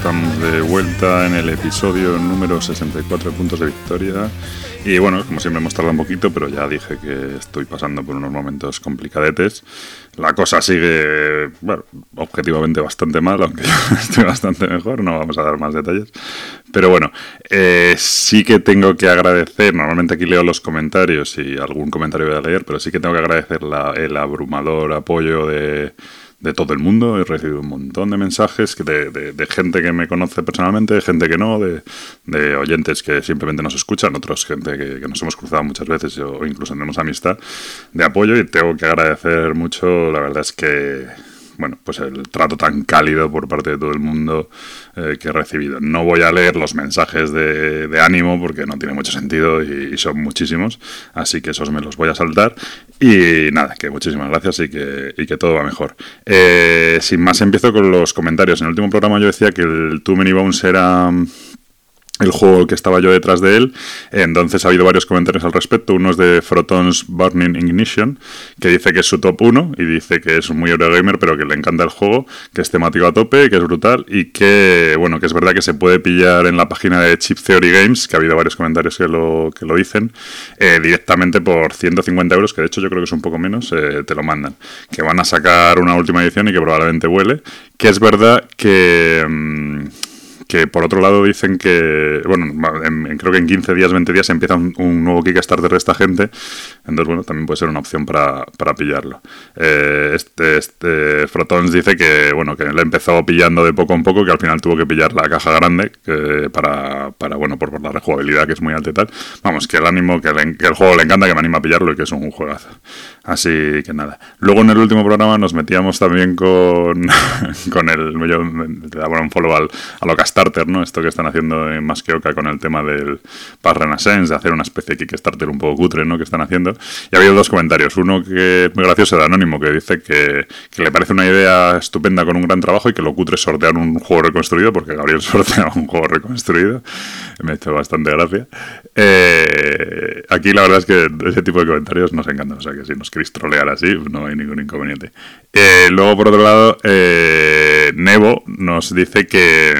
estamos de vuelta en el episodio número 64 de Puntos de Victoria. Y bueno, como siempre hemos tardado un poquito, pero ya dije que estoy pasando por unos momentos complicadetes. La cosa sigue, bueno, objetivamente bastante mal, aunque yo estoy bastante mejor, no vamos a dar más detalles. Pero bueno, eh, sí que tengo que agradecer, normalmente aquí leo los comentarios y algún comentario voy a leer, pero sí que tengo que agradecer la, el abrumador apoyo de de todo el mundo. He recibido un montón de mensajes de, de, gente que me conoce personalmente, de gente que no, de, oyentes que simplemente nos escuchan, otros gente que, nos hemos cruzado muchas veces o incluso tenemos amistad de apoyo y tengo que agradecer mucho. La verdad es que bueno, pues el trato tan cálido por parte de todo el mundo eh, que he recibido. No voy a leer los mensajes de, ánimo porque no tiene mucho sentido y, son muchísimos, así que esos me los voy a saltar. Y nada, que muchísimas gracias y que, y que todo va mejor. Eh, sin más, empiezo con los comentarios. En el último programa yo decía que el Too Many Bones era el juego que estaba yo detrás de él. Entonces ha habido varios comentarios al respecto. Uno es de Frotons Burning Ignition, que dice que es su top 1 y dice que es muy Eurogamer, pero que le encanta el juego, que es temático a tope, que es brutal y que, bueno, que es verdad que se puede pillar en la página de Chip Theory Games, que ha habido varios comentarios que lo, que lo dicen, eh, directamente por 150 euros, que de hecho yo creo que es un poco menos, eh, te lo mandan. Que van a sacar una última edición y que probablemente huele. Que es verdad que... Mm, que por otro lado dicen que, bueno, creo que en 15 días, 20 días empieza un, nuevo Kickstarter de esta gente, entonces bueno, también puede ser una opción para, para pillarlo. Eh, este, este Frotons dice que, bueno, que le empezó pillando de poco en poco, que al final tuvo que pillar la caja grande para, para, bueno, por, la rejugabilidad que es muy alta y tal. Vamos, que el ánimo, que, que el juego le encanta, que me anima a pillarlo y que es un juegazo. Así que nada. Luego en el último programa nos metíamos también con, con el. Yo le daba un follow a lo Kickstarter, ¿no? Esto que están haciendo en Más que Oca con el tema del Pass Renaissance, de hacer una especie de Kickstarter un poco cutre, ¿no? Que están haciendo. Y ha habido dos comentarios. Uno que muy gracioso de Anónimo, que dice que, que, le parece una idea estupenda con un gran trabajo y que lo cutre es sortear un juego reconstruido, porque Gabriel sortea un juego reconstruido. Me ha hecho bastante gracia. Eh, aquí la verdad es que ese tipo de comentarios nos encantan. O sea que si nos queréis trolear así, no hay ningún inconveniente. Eh, luego, por otro lado, eh, Nevo nos dice que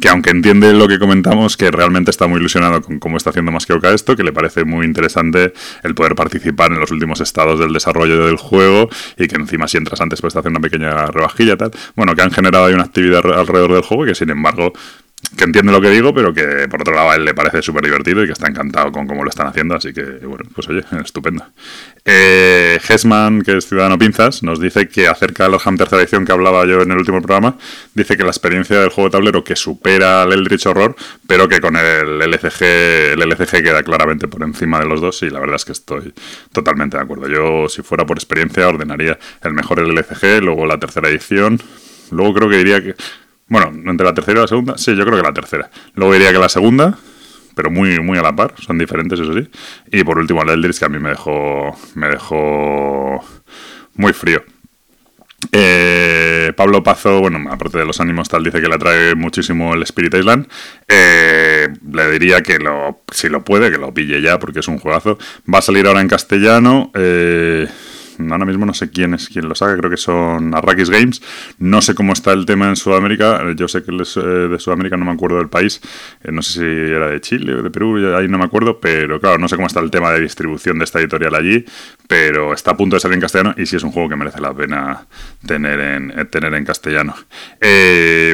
que aunque entiende lo que comentamos, que realmente está muy ilusionado con cómo está haciendo más que Oca esto, que le parece muy interesante el poder participar en los últimos estados del desarrollo del juego y que encima si entras antes puedes hacer una pequeña rebajilla tal. Bueno, que han generado ahí una actividad alrededor del juego que sin embargo que entiende lo que digo, pero que por otro lado a él le parece súper divertido y que está encantado con cómo lo están haciendo, así que bueno, pues oye, estupendo. Eh, que es Ciudadano Pinzas, nos dice que acerca de los Ham tercera edición que hablaba yo en el último programa, dice que la experiencia del juego de tablero que supera al Eldritch Horror, pero que con el LCG, el LCG queda claramente por encima de los dos y la verdad es que estoy totalmente de acuerdo. Yo, si fuera por experiencia, ordenaría el mejor el LCG, luego la tercera edición, luego creo que diría que bueno, entre la tercera y la segunda, sí, yo creo que la tercera. Luego diría que la segunda, pero muy, muy a la par, son diferentes, eso sí. Y por último, el Eldritch, que a mí me dejó, me dejó muy frío. Eh, Pablo Pazo, bueno, aparte de los ánimos tal, dice que le atrae muchísimo el Spirit Island. Eh, le diría que lo, si lo puede, que lo pille ya, porque es un juegazo. Va a salir ahora en castellano. Eh, ahora mismo no sé quién es quien lo saca, creo que son Arrakis Games. No sé cómo está el tema en Sudamérica, yo sé que es eh, de Sudamérica, no me acuerdo del país, eh, no sé si era de Chile o de Perú, ahí no me acuerdo, pero claro, no sé cómo está el tema de distribución de esta editorial allí, pero está a punto de salir en castellano y sí es un juego que merece la pena tener en, eh, tener en castellano.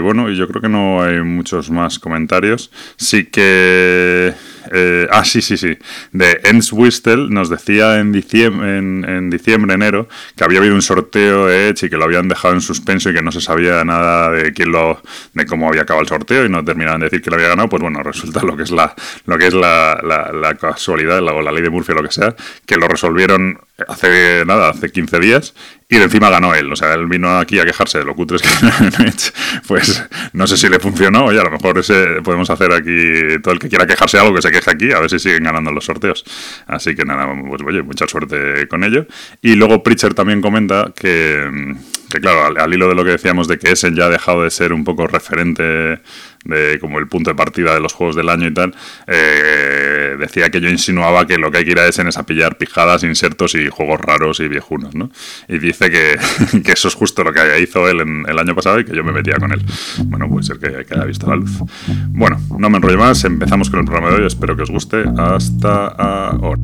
bueno, yo creo que no hay muchos más comentarios. Sí que eh, ah, sí, sí, sí. De Ens Wistel nos decía en diciembre, en, diciembre, enero, que había habido un sorteo de Edge y que lo habían dejado en suspenso y que no se sabía nada de quién lo, de cómo había acabado el sorteo y no terminaban de decir que lo había ganado. Pues bueno, resulta lo que es la, lo que es la, la, casualidad o la ley de Murphy o lo que sea, que lo resolvieron hace nada, hace 15 días, y de encima ganó él. O sea, él vino aquí a quejarse de lo cutres que Pues no sé si le funcionó, oye, a lo mejor ese, podemos hacer aquí todo el que quiera quejarse algo que se queje aquí, a ver si siguen ganando los sorteos. Así que nada, pues oye, mucha suerte con ello. Y luego Pritcher también comenta que que claro, al, hilo de lo que decíamos de que Essen ya ha dejado de ser un poco referente de como el punto de partida de los juegos del año y tal, eh, decía que yo insinuaba que lo que hay que ir a Essen es a pillar pijadas, insertos y juegos raros y viejunos, ¿no? Y dice que, eso es justo lo que hizo él en, el año pasado y que yo me metía con él. Bueno, puede ser que, que haya visto la luz. Bueno, no me enrollo más, empezamos con el programa de hoy, espero que os guste. Hasta ahora.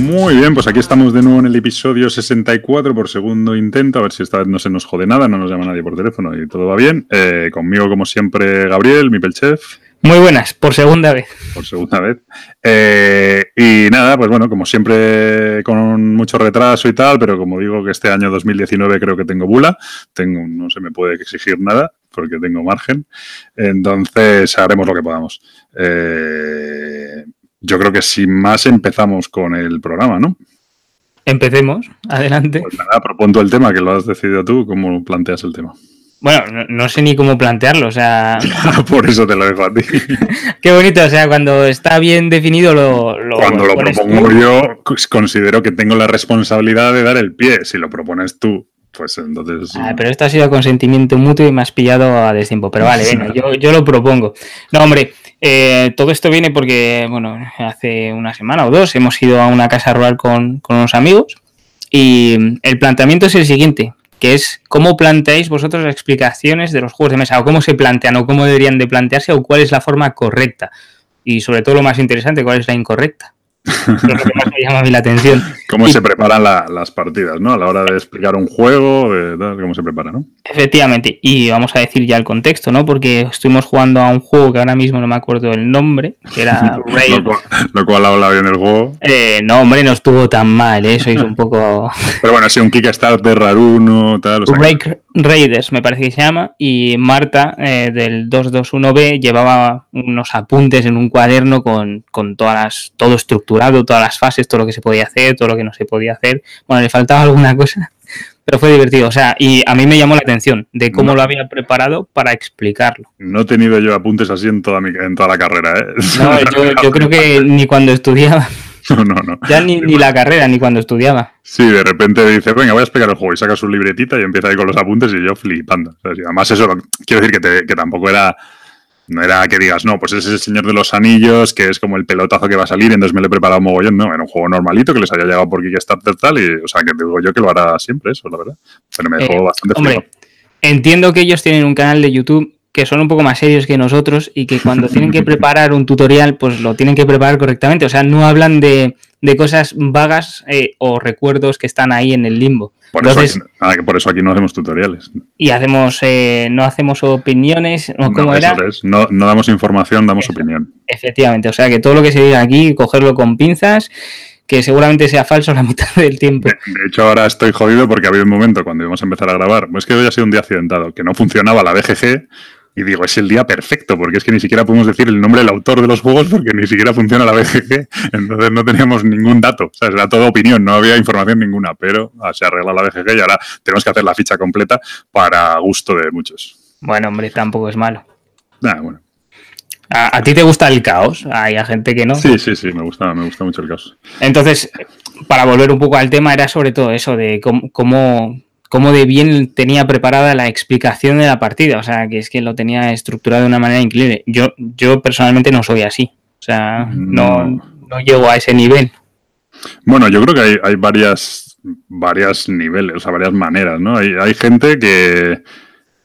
Muy bien, pues aquí estamos de nuevo en el episodio 64 por segundo intento, a ver si esta vez no se nos jode nada, no nos llama nadie por teléfono y todo va bien. Eh, conmigo, como siempre, Gabriel, mi pelchef. Muy buenas, por segunda vez. Por segunda vez. Eh, y nada, pues bueno, como siempre con mucho retraso y tal, pero como digo que este año 2019 creo que tengo bula, tengo, no se me puede exigir nada porque tengo margen, entonces haremos lo que podamos. Eh, yo creo que sin más empezamos con el programa, ¿no? Empecemos, adelante. Pues nada, propongo el tema, que lo has decidido tú, ¿cómo planteas el tema? Bueno, no, sé ni cómo plantearlo, o sea... Por eso te lo dejo a ti. Qué bonito, o sea, cuando está bien definido lo... cuando lo propongo yo, considero que tengo la responsabilidad de dar el pie. Si lo propones tú, pues entonces... Ah, pero esto ha sido consentimiento mutuo y me has pillado a destiempo. Pero vale, venga, yo, yo lo propongo. No, hombre, eh, todo esto viene porque, bueno, hace una semana o dos hemos ido a una casa rural con, con unos amigos y el planteamiento es el siguiente que es cómo planteáis vosotros las explicaciones de los juegos de mesa, o cómo se plantean, o cómo deberían de plantearse, o cuál es la forma correcta. Y sobre todo lo más interesante, cuál es la incorrecta lo que más me llama a mí la atención. Cómo se preparan las partidas, ¿no? A la hora de explicar un juego, cómo se prepara, ¿no? Efectivamente, y vamos a decir ya el contexto, ¿no? Porque estuvimos jugando a un juego que ahora mismo no me acuerdo el nombre, que era Raid. lo, cual habla bien el juego. Eh, no, hombre, no estuvo tan mal, ¿eh? Sois un poco... Pero bueno, sí, un Kickstarter Raruno, tal... O Raiders, me parece que se llama, y Marta eh, del 221B llevaba unos apuntes en un cuaderno con, con todas las, todo estructurado, todas las fases, todo lo que se podía hacer, todo lo que no se podía hacer. Bueno, le faltaba alguna cosa, pero fue divertido. O sea, y a mí me llamó la atención de cómo lo había preparado para explicarlo. No he tenido yo apuntes así en toda, mi, en toda la carrera, ¿eh? No, yo, yo creo que ni cuando estudiaba. No, no, no. Ya ni, ni, la carrera, ni cuando estudiaba. Sí, de repente dice, venga, voy a explicar el juego y saca su libretita y empieza ahí con los apuntes y yo flipando. además, eso, quiero decir que, que tampoco era no era que digas, no, pues ese es el Señor de los Anillos, que es como el pelotazo que va a salir, entonces me lo he preparado mogollón. No, era un juego normalito que les haya llegado por Kickstarter tal, y, o sea, que digo yo que lo hará siempre eso, la verdad. Pero me dejó eh, bastante hombre, Entiendo que ellos tienen un canal de YouTube que son un poco más serios que nosotros y que cuando tienen que preparar un tutorial, pues lo tienen que preparar correctamente. O sea, no hablan de, de cosas vagas eh, o recuerdos que están ahí en el limbo. Por, eso, aquí, que por eso aquí no hacemos tutoriales. Y hacemos, eh, no hacemos opiniones, ¿no? ¿Cómo era? No, no, damos información, damos opinión. Efectivamente, o sea que todo lo que se diga aquí, cogerlo con pinzas que seguramente sea falso la mitad del tiempo. De, hecho, ahora estoy jodido porque había un momento cuando íbamos a empezar a grabar, pues que hoy ha sido un día accidentado, que no funcionaba la BGG y digo, es el día perfecto, porque es que ni siquiera podemos decir el nombre del autor de los juegos porque ni siquiera funciona la BGG. Entonces no teníamos ningún dato. O sea, era todo opinión, no había información ninguna, pero ah, se arregla la BGG y ahora tenemos que hacer la ficha completa para gusto de muchos. Bueno, hombre, tampoco es malo. Ah, bueno. ¿A, ti te gusta el caos? Hay gente que no. Sí, sí, sí, me gusta, me gusta mucho el caos. Entonces, para volver un poco al tema, era sobre todo eso de cómo cómo de bien tenía preparada la explicación de la partida. O sea, que es que lo tenía estructurado de una manera increíble. Yo, yo personalmente no soy así. O sea, no, no llego a ese nivel. Bueno, yo creo que hay, hay varias, varias niveles, o sea, varias maneras, ¿no? Hay, hay gente que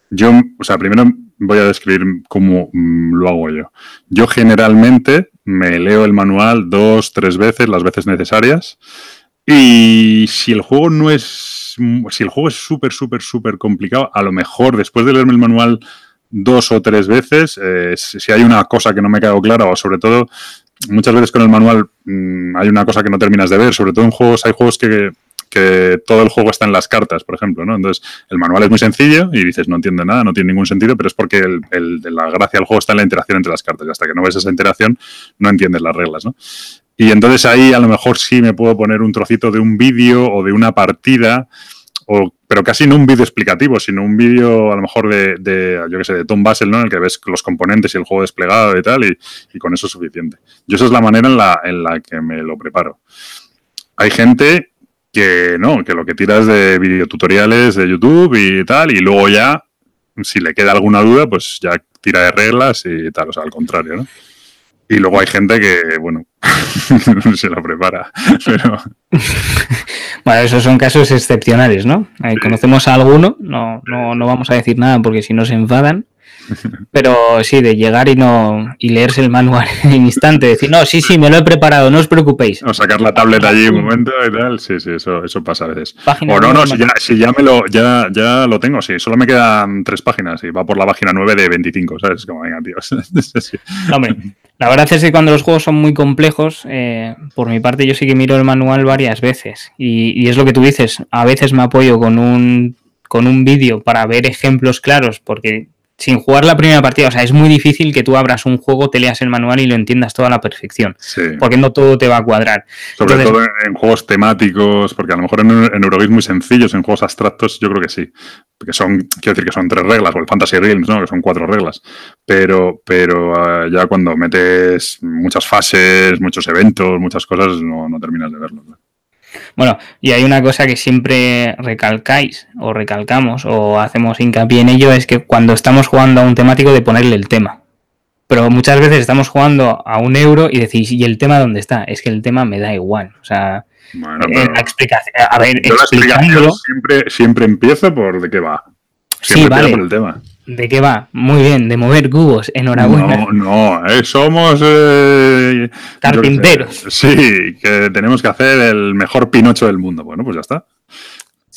yo, o sea, primero voy a describir cómo mm, lo hago yo. Yo generalmente me leo el manual dos, tres veces, las veces necesarias. Y si el juego no es si el juego es súper, súper, súper complicado, a lo mejor después de leerme el manual dos o tres veces, eh, si hay una cosa que no me ha quedado clara o sobre todo muchas veces con el manual mm, hay una cosa que no terminas de ver, sobre todo en juegos, hay juegos que, todo el juego está en las cartas, por ejemplo, ¿no? Entonces, el manual es muy sencillo y dices, no entiende nada, no tiene ningún sentido, pero es porque la gracia del juego está en la interacción entre las cartas y hasta que no ves esa interacción no entiendes las reglas, ¿no? Y entonces ahí a lo mejor sí me puedo poner un trocito de un vídeo o de una partida o, pero casi no un vídeo explicativo, sino un vídeo a lo mejor de, yo sé, de Tom Basel, ¿no? En el que ves los componentes y el juego desplegado y tal, y, y con eso es suficiente. Yo esa es la manera en la, en la que me lo preparo. Hay gente que no, que lo que tira es de videotutoriales de YouTube y tal, y luego ya, si le queda alguna duda, pues ya tira de reglas y tal, o sea, al contrario, ¿no? Y luego hay gente que, bueno, se la prepara. Pero... bueno, esos son casos excepcionales, ¿no? Ahí conocemos a alguno, no, no, no vamos a decir nada porque si no se enfadan. Pero sí, de llegar y no y leerse el manual en instante, decir, no, sí, sí, me lo he preparado, no os preocupéis. O sacar la tableta allí un momento y tal, sí, sí, eso, eso pasa a veces. o no, no, si ya, si ya, me lo, ya, ya lo tengo, sí, solo me quedan tres páginas y va por la página 9 de 25, ¿sabes? Como, venga, tío. sí. Hombre, la verdad es que cuando los juegos son muy complejos, eh, por mi parte yo sí que miro el manual varias veces y, y es lo que tú dices, a veces me apoyo con un con un vídeo para ver ejemplos claros, porque sin jugar la primera partida. O sea, es muy difícil que tú abras un juego, te leas el manual y lo entiendas todo a la perfección. Sí. Porque no todo te va a cuadrar. Sobre Entonces, todo en juegos temáticos, porque a lo mejor en, en Eurogames muy sencillos, en juegos abstractos, yo creo que sí. Que son, quiero decir que son tres reglas, o el Fantasy Realms, ¿no? Que son cuatro reglas. Pero, pero uh, ya cuando metes muchas fases, muchos eventos, muchas cosas, no, no terminas de verlo. ¿no? Bueno, y hay una cosa que siempre recalcáis o recalcamos o hacemos hincapié en ello, es que cuando estamos jugando a un temático de ponerle el tema. Pero muchas veces estamos jugando a un euro y decís, ¿y el tema dónde está? Es que el tema me da igual. O sea, bueno, eh, la explicación. A ver, la explicación siempre, siempre empiezo por de qué va. Siempre sí, vale. por el tema. ¿De qué va? Muy bien, de mover cubos, enhorabuena. No, no, eh, somos eh, carpinteros. Sé, sí, que tenemos que hacer el mejor pinocho del mundo. Bueno, pues ya está.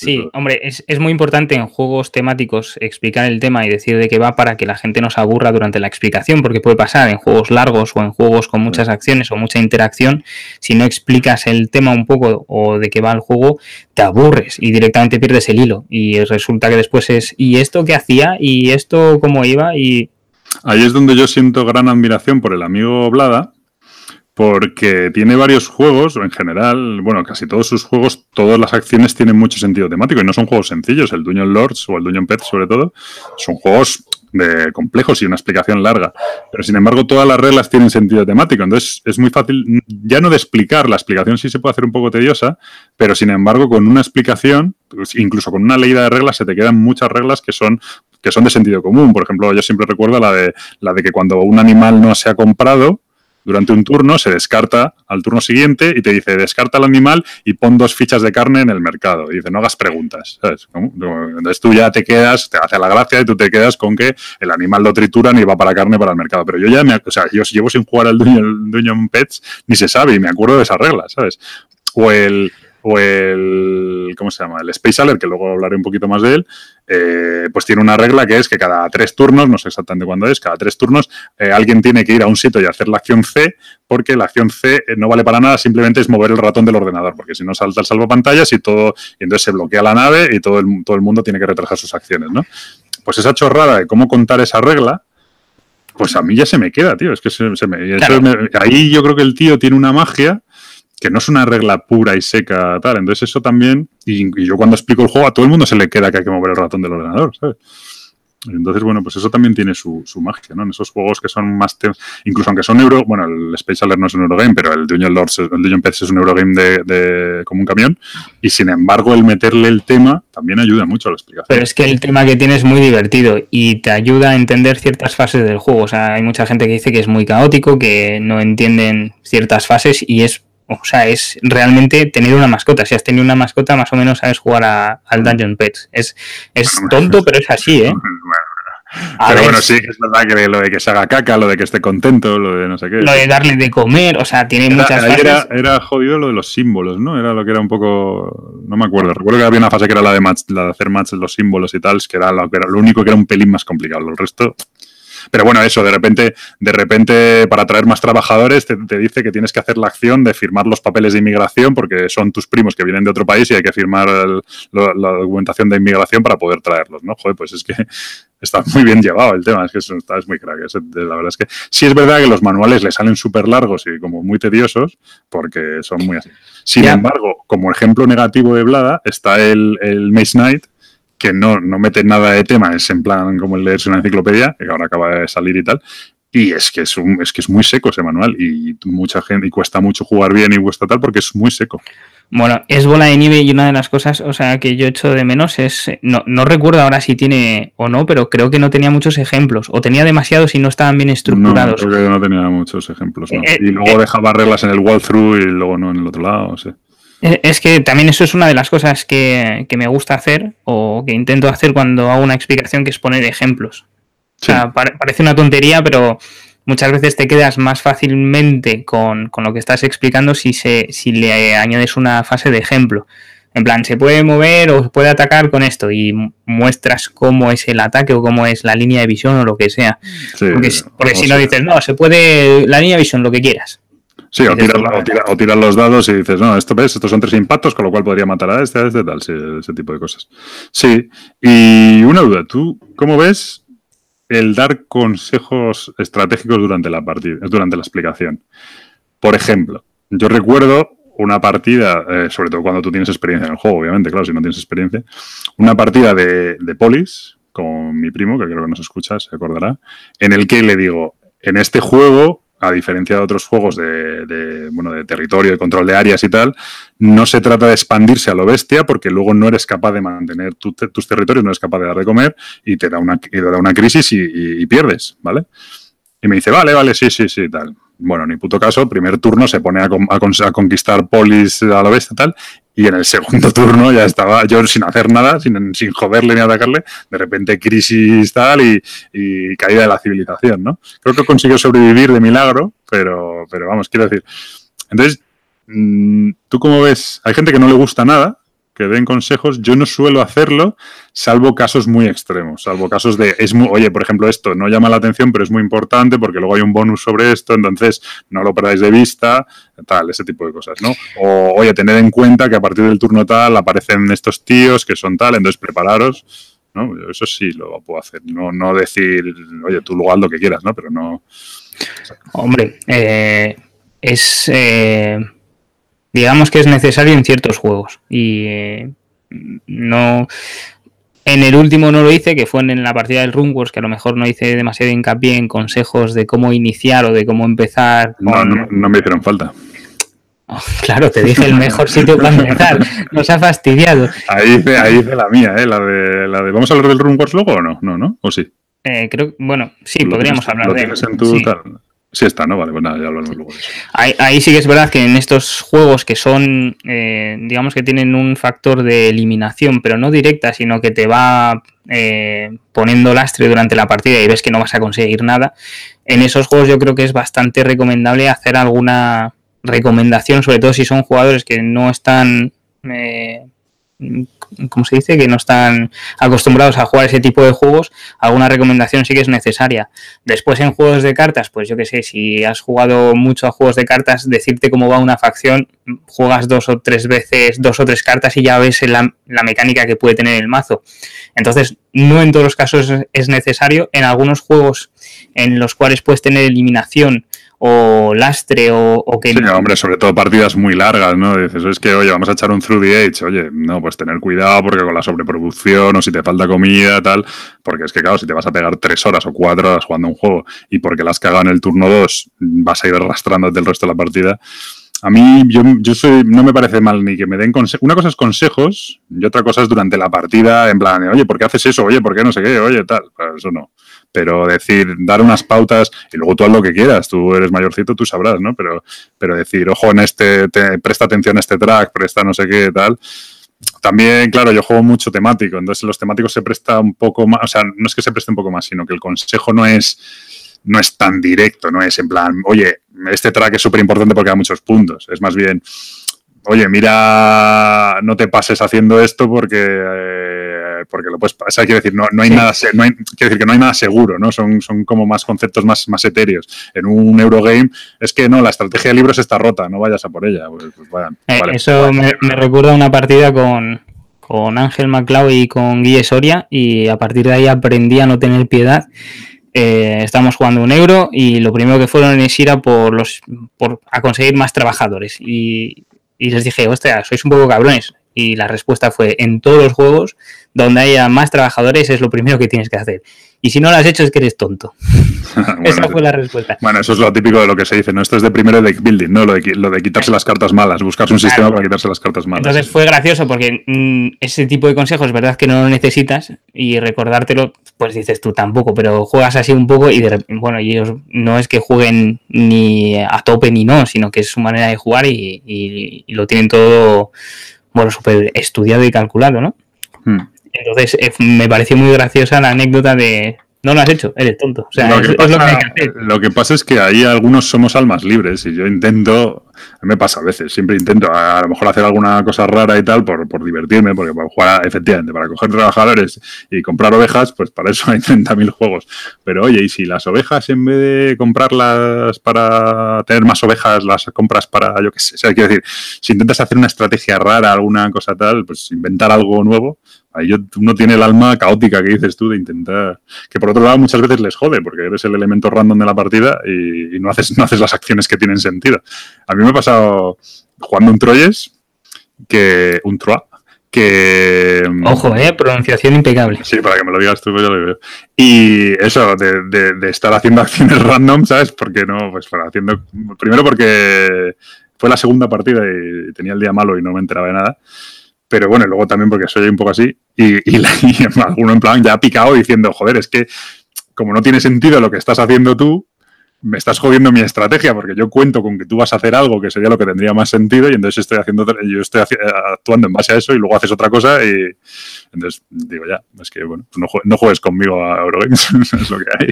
Sí, hombre, es, es, muy importante en juegos temáticos explicar el tema y decir de qué va para que la gente no se aburra durante la explicación, porque puede pasar en juegos largos o en juegos con muchas acciones o mucha interacción, si no explicas el tema un poco o de qué va el juego, te aburres y directamente pierdes el hilo y resulta que después es ¿y esto qué hacía? ¿y esto cómo iba? y Ahí es donde yo siento gran admiración por el amigo Blada, porque tiene varios juegos, en general, bueno, casi todos sus juegos, todas las acciones tienen mucho sentido temático y no son juegos sencillos. El Dungeon Lords o el Dungeon Pets, sobre todo, son juegos de complejos y una explicación larga. Pero sin embargo, todas las reglas tienen sentido temático. Entonces, es muy fácil, ya no de explicar, la explicación sí se puede hacer un poco tediosa, pero sin embargo, con una explicación, pues incluso con una leída de reglas, se te quedan muchas reglas que son que son de sentido común. Por ejemplo, yo siempre recuerdo la de, la de que cuando un animal no se ha comprado, durante un turno, se descarta al turno siguiente y te dice, descarta al animal y pon dos fichas de carne en el mercado. Y dice, no hagas preguntas. ¿sabes? Entonces tú ya te quedas, te hace la gracia y tú te quedas con que el animal lo trituran y va para carne para el mercado. Pero yo ya me, o sea, yo llevo sin jugar al Dungeon Pets, ni se sabe y me acuerdo de esas reglas, ¿sabes? O el, o el, ¿cómo se llama? El Space Alert, que luego hablaré un poquito más de él, eh, pues tiene una regla que es que cada tres turnos, no sé exactamente cuándo es, cada tres turnos eh, alguien tiene que ir a un sitio y hacer la acción C, porque la acción C eh, no vale para nada, simplemente es mover el ratón del ordenador, porque si no salta el salvapantallas y todo, y entonces se bloquea la nave y todo el, todo el mundo tiene que retrasar sus acciones, ¿no? Pues esa chorrada de cómo contar esa regla, pues a mí ya se me queda, tío. Es que se, se me, claro. me, ahí yo creo que el tío tiene una magia que no es una regla pura y seca tal. Entonces eso también, y, yo cuando explico el juego a todo el mundo se le queda que hay que mover el ratón del ordenador, ¿sabes? Entonces, bueno, pues eso también tiene su, magia, ¿no? En esos juegos que son más... Incluso aunque son euro... Bueno, el Space Alert no es un Eurogame, pero el Dungeon Lords, el Dungeon Pets es un Eurogame de, como un camión. Y sin embargo, el meterle el tema también ayuda mucho a la explicación. Pero es que el tema que tiene es muy divertido y te ayuda a entender ciertas fases del juego. O sea, hay mucha gente que dice que es muy caótico, que no entienden ciertas fases y es o sea, es realmente tener una mascota. Si has tenido una mascota, más o menos sabes jugar a, al Dungeon Pets. Es, es tonto, pero es así, ¿eh? A pero ver, bueno, sí, es verdad que lo de que se haga caca, lo de que esté contento, lo de no sé qué. Lo de darle de comer, o sea, tiene era, muchas fases. Era, era, jodido lo de los símbolos, ¿no? Era lo que era un poco. No me acuerdo. Recuerdo que había una fase que era la de, match, la de hacer match los símbolos y tal, que era lo, que era lo único que era un pelín más complicado. El resto. Pero bueno, eso, de repente, de repente, para atraer más trabajadores, te, dice que tienes que hacer la acción de firmar los papeles de inmigración porque son tus primos que vienen de otro país y hay que firmar la documentación de inmigración para poder traerlos, ¿no? Joder, pues es que está muy bien llevado el tema, es que eso está, es muy crack. la verdad es que sí es verdad que los manuales le salen súper largos y como muy tediosos porque son muy así. Sin embargo, como ejemplo negativo de Blada está el, el Maze Knight, que no, no mete nada de tema, es en plan como el leerse una enciclopedia, que ahora acaba de salir y tal. Y es que es, un, es que es muy seco ese manual y mucha gente y cuesta mucho jugar bien y cuesta tal porque es muy seco. Bueno, es bola de nieve y una de las cosas, o sea, que yo echo de menos es, no, no recuerdo ahora si tiene o no, pero creo que no tenía muchos ejemplos, o tenía demasiados y no estaban bien estructurados. No, creo que no tenía muchos ejemplos, no. Eh, y luego eh, dejaba reglas en el walkthrough y luego no en el otro lado, o sea. Eh, es que también eso es una de las cosas que, me gusta hacer o que intento hacer cuando hago una explicación, que es poner ejemplos. O sea, parece una tontería, pero muchas veces te quedas más fácilmente con, lo que estás explicando si, se, si le añades una fase de ejemplo. En plan, se puede mover o se puede atacar con esto y muestras cómo es el ataque o cómo es la línea de visión o lo que sea. porque, si no dices, no, se puede la línea de visión, lo que quieras. Sí, o tiras, los dados y dices, no, esto ves, estos son tres impactos, con lo cual podría matar a este, a este, tal, ese tipo de cosas. Sí, y una duda, ¿tú cómo ves el dar consejos estratégicos durante la partida, durante la explicación? Por ejemplo, yo recuerdo una partida, eh, sobre todo cuando tú tienes experiencia en el juego, obviamente, claro, si no tienes experiencia, una partida de, de Polis con mi primo, que creo que nos escucha, se acordará, en el que le digo, en este juego a diferencia de otros juegos de, bueno, de territorio, de control de áreas y tal, no se trata de expandirse a lo bestia porque luego no eres capaz de mantener tus territorios, no eres capaz de dar de comer y te da una, da una crisis y, pierdes, ¿vale? Y me dice, vale, vale, sí, sí, sí, tal. Bueno, ni puto caso, primer turno se pone a, conquistar polis a lo bestia tal, y en el segundo turno ya estaba yo sin hacer nada, sin, joderle ni atacarle, de repente crisis tal y, caída de la civilización, ¿no? Creo que consiguió sobrevivir de milagro, pero, pero vamos, quiero decir. Entonces, mm, ¿tú cómo ves? Hay gente que no le gusta nada, que den consejos. Yo no suelo hacerlo, salvo casos muy extremos, salvo casos de, es muy, oye, por ejemplo, esto no llama la atención, pero es muy importante porque luego hay un bonus sobre esto, entonces no lo perdáis de vista, tal, ese tipo de cosas, ¿no? O, oye, tened en cuenta que a partir del turno tal aparecen estos tíos que son tal, entonces prepararos. ¿no? Eso sí lo puedo hacer. No, no decir, oye, tú luego haz lo que quieras, ¿no? Pero no. Hombre, eh, es. Eh, digamos que es necesario en ciertos juegos. Y eh, no. En el último no lo hice, que fue en la partida del Runwars, que a lo mejor no hice demasiado hincapié en consejos de cómo iniciar o de cómo empezar. No, no, me hicieron falta. Oh, claro, te dije el mejor sitio para empezar. Nos ha fastidiado. Ahí hice, ahí la mía, ¿eh? La de, la de. ¿Vamos a hablar del Runwars luego o no? No, ¿no? ¿O sí? Eh, creo, bueno, sí, podríamos hablar de. En tu, Sí está, ¿no? Vale, pues ya luego. Ahí, sí que es verdad que en estos juegos que son, eh, digamos que tienen un factor de eliminación, pero no directa, sino que te va eh, poniendo lastre durante la partida y ves que no vas a conseguir nada, en esos juegos yo creo que es bastante recomendable hacer alguna recomendación, sobre todo si son jugadores que no están... Eh, como se dice, que no están acostumbrados a jugar ese tipo de juegos, alguna recomendación sí que es necesaria. Después en juegos de cartas, pues yo que sé, si has jugado mucho a juegos de cartas, decirte cómo va una facción, juegas dos o tres veces, dos o tres cartas y ya ves la, la mecánica que puede tener el mazo. Entonces, no en todos los casos es necesario. En algunos juegos en los cuales puedes tener eliminación o lastre o, que... Sí, hombre, sobre todo partidas muy largas, ¿no? Dices, es que, oye, vamos a echar un through the age, oye, no, pues tener cuidado porque con la sobreproducción o si te falta comida, tal, porque es que, claro, si te vas a pegar tres horas o cuatro horas jugando un juego y porque la has cagado en el turno dos vas a ir arrastrándote el resto de la partida, a mí, yo, yo soy, no me parece mal ni que me den consejos. Una cosa es consejos y otra cosa es durante la partida, en plan, oye, ¿por qué haces eso? Oye, ¿por qué no sé qué? Oye, tal. Pues eso no. Pero decir, dar unas pautas y luego tú haz lo que quieras. Tú eres mayorcito, tú sabrás, ¿no? Pero, pero decir, ojo, en este, presta atención a este track, presta no sé qué, tal. También, claro, yo juego mucho temático, entonces los temáticos se presta un poco más, o sea, no es que se preste un poco más, sino que el consejo no es no es tan directo, no es en plan, oye, este track es súper importante porque da muchos puntos. Es más bien, oye, mira, no te pases haciendo esto porque, eh, porque lo puedes pasar. Quiero decir, no, no hay nada, no hay, quiero decir que no hay nada seguro, ¿no? Son, son como más conceptos más, más etéreos. En un Eurogame es que no, la estrategia de libros está rota, no vayas a por ella. Pues, pues eh, eso me, me, recuerda una partida con, con Ángel Maclau y con Guille Soria y a partir de ahí aprendí a no tener piedad eh, estamos jugando un euro y lo primero que fueron es ir a por los por, a conseguir más trabajadores y, y les dije, hostia, sois un poco cabrones y la respuesta fue en todos los juegos donde haya más trabajadores es lo primero que tienes que hacer y si no lo has hecho es que eres tonto. Esa fue la respuesta. Bueno, eso es lo típico de lo que se dice, ¿no? Esto es de primero deck building, ¿no? Lo de, lo de quitarse las cartas malas, buscarse un sistema para quitarse las cartas malas. Entonces fue gracioso porque mm, ese tipo de consejos, verdad que no lo necesitas y recordártelo, pues dices tú tampoco, pero juegas así un poco y de, bueno, y ellos no es que jueguen ni a tope ni no, sino que es su manera de jugar y, lo tienen todo, bueno, súper estudiado y calculado, ¿no? Hmm. Entonces eh, me pareció muy graciosa la anécdota de no lo has hecho, eres tonto. O sea, lo, que pasa, es que ahí algunos somos almas libres y yo intento, me pasa a veces, siempre intento a, lo mejor hacer alguna cosa rara y tal por, por divertirme, porque para jugar, efectivamente, para coger trabajadores y comprar ovejas, pues para eso hay 30.000 juegos. Pero oye, y si las ovejas en vez de comprarlas para tener más ovejas, las compras para, yo qué sé, o sea, quiero decir, si intentas hacer una estrategia rara, alguna cosa tal, pues inventar algo nuevo, Ahí uno tiene el alma caótica que dices tú de intentar. Que por otro lado muchas veces les jode, porque eres el elemento random de la partida y, no, haces, no haces las acciones que tienen sentido. A mí me ha pasado jugando un Troyes, que. un Troa, que... Ojo, eh, pronunciación impecable. Sí, para que me lo digas tú, pues ya lo veo. Y eso, de, de, estar haciendo acciones random, ¿sabes? Porque no, pues para haciendo... Primero porque fue la segunda partida y tenía el día malo y no me enteraba de nada pero bueno, luego también porque soy un poco así, y, y, alguno en plan ya ha picado diciendo, joder, es que como no tiene sentido lo que estás haciendo tú, me estás jodiendo mi estrategia porque yo cuento con que tú vas a hacer algo que sería lo que tendría más sentido y entonces estoy haciendo yo estoy actuando en base a eso y luego haces otra cosa y entonces digo ya es que bueno no, no juegues conmigo a Eurogames es lo que hay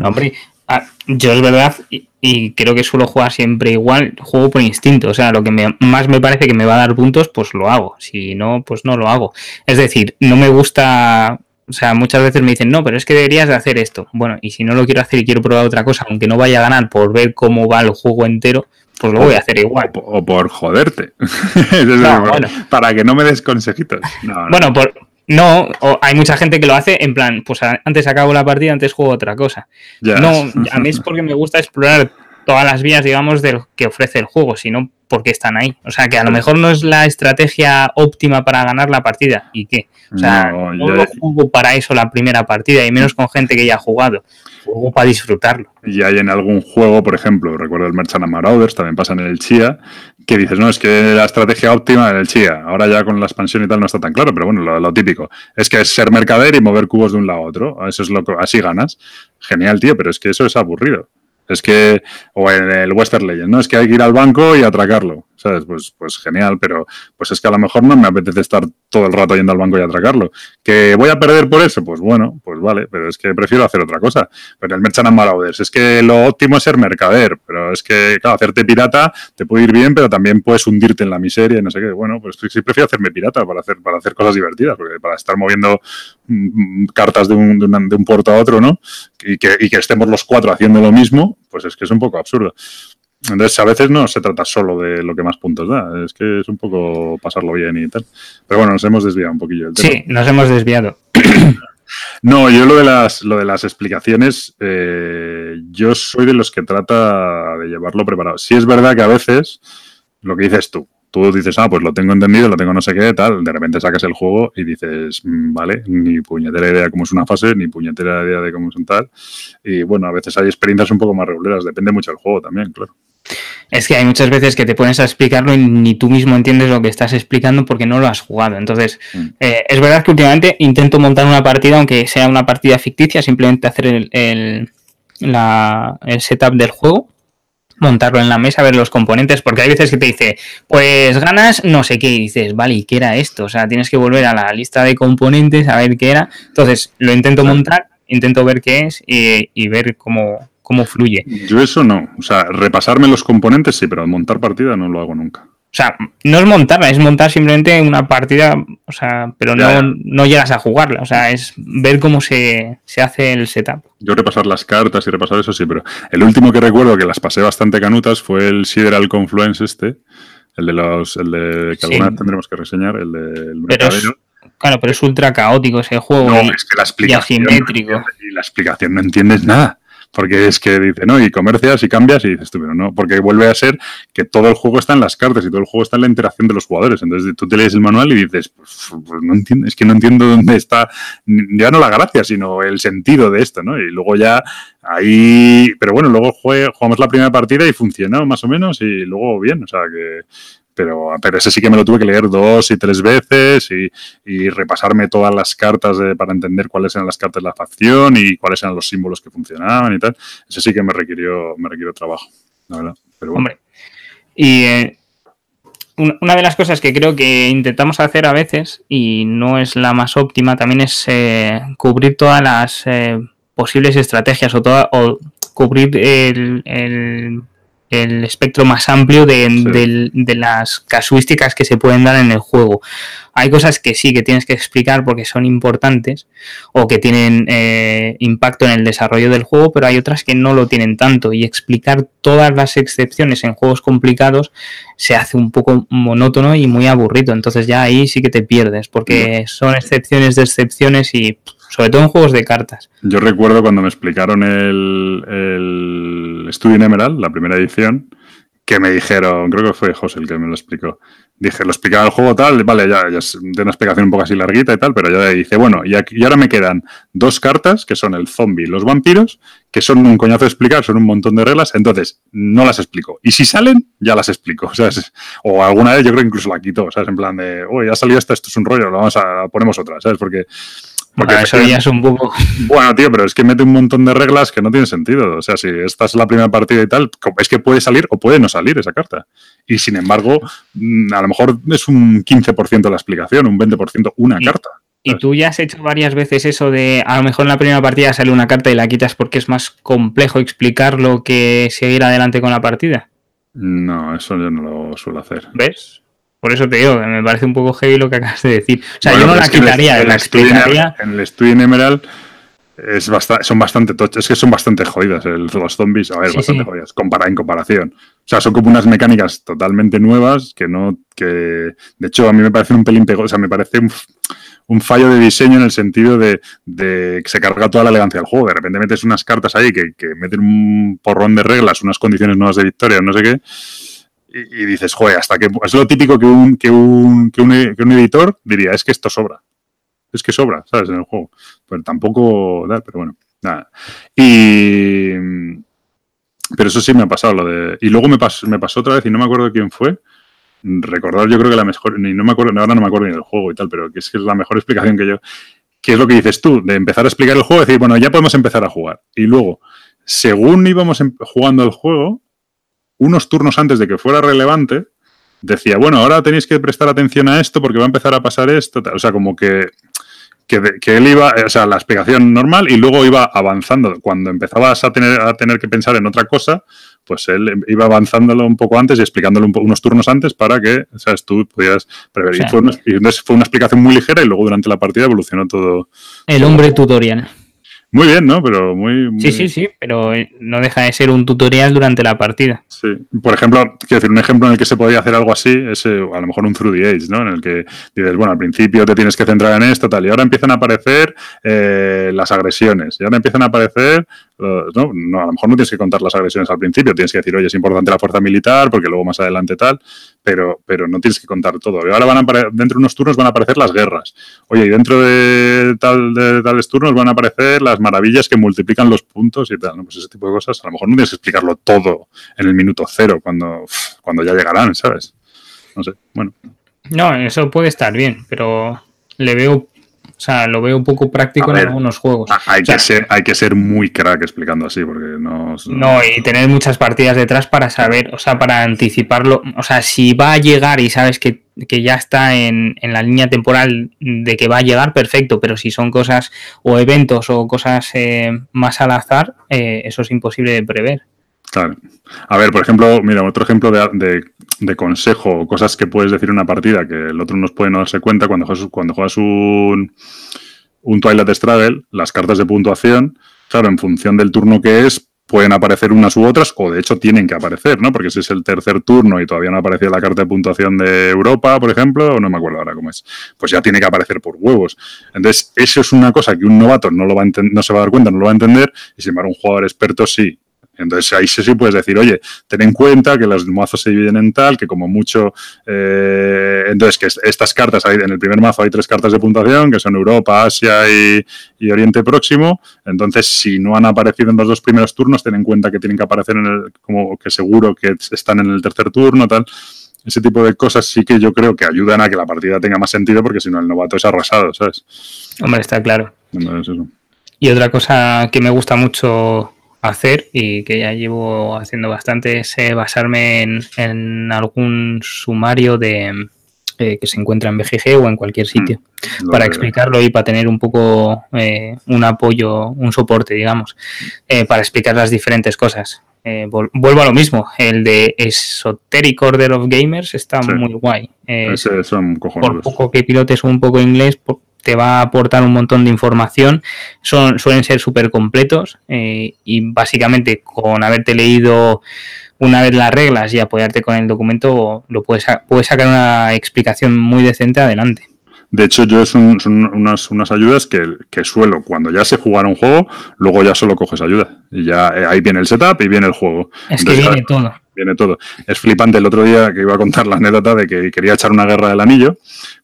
hombre ah, yo es verdad y, creo que suelo jugar siempre igual juego por instinto o sea lo que más me parece que me va a dar puntos pues lo hago si no pues no lo hago. Es decir no me gusta o sea, muchas veces me dicen, no, pero es que deberías de hacer esto. Bueno, y si no lo quiero hacer y quiero probar otra cosa, aunque no vaya a ganar por ver cómo va el juego entero, pues lo voy a hacer igual. O, por joderte. Para que no me des consejitos. bueno, por, no, hay mucha gente que lo hace en plan, pues antes acabo la partida, antes juego otra cosa. No, a mí es porque me gusta explorar todas las vías, digamos, del que ofrece el juego, sino porque están ahí. O sea, que a lo mejor no es la estrategia óptima para ganar la partida. ¿Y qué? O sea, no, lo juego para eso la primera partida, y menos con gente que ya ha jugado. Juego para disfrutarlo. Y hay en algún juego, por ejemplo, recuerdo el Merchant Marauders, también pasa en el Chia, que dices, no, es que la estrategia óptima en el Chia. Ahora ya con la expansión y tal no está tan claro, pero bueno, lo, típico. Es que es ser mercader y mover cubos de un lado a otro. Eso es lo que, así ganas. Genial, tío, pero es que eso es aburrido. Es que, o en el Western Legend, ¿no? Es que hay que ir al banco y atracarlo. ¿Sabes? Pues, pues genial, pero pues es que a lo mejor no me apetece estar todo el rato yendo al banco y atracarlo. ¿Que voy a perder por eso? Pues bueno, pues vale, pero es que prefiero hacer otra cosa. Pero el Merchant Marauders es que lo óptimo es ser mercader, pero es que, claro, hacerte pirata te puede ir bien, pero también puedes hundirte en la miseria y no sé qué. Bueno, pues sí prefiero hacerme pirata para hacer, para hacer cosas divertidas, porque para estar moviendo mm, cartas de un, de, un puerto a otro, ¿no? Y que estemos los cuatro haciendo lo mismo, pues es que es un poco absurdo. Entonces, a veces no se trata solo de lo que más puntos da, es que es un poco pasarlo bien y tal. Pero bueno, nos hemos desviado un poquillo. Sí, nos hemos desviado. No, yo lo de las, lo de las explicaciones, eh, yo soy de los que trata de llevarlo preparado. Sí es verdad que a veces, lo que dices tú, tú dices, ah, pues lo tengo entendido, lo tengo no sé qué, tal, de repente sacas el juego y dices, mm, vale, ni puñetera idea cómo es una fase, ni puñetera idea de cómo es un tal. Y bueno, a veces hay experiencias un poco más regulares, depende mucho del juego también, claro. Es que hay muchas veces que te pones a explicarlo y ni tú mismo entiendes lo que estás explicando porque no lo has jugado. Entonces, mm. eh, es verdad que últimamente intento montar una partida, aunque sea una partida ficticia, simplemente hacer el, el, el setup del juego, montarlo en la mesa, ver los componentes, porque hay veces que te dice, pues ganas no sé qué, y dices, vale, ¿y qué era esto? O sea, tienes que volver a la lista de componentes a ver qué era. Entonces, lo intento montar, intento ver qué es y, y ver cómo, cómo fluye. Yo eso no. O sea, repasarme los componentes sí, pero montar partida no lo hago nunca. O sea, no es montarla, es montar simplemente una partida, o sea, pero no, no, llegas a jugarla. O sea, es ver cómo se, se, hace el setup. Yo repasar las cartas y repasar eso sí, pero el último que recuerdo que las pasé bastante canutas fue el Sideral Confluence este, el de los, el de que alguna vez tendremos que reseñar, el del mercadero. Claro, pero es ultra caótico ese juego. No, es que la explicación. y la explicación no entiendes nada. Porque es que dice, no, y comercias y cambias y dices tú, pero no, porque vuelve a ser que todo el juego está en las cartas y todo el juego está en la interacción de los jugadores. Entonces tú te lees el manual y dices, pues, pues no entiendo, es que no entiendo dónde está, ya no la gracia, sino el sentido de esto, ¿no? Y luego ya ahí, pero bueno, luego jugamos la primera partida y funcionó más o menos y luego bien, o sea que pero, pero ese sí que me lo tuve que leer dos y tres veces y, repasarme todas las cartas para entender cuáles eran las cartas de la facción y cuáles eran los símbolos que funcionaban y tal. Ese sí que me requirió, me requirió trabajo, la verdad. Hombre, y eh, una de las cosas que creo que intentamos hacer a veces y no es la más óptima también es eh, cubrir todas las eh, posibles estrategias o, toda, o cubrir el espectro más amplio de, las casuísticas que se pueden dar en el juego. Hay cosas que sí que tienes que explicar porque son importantes o que tienen eh, impacto en el desarrollo del juego, pero hay otras que no lo tienen tanto y explicar todas las excepciones en juegos complicados se hace un poco monótono y muy aburrido. Entonces ya ahí sí que te pierdes porque son excepciones de excepciones y sobre todo en juegos de cartas. Yo recuerdo cuando me explicaron el, el Studio en Emerald, la primera edición, que me dijeron, creo que fue José el que me lo explicó. Dije, lo explicaba el juego tal, vale, ya, ya es de una explicación un poco así larguita y tal, pero ya dice, bueno, y, ahora me quedan dos cartas, que son el zombie y los vampiros, que son un coñazo de explicar, son un montón de reglas, entonces no las explico. Y si salen, ya las explico. O alguna vez yo creo que incluso la quito, ¿sabes? En plan de, oye, ya salido esta, esto es un rollo, lo vamos a, ponemos otra, ¿sabes? Porque porque eso ya es un poco. Bueno, tío, pero es que mete un montón de reglas que no tienen sentido. O sea, si esta es la primera partida y tal, es que puede salir o puede no salir esa carta. Y sin embargo, mm, a lo mejor es un 15% de la explicación, un 20% una carta. Y tú ya has hecho varias veces eso de a lo mejor en la primera partida sale una carta y la quitas porque es más complejo explicarlo que seguir adelante con la partida. No, eso yo no lo suelo hacer. ¿Ves? Por eso te digo, me parece un poco heavy lo que acabas de decir. O sea, yo no la quitaría, la explicaría. En el estudio en Emerald es bastante, son bastante es que son bastante jodidas los zombies, a ver, bastante jodidas, en comparación. O sea, son como unas mecánicas totalmente nuevas que no, que de hecho a mí me parece un pelín pegoso, o sea, me parece un, fallo de diseño en el sentido de, que se carga toda la elegancia del juego. De repente metes unas cartas ahí que, que meten un porrón de reglas, unas condiciones nuevas de victoria, no sé qué y, dices, joder, hasta que es lo típico que un, que un, que un, que un editor diría, es que esto sobra. Es que sobra, ¿sabes? En el juego. Pero tampoco, pero bueno, nada. Y. Pero eso sí me ha pasado lo de. Y luego me pasó, me pasó otra vez y no me acuerdo quién fue. Recordar, yo creo que la mejor. Ni no me acuerdo, ahora no me acuerdo ni del juego y tal, pero que es que es la mejor explicación que yo. ¿Qué es lo que dices tú? De empezar a explicar el juego, decir, bueno, ya podemos empezar a jugar. Y luego, según íbamos em, jugando el juego, unos turnos antes de que fuera relevante, decía, bueno, ahora tenéis que prestar atención a esto porque va a empezar a pasar esto. O sea, como que, que, él iba, o sea, la explicación normal y luego iba avanzando. Cuando empezabas a tener, a tener que pensar en otra cosa, pues él iba avanzándolo un poco antes y explicándolo unos turnos antes para que, ¿sabes? Tú pudieras prever. y, fue una, fue una explicación muy ligera y luego durante la partida evolucionó todo. El hombre tutorial. Muy bien, ¿no? Pero muy, Sí, sí, sí, pero eh, no deja de ser un tutorial durante la partida. Sí. Por ejemplo, quiero decir, un ejemplo en el que se podría hacer algo así es eh, a lo mejor un Through the Age, ¿no? En el que dices, bueno, al principio te tienes que centrar en esto, tal, y ahora empiezan a aparecer eh, las agresiones, y ahora empiezan a aparecer ¿no? ¿no? a lo mejor no tienes que contar las agresiones al principio, tienes que decir, oye, es importante la fuerza militar, porque luego más adelante tal, pero, pero no tienes que contar todo. Ahora van a dentro de unos turnos van a aparecer las guerras. Oye, y dentro de, tal, de tales turnos van a aparecer las maravillas que multiplican los puntos y tal, ¿no? Pues ese tipo de cosas, a lo mejor no tienes que explicarlo todo en el minuto cero, cuando, cuando ya llegarán, ¿sabes? No sé, bueno. No, eso puede estar bien, pero le veo o sea, lo veo un poco práctico en algunos juegos. Hay, que ser, hay que ser muy crack explicando así, porque no. No, y tener muchas partidas detrás para saber, o sea, para anticiparlo. O sea, si va a llegar y sabes que, ya está en, la línea temporal de que va a llegar, perfecto. Pero si son cosas o eventos o cosas eh, más al azar, eh, eso es imposible de prever. Claro. A ver, por ejemplo, mira, otro ejemplo de, de, consejo, cosas que puedes decir en una partida que el otro nos puede no darse cuenta cuando juegas, cuando juegas un, un Twilight Struggle, las cartas de puntuación, claro, en función del turno que es, pueden aparecer unas u otras, o de hecho tienen que aparecer, ¿no? Porque si es el tercer turno y todavía no ha aparecido la carta de puntuación de Europa, por ejemplo, o no me acuerdo ahora cómo es, pues ya tiene que aparecer por huevos. Entonces, eso es una cosa que un novato no, lo va a no se va a dar cuenta, no lo va a entender, y sin embargo un jugador experto sí. Entonces ahí sí, sí puedes decir, oye, ten en cuenta que los mazos se dividen en tal, que como mucho, eh, entonces que estas cartas, hay, en el primer mazo hay tres cartas de puntuación, que son Europa, Asia y, Oriente Próximo, entonces si no han aparecido en los dos primeros turnos, ten en cuenta que tienen que aparecer en el, como que seguro que están en el tercer turno, tal. Ese tipo de cosas sí que yo creo que ayudan a que la partida tenga más sentido, porque si no el novato es arrasado, ¿sabes? Hombre, está claro. Y otra cosa que me gusta mucho hacer y que ya llevo haciendo bastante es eh, basarme en, algún sumario de eh, que se encuentra en BGG o en cualquier mm, sitio para explicarlo y para tener un poco eh, un apoyo, un soporte, digamos, para explicar las diferentes cosas. vuelvo a lo mismo, el de Esoteric Order of Gamers está muy guay. por poco que pilotes un poco inglés, te va a aportar un montón de información. Son, suelen ser súper completos eh, y básicamente con haberte leído una vez las reglas y apoyarte con el documento, lo puedes, puedes sacar una explicación muy decente adelante. De hecho, yo son, son unas, unas, ayudas que, que, suelo, cuando ya sé jugar un juego, luego ya solo coges ayuda. Y ya eh, ahí viene el setup y viene el juego. Es que viene todo. Viene todo. Es flipante el otro día que iba a contar la anécdota de que quería echar una guerra del anillo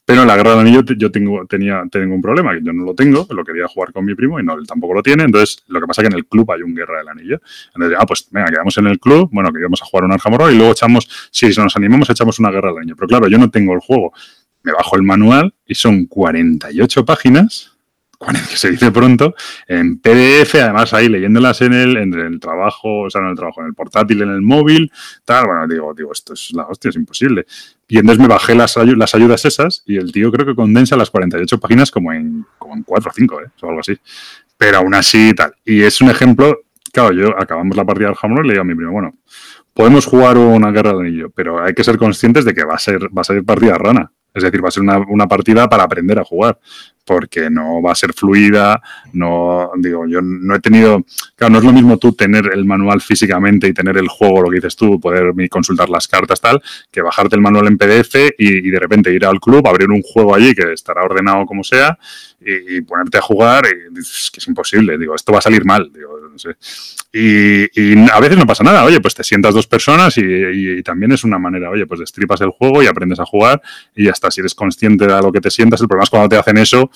pero en la guerra del anillo yo tengo, tenía, tengo un problema, que yo no lo tengo, lo quería jugar con mi primo y no, él tampoco lo tiene. Entonces, lo que pasa es que en el club hay un guerra del anillo. Entonces, ah, pues venga, quedamos en el club, bueno, que íbamos a jugar un Arhamorro y luego echamos, si nos animamos, echamos una guerra del anillo. Pero claro, yo no tengo el juego. Me bajo el manual y son 48 páginas que se dice pronto, en PDF, además ahí leyéndolas en el, en el trabajo, o sea, en el trabajo, en el portátil, en el móvil, tal, bueno, digo, digo, esto es la hostia, es imposible. Y entonces me bajé las, las ayudas esas y el tío creo que condensa las 48 páginas como en, como en 4 o 5, ¿eh? o algo así. Pero aún así, tal. Y es un ejemplo, claro, yo acabamos la partida del Hammer y le digo a mi primo, bueno, podemos jugar una guerra de anillo, pero hay que ser conscientes de que va a ser, va a ser partida rana. Es decir, va a ser una, una, partida para aprender a jugar porque no va a ser fluida, no, digo, yo no he tenido, claro, no es lo mismo tú tener el manual físicamente y tener el juego, lo que dices tú, poder consultar las cartas tal, que bajarte el manual en PDF y, de repente ir al club, abrir un juego allí que estará ordenado como sea y, ponerte a jugar y dices que es imposible, digo, esto va a salir mal, digo, no sé. Y, a veces no pasa nada, oye, pues te sientas dos personas y, también es una manera, oye, pues destripas el juego y aprendes a jugar y ya está, si eres consciente de lo que te sientas, el problema es cuando te hacen eso,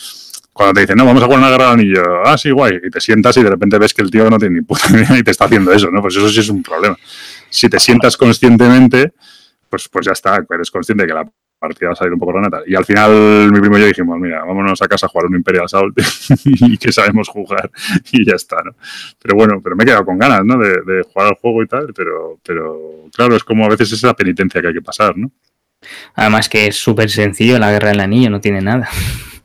cuando te dicen, no, vamos a jugar una guerra de anillo, ah, sí, guay, y te sientas y de repente ves que el tío no tiene ni puta idea y te está haciendo eso, ¿no? Pues eso sí es un problema. Si te sientas conscientemente, pues, pues ya está, eres consciente de que la partida va a salir un poco rana Y al final mi primo y yo dijimos, mira, vámonos a casa a jugar un Imperial Assault y que sabemos jugar y ya está, ¿no? Pero bueno, pero me he quedado con ganas, ¿no? De, de jugar al juego y tal, pero, pero claro, es como a veces es la penitencia que hay que pasar, ¿no? Además que es súper sencillo la guerra del anillo, no tiene nada.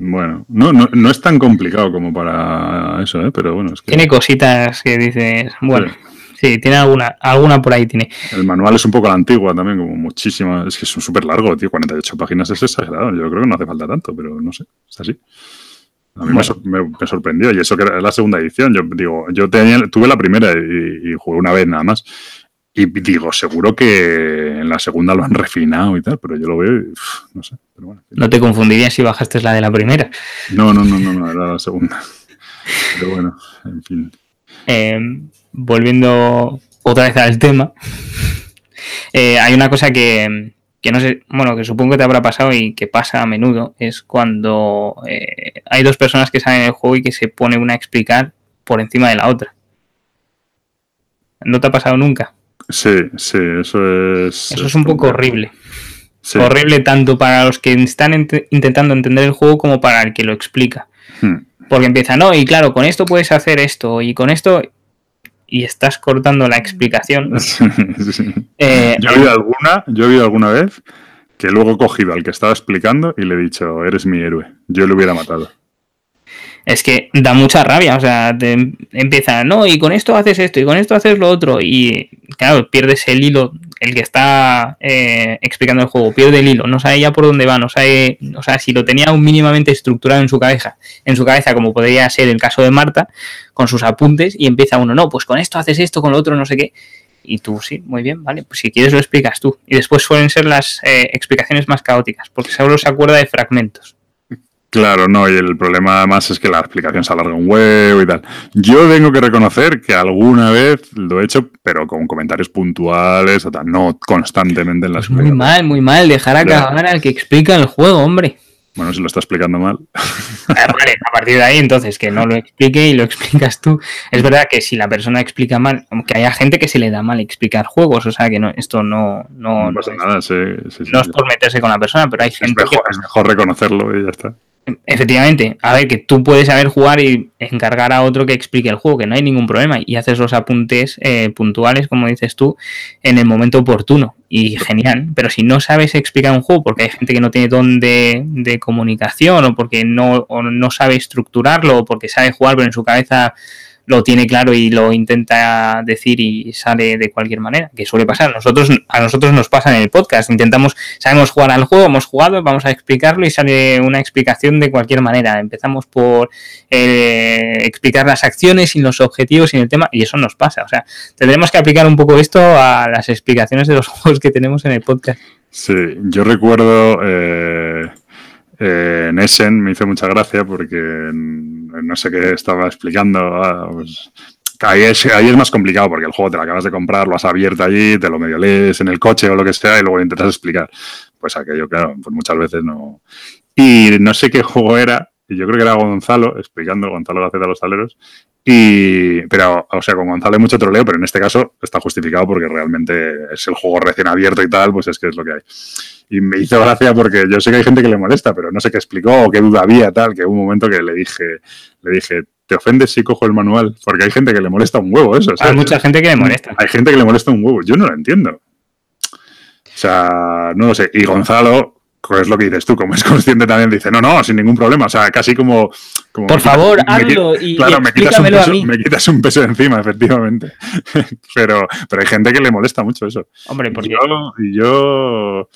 Bueno, no, no, no, es tan complicado como para eso, ¿eh? pero bueno. Es que... Tiene cositas que dices, bueno, sí. tiene alguna, alguna por ahí tiene. El manual es un poco la antigua también, como muchísimo, es que es súper largo, tío, 48 páginas es exagerado, yo creo que no hace falta tanto, pero no sé, es así. A mí me, sorprendió, y eso que era la segunda edición, yo digo, yo tenía, tuve la primera y, y jugué una vez nada más, y digo, seguro que en la segunda lo han refinado y tal, pero yo lo veo y no sé. Pero bueno, no te confundirías si bajaste la de la primera. No, no, no, no, no era la segunda. Pero bueno, en fin. Eh, volviendo otra vez al tema, eh, hay una cosa que, que, no sé, bueno, que supongo que te habrá pasado y que pasa a menudo, es cuando eh, hay dos personas que salen del juego y que se pone una a explicar por encima de la otra. ¿No te ha pasado nunca? Sí, sí, eso es. Eso es un poco horrible. Horrible tanto para los que están intentando entender el juego como para el que lo explica. Hmm. Porque empieza, no, y claro, con esto puedes hacer esto, y con esto. Y estás cortando la explicación. Eh, yo, he alguna, yo he oído alguna vez que luego he cogido al que estaba explicando y le he dicho, eres mi héroe. Yo lo hubiera matado. Es que da mucha rabia, o sea, te empieza, no, y con esto haces esto, y con esto haces lo otro, y claro, pierdes el hilo, el que está eh, explicando el juego, pierde el hilo, no sabe ya por dónde va, no sabe, o sea, si lo tenía un mínimamente estructurado en su cabeza, en su cabeza, como podría ser el caso de Marta, con sus apuntes, y empieza uno, no, pues con esto haces esto, con lo otro, no sé qué, y tú sí, muy bien, vale, pues si quieres lo explicas tú, y después suelen ser las eh, explicaciones más caóticas, porque solo se acuerda de fragmentos. Claro, no, y el problema además es que la explicación se alarga un huevo y tal. Yo tengo que reconocer que alguna vez lo he hecho, pero con comentarios puntuales, o tal, no constantemente en las pues Muy mal, muy mal, dejar acabar al que explica el juego, hombre. Bueno, si lo está explicando mal. Ah, vale, a partir de ahí, entonces, que no lo explique y lo explicas tú. Es verdad que si la persona explica mal, que haya gente que se le da mal explicar juegos, o sea, que no, esto no. No, no pasa nada, sí, sí, No es por meterse con la persona, pero hay gente. Es mejor, es mejor reconocerlo y ya está. Efectivamente, a ver, que tú puedes saber jugar y encargar a otro que explique el juego, que no hay ningún problema, y haces los apuntes eh, puntuales, como dices tú, en el momento oportuno, y genial, pero si no sabes explicar un juego, porque hay gente que no tiene don de, de comunicación, o porque no, o no sabe estructurarlo, o porque sabe jugar, pero en su cabeza lo tiene claro y lo intenta decir y sale de cualquier manera, que suele pasar. Nosotros, a nosotros nos pasa en el podcast. Intentamos, sabemos jugar al juego, hemos jugado, vamos a explicarlo y sale una explicación de cualquier manera. Empezamos por eh, explicar las acciones y los objetivos y el tema, y eso nos pasa. O sea, tendremos que aplicar un poco esto a las explicaciones de los juegos que tenemos en el podcast. Sí, yo recuerdo. Eh eh, en Essen me hizo mucha gracia porque no sé qué estaba explicando. Ah, pues, ahí, es, ahí es más complicado porque el juego te lo acabas de comprar, lo has abierto allí, te lo medio lees en el coche o lo que sea y luego intentas explicar. Pues aquello, claro, pues muchas veces no. Y no sé qué juego era, y yo creo que era Gonzalo, explicando, Gonzalo la de los Saleros, y, pero, o sea, con Gonzalo hay mucho troleo, pero en este caso está justificado porque realmente es el juego recién abierto y tal, pues es que es lo que hay. Y me hizo gracia porque yo sé que hay gente que le molesta, pero no sé qué explicó o qué duda había, tal, que hubo un momento que le dije, le dije, ¿te ofendes si cojo el manual? Porque hay gente que le molesta un huevo eso. Hay mucha gente que le molesta. Hay gente que le molesta un huevo. Yo no lo entiendo. O sea, no lo sé. Y Gonzalo, es lo que dices tú, como es consciente también, dice, no, no, sin ningún problema. O sea, casi como. Por favor, hazlo y, claro, me quitas, un peso, me quitas un peso encima, efectivamente. pero, pero hay gente que le molesta mucho eso. Hombre, porque. Yo, y yo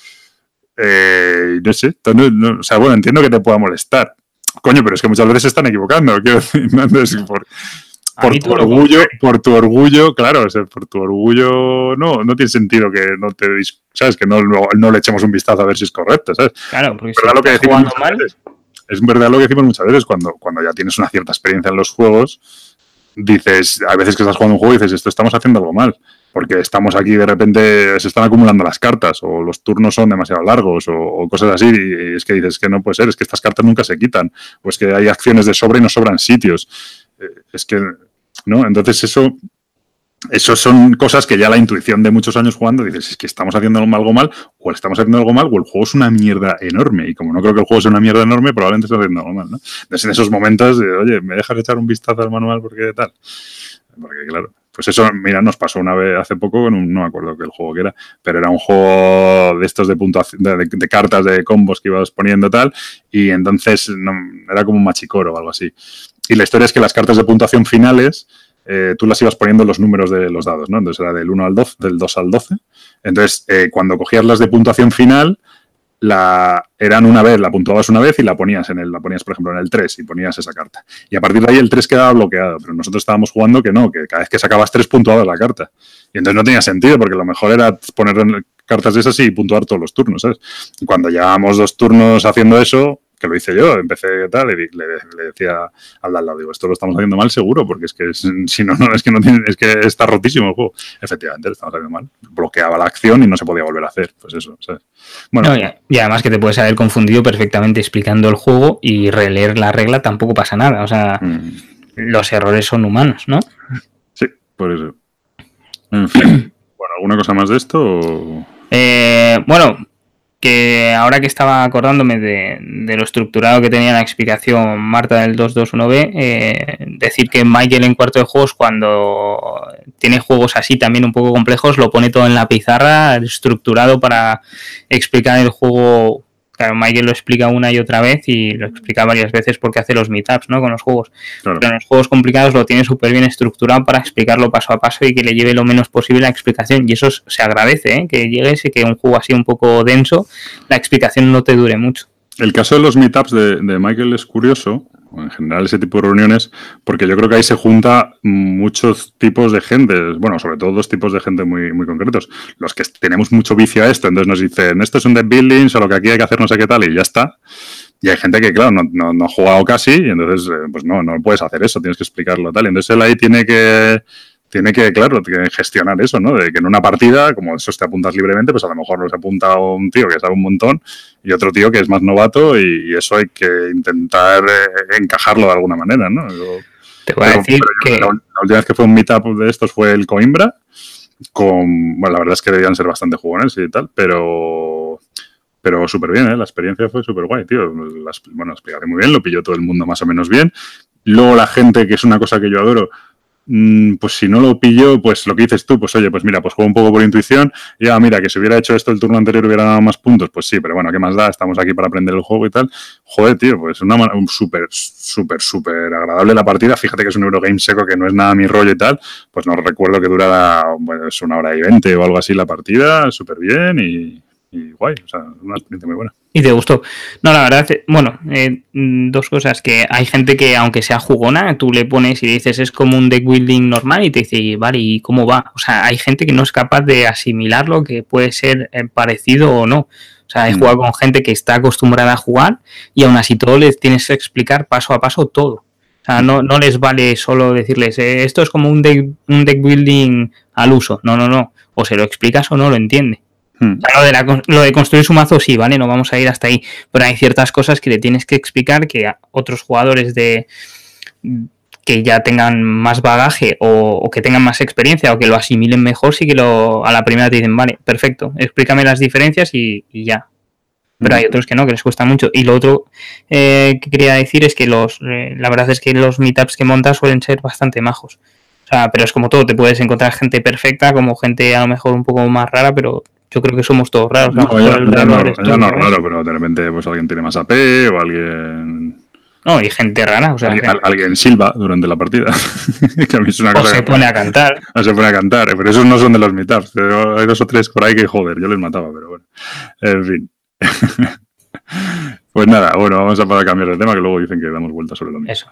eh, no sé, o sea, bueno, entiendo que te pueda molestar. Coño, pero es que muchas veces se están equivocando, quiero decir, por, tu orgullo, por tu orgullo, claro, por tu orgullo no, no tiene sentido que no te, sabes, que no, no, le echemos un vistazo a ver si es correcto, ¿sabes? Claro, porque es verdad lo que decimos muchas veces, es verdad lo que decimos muchas veces cuando, cuando ya tienes una cierta experiencia en los juegos, dices, hay veces que estás jugando un juego y dices, esto estamos haciendo algo mal porque estamos aquí de repente se están acumulando las cartas o los turnos son demasiado largos o, cosas así y es que dices que no puede ser, es que estas cartas nunca se quitan o es que hay acciones de sobra y no sobran sitios. Eh, es que, ¿no? Entonces eso, eso son cosas que ya la intuición de muchos años jugando dices, es que estamos haciendo algo mal o estamos haciendo algo mal o el juego es una mierda enorme y como no creo que el juego sea una mierda enorme, probablemente estamos haciendo algo mal, ¿no? Entonces en esos momentos, oye, ¿me dejas echar un vistazo al manual porque tal? Porque claro, pues eso, mira, nos pasó una vez hace poco no me acuerdo qué el juego que era, pero era un juego de estos de puntuación, de, cartas, de combos que ibas poniendo tal, y entonces era como un machicoro o algo así. Y la historia es que las cartas de puntuación finales, eh, tú las ibas poniendo los números de los dados, ¿no? Entonces era del 1 al 12, del 2 al 12. Entonces, eh, cuando cogías las de puntuación final, la eran una vez, la puntuabas una vez y la ponías en el, la ponías, por ejemplo, en el 3 y ponías esa carta. Y a partir de ahí el 3 quedaba bloqueado, pero nosotros estábamos jugando que no, que cada vez que sacabas 3 puntuabas la carta. Y entonces no tenía sentido, porque lo mejor era poner cartas de esas y puntuar todos los turnos, ¿sabes? Y cuando llevábamos dos turnos haciendo eso, que lo hice yo, empecé tal, y le, le decía al lado, digo, esto lo estamos haciendo mal seguro, porque es que si no, no, es que no tiene, es que está rotísimo el juego. Efectivamente, lo estamos haciendo mal. Bloqueaba la acción y no se podía volver a hacer. Pues eso, ¿sabes? Bueno. y, además que te puedes haber confundido perfectamente explicando el juego y releer la regla tampoco pasa nada. O sea, mm. los errores son humanos, ¿no? Sí, por eso. En fin. bueno, ¿alguna cosa más de esto? Eh, bueno, ahora que estaba acordándome de, lo estructurado que tenía la explicación Marta del 221B, eh, decir que Michael en cuarto de juegos cuando tiene juegos así también un poco complejos, lo pone todo en la pizarra, estructurado para explicar el juego Claro, Michael lo explica una y otra vez y lo explica varias veces porque hace los meetups, ¿no? Con los juegos. Pero en los juegos complicados lo tiene súper bien estructurado para explicarlo paso a paso y que le lleve lo menos posible la explicación. Y eso se agradece, ¿eh? Que llegues y que un juego así un poco denso, la explicación no te dure mucho. El caso de los meetups de, de Michael es curioso, en general ese tipo de reuniones, porque yo creo que ahí se junta muchos tipos de gente, bueno, sobre todo dos tipos de gente muy, muy concretos. Los que tenemos mucho vicio a esto, entonces nos dicen, esto es un deck building, o lo que aquí hay que hacer no sé qué tal, y ya está. Y hay gente que, claro, no, no, no ha jugado casi, y entonces, eh, pues no, no puedes hacer eso, tienes que explicarlo tal. Y entonces él ahí tiene que tiene que, claro, tiene que gestionar eso, ¿no? De que en una partida, como eso te apuntas libremente, pues a lo mejor nos apunta un tío que sabe un montón y otro tío que es más novato y, eso hay que intentar eh, encajarlo de alguna manera, ¿no? te voy a decir que... La, última vez que fue un meetup de estos fue el Coimbra, con, bueno, la verdad es que debían ser bastante jugones y tal, pero pero súper bien, ¿eh? la experiencia fue súper guay, tío. Las, bueno, explicaré muy bien, lo pilló todo el mundo más o menos bien. Luego la gente, que es una cosa que yo adoro, pues si no lo pillo, pues lo que dices tú, pues oye, pues mira, pues juego un poco por intuición, y ah, mira, que si hubiera hecho esto el turno anterior hubiera dado más puntos, pues sí, pero bueno, ¿qué más da? Estamos aquí para aprender el juego y tal. Joder, tío, pues una un súper, súper, súper agradable la partida. Fíjate que es un Eurogame seco que no es nada mi rollo y tal, pues no recuerdo que durara pues, una hora y veinte o algo así la partida, súper bien y, y guay, o sea, una experiencia muy buena. ¿Y te gustó? No, la verdad, bueno, eh, dos cosas, que hay gente que aunque sea jugona, tú le pones y dices es como un deck building normal y te dice, vale, ¿y cómo va? O sea, hay gente que no es capaz de asimilarlo, que puede ser eh, parecido o no. O sea, he mm. jugado con gente que está acostumbrada a jugar y aún así todo les tienes que explicar paso a paso todo. O sea, no, no les vale solo decirles, eh, esto es como un deck, un deck building al uso. No, no, no. O se lo explicas o no lo entiende. Hmm. lo, de construir su mazo sí, ¿vale? No vamos a ir hasta ahí. Pero hay ciertas cosas que le tienes que explicar que a otros jugadores de que ya tengan más bagaje o, que tengan más experiencia o que lo asimilen mejor, sí que lo, a la primera te dicen, vale, perfecto, explícame las diferencias y, ya. Pero hay hmm. otros que no, que les cuesta mucho. Y lo otro eh, que quería decir es que los, eh, la verdad es que los meetups que montas suelen ser bastante majos. O sea, pero es como todo, te puedes encontrar gente perfecta, como gente a lo mejor un poco más rara, pero yo creo que somos todos raros. No, ya, no, es raro, pero de repente pues alguien tiene más AP o alguien... No, y gente rara. O sea, alguien, silba durante la partida. que a mí es una o se pone a cantar. O se pone a cantar, pero esos no son de los meetups. Hay dos o tres por ahí que, joder, yo les mataba, pero bueno. En fin. pues nada, bueno, vamos a para cambiar de tema, que luego dicen que damos vueltas sobre lo mismo. Eso.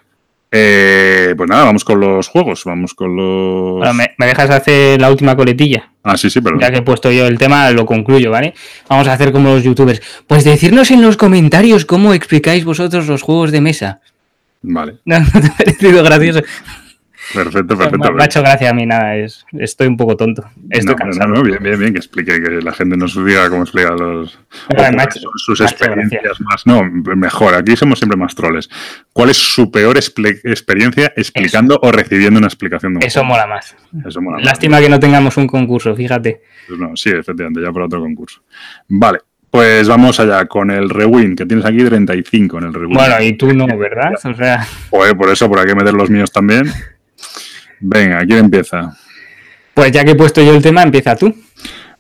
Eh, pues nada, vamos con los juegos, vamos con los... Bueno, ¿me, dejas hacer la última coletilla? Ah, sí, sí, perdón. Ya que he puesto yo el tema, lo concluyo, ¿vale? Vamos a hacer como los youtubers. Pues decirnos en los comentarios cómo explicáis vosotros los juegos de mesa. Vale. ¿No, te ha parecido gracioso? Perfecto, perfecto. Me, ha hecho gracia a mí, nada, es, estoy un poco tonto. Estoy cansado. No, bien, bien, bien, que explique, que la gente nos diga cómo explica los, sus experiencias más. No, mejor, aquí somos siempre más troles. ¿Cuál es su peor experiencia explicando o recibiendo una explicación de un Eso mola más. Eso mola Lástima que no tengamos un concurso, fíjate. Pues no, sí, efectivamente, ya por otro concurso. Vale, pues vamos allá con el Rewind, que tienes aquí 35 en el Rewind. Bueno, y tú no, ¿verdad? O sea... Pues por eso, por aquí meter los míos también. Venga, ¿quién empieza? Pues ya que he puesto yo el tema, empieza tú.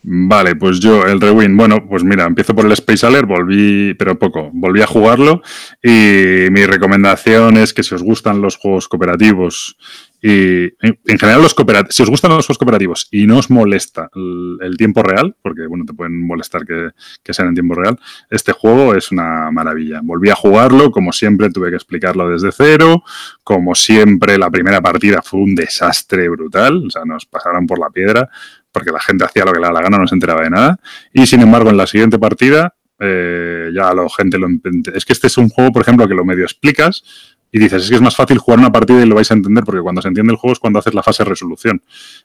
Vale, pues yo, el Rewind, bueno, pues mira, empiezo por el Space Alert, volví, pero poco, volví a jugarlo y mi recomendación es que si os gustan los juegos cooperativos y en general los si os gustan los juegos cooperativos y no os molesta el, tiempo real, porque bueno, te pueden molestar que, que, sean en tiempo real, este juego es una maravilla. Volví a jugarlo, como siempre tuve que explicarlo desde cero, como siempre la primera partida fue un desastre brutal, o sea, nos pasaron por la piedra, porque la gente hacía lo que le daba la gana, no se enteraba de nada. Y sin embargo, en la siguiente partida, eh, ya la gente lo Es que este es un juego, por ejemplo, que lo medio explicas y dices, es que es más fácil jugar una partida y lo vais a entender, porque cuando se entiende el juego es cuando haces la fase de resolución.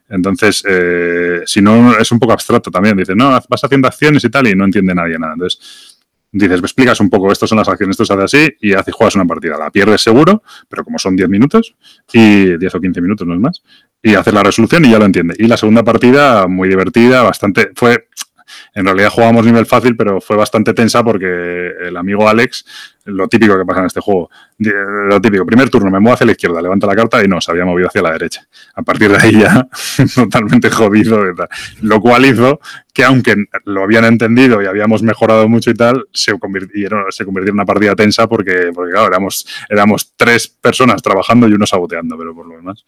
Entonces, eh, si no, es un poco abstracto también. Dices, no, vas haciendo acciones y tal, y no entiende nadie nada. Entonces, dices, me explicas un poco, estas son las acciones, esto se hace así, y haces, juegas una partida. La pierdes seguro, pero como son 10 minutos, y 10 o 15 minutos, no es más, y haces la resolución y ya lo entiende. Y la segunda partida, muy divertida, bastante, fue, en realidad jugamos nivel fácil, pero fue bastante tensa porque el amigo Alex lo típico que pasa en este juego. Lo típico, primer turno, me muevo hacia la izquierda, levanta la carta y no, se había movido hacia la derecha. A partir de ahí ya, totalmente jodido. Lo cual hizo que, aunque lo habían entendido y habíamos mejorado mucho y tal, se convirtieron, se convirtió en una partida tensa porque, porque claro, éramos, éramos tres personas trabajando y uno saboteando, pero por lo demás.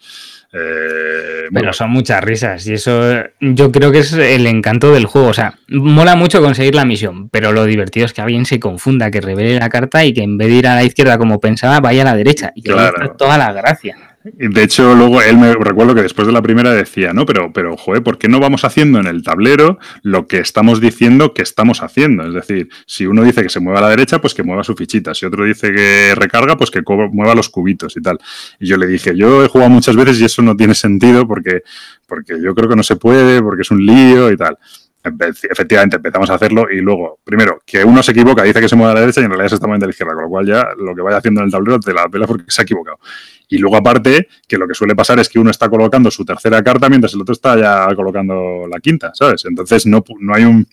Eh, pero son muchas risas y eso yo creo que es el encanto del juego. O sea, mola mucho conseguir la misión, pero lo divertido es que alguien se confunda, que revele la carta y que en vez de ir a la izquierda como pensaba, vaya a la derecha. Y que claro. toda la gracia. De hecho, luego él me recuerdo que después de la primera decía, no, pero, pero, joder, ¿por qué no vamos haciendo en el tablero lo que estamos diciendo que estamos haciendo? Es decir, si uno dice que se mueva a la derecha, pues que mueva su fichita. Si otro dice que recarga, pues que mueva los cubitos y tal. Y yo le dije, yo he jugado muchas veces y eso no tiene sentido porque, porque yo creo que no se puede, porque es un lío y tal efectivamente empezamos a hacerlo y luego, primero, que uno se equivoca, dice que se mueve a la derecha y en realidad se está moviendo a la izquierda, con lo cual ya lo que vaya haciendo en el tablero te la pela porque se ha equivocado. Y luego aparte, que lo que suele pasar es que uno está colocando su tercera carta mientras el otro está ya colocando la quinta, ¿sabes? Entonces no, no hay un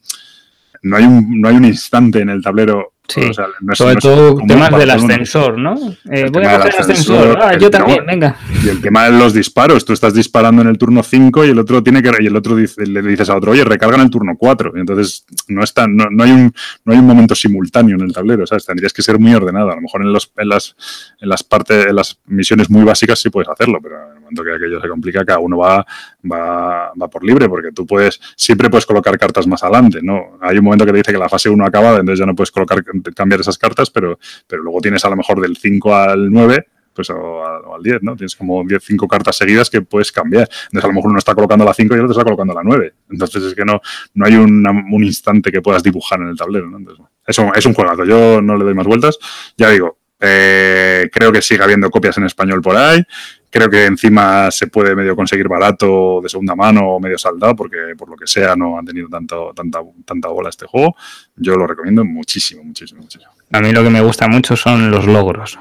no hay un no hay un instante en el tablero Sí, sobre todo temas del ascensor, ¿no? Eh, voy a coger el ascensor, ah, yo también, venga. Y el tema de los disparos, tú estás disparando en el turno 5 y el otro tiene que y el otro dice, le dices a otro, oye, recarga en el turno 4. Y entonces no, está, no, no, hay un, no hay un momento simultáneo en el tablero, ¿sabes? Tendrías que ser muy ordenado. A lo mejor en, los, en, las, en las partes, en las misiones muy básicas sí puedes hacerlo, pero en el momento que aquello se complica, cada uno va, va, va por libre, porque tú puedes, siempre puedes colocar cartas más adelante, ¿no? Hay un momento que te dice que la fase 1 acaba, entonces ya no puedes colocar cambiar esas cartas, pero, pero luego tienes a lo mejor del 5 al 9 pues o, al 10, ¿no? Tienes como 10, 5 cartas seguidas que puedes cambiar. Entonces a lo mejor uno está colocando la 5 y el otro está colocando la 9. Entonces es que no, no hay un instante que puedas dibujar en el tablero, ¿no? Entonces, eso es un juegazo. Yo no le doy más vueltas. Ya digo, eh, creo que sigue habiendo copias en español por ahí. Creo que encima se puede medio conseguir barato de segunda mano o medio saldado, porque por lo que sea no han tenido tanto, tanta, tanta bola este juego. Yo lo recomiendo muchísimo, muchísimo, muchísimo. A mí lo que me gusta mucho son los logros.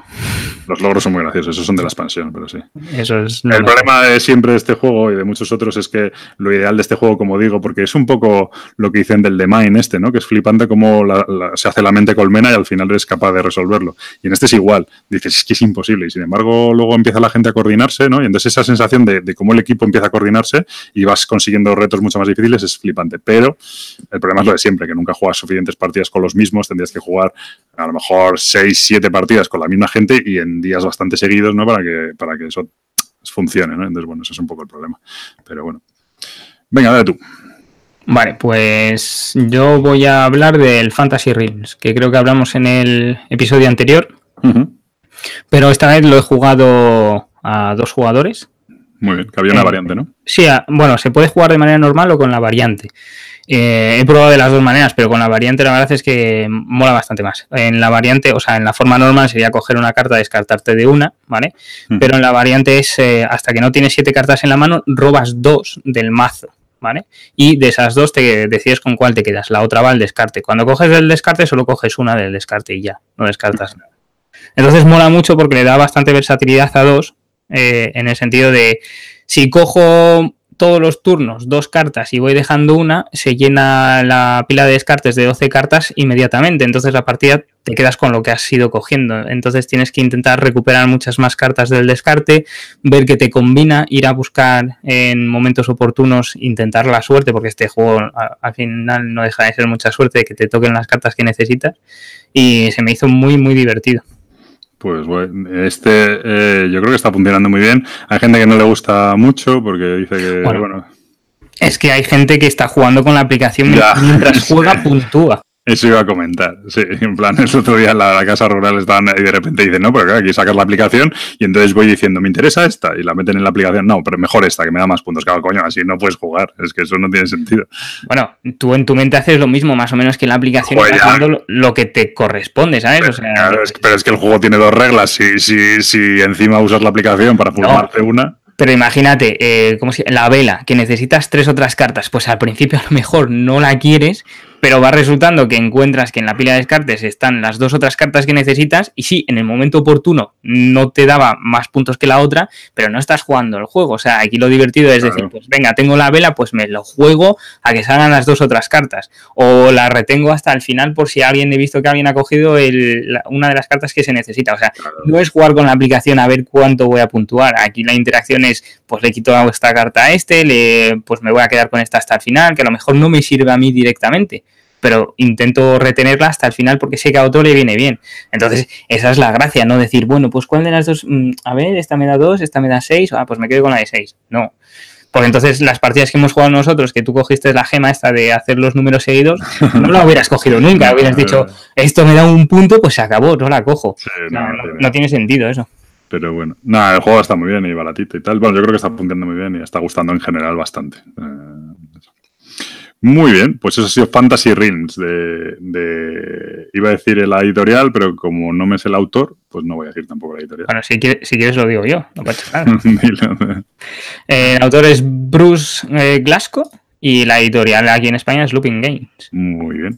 Los logros son muy graciosos, esos son de la expansión, pero sí. Eso es el problema de siempre de este juego y de muchos otros es que lo ideal de este juego, como digo, porque es un poco lo que dicen del The Mine este, ¿no? Que es flipante cómo se hace la mente colmena y al final eres capaz de resolverlo. Y en este es igual. Dices, es que es imposible. Y sin embargo, luego empieza la gente a coordinarse, ¿no? Y entonces esa sensación de, de cómo el equipo empieza a coordinarse y vas consiguiendo retos mucho más difíciles es flipante. Pero el problema es lo de siempre, que nunca juegas suficientes partidas con los mismos, tendrías que jugar a lo mejor 6, 7 partidas con la misma gente y en días bastante seguidos, ¿no? Para que, para que eso funcione, ¿no? Entonces, bueno, eso es un poco el problema. Pero bueno. Venga, dale tú. Vale, pues yo voy a hablar del Fantasy Realms, que creo que hablamos en el episodio anterior. Pero esta vez lo he jugado a dos jugadores. Muy bien, que había una eh, variante, ¿no? Sí, bueno, se puede jugar de manera normal o con la variante. Eh, he probado de las dos maneras, pero con la variante la verdad es que mola bastante más. En la variante, o sea, en la forma normal sería coger una carta, descartarte de una, ¿vale? Pero en la variante es eh, hasta que no tienes siete cartas en la mano, robas dos del mazo. ¿Vale? Y de esas dos te decides con cuál te quedas. La otra va al descarte. Cuando coges el descarte, solo coges una del descarte y ya, no descartas nada. Entonces mola mucho porque le da bastante versatilidad a dos, eh, en el sentido de si cojo todos los turnos dos cartas y voy dejando una, se llena la pila de descartes de 12 cartas inmediatamente. Entonces la partida te quedas con lo que has ido cogiendo. Entonces tienes que intentar recuperar muchas más cartas del descarte, ver que te combina, ir a buscar en momentos oportunos, intentar la suerte, porque este juego al final no deja de ser mucha suerte de que te toquen las cartas que necesitas. Y se me hizo muy, muy divertido. Pues bueno, este eh, yo creo que está funcionando muy bien. Hay gente que no le gusta mucho porque dice que, bueno, es que hay gente que está jugando con la aplicación mientras juega, puntúa. Eso iba a comentar, sí, en plan, el otro día en la, casa rural estaban y de repente dicen, no, pero claro, aquí sacas la aplicación y entonces voy diciendo, me interesa esta y la meten en la aplicación, no, pero mejor esta, que me da más puntos, claro, coño, así no puedes jugar, es que eso no tiene sentido. Bueno, tú en tu mente haces lo mismo, más o menos que en la aplicación haciendo lo, que te corresponde, ¿sabes? Pero, es, que el juego tiene dos reglas, si, si, si encima usas la aplicación para formarte una... Pero imagínate, eh, como si, la vela, que necesitas tres otras cartas, pues al principio a lo mejor no la quieres, pero va resultando que encuentras que en la pila de descartes están las dos otras cartas que necesitas y sí, en el momento oportuno no te daba más puntos que la otra, pero no estás jugando el juego. O sea, aquí lo divertido es decir, pues venga, tengo la vela, pues me lo juego a que salgan las dos otras cartas. O la retengo hasta el final por si alguien he visto que alguien ha cogido una de las cartas que se necesita. O sea, no es jugar con la aplicación a ver cuánto voy a puntuar. Aquí la interacción es, pues le quito esta carta a este, le, pues me voy a quedar con esta hasta el final, que a lo mejor no me sirve a mí directamente pero intento retenerla hasta el final porque sé que a otro le viene bien. Entonces, esa es la gracia, no decir, bueno, pues ¿cuál de las dos? Mm, a ver, esta me da dos, esta me da seis, ah, pues me quedo con la de seis. No. Porque entonces las partidas que hemos jugado nosotros, que tú cogiste la gema esta de hacer los números seguidos, no la hubieras cogido nunca. Hubieras dicho, esto me da un punto, pues se acabó, no la cojo. no, tiene sentido eso. Pero bueno, nada, el juego está muy bien y baratito y tal. Bueno, yo creo que está funcionando muy bien y está gustando en general bastante. Eh, muy bien, pues eso ha sido Fantasy Realms de, Iba a decir la editorial, pero como no me es el autor, pues no voy a decir tampoco la editorial. Bueno, si quieres, si quieres lo digo yo, no pasa nada. Eh, el autor es Bruce eh, Glasgow y la editorial aquí en España es Looping Games. Muy bien.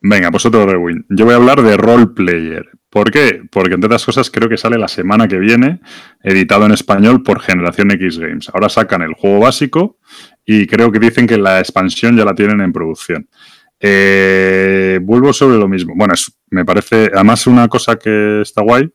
Venga, pues otro rewind. Yo voy a hablar de Role Player. ¿Por qué? Porque entre otras cosas creo que sale la semana que viene, editado en español por Generación X Games. Ahora sacan el juego básico y creo que dicen que la expansión ya la tienen en producción. Eh, vuelvo sobre lo mismo. Bueno, me parece, además una cosa que está guay,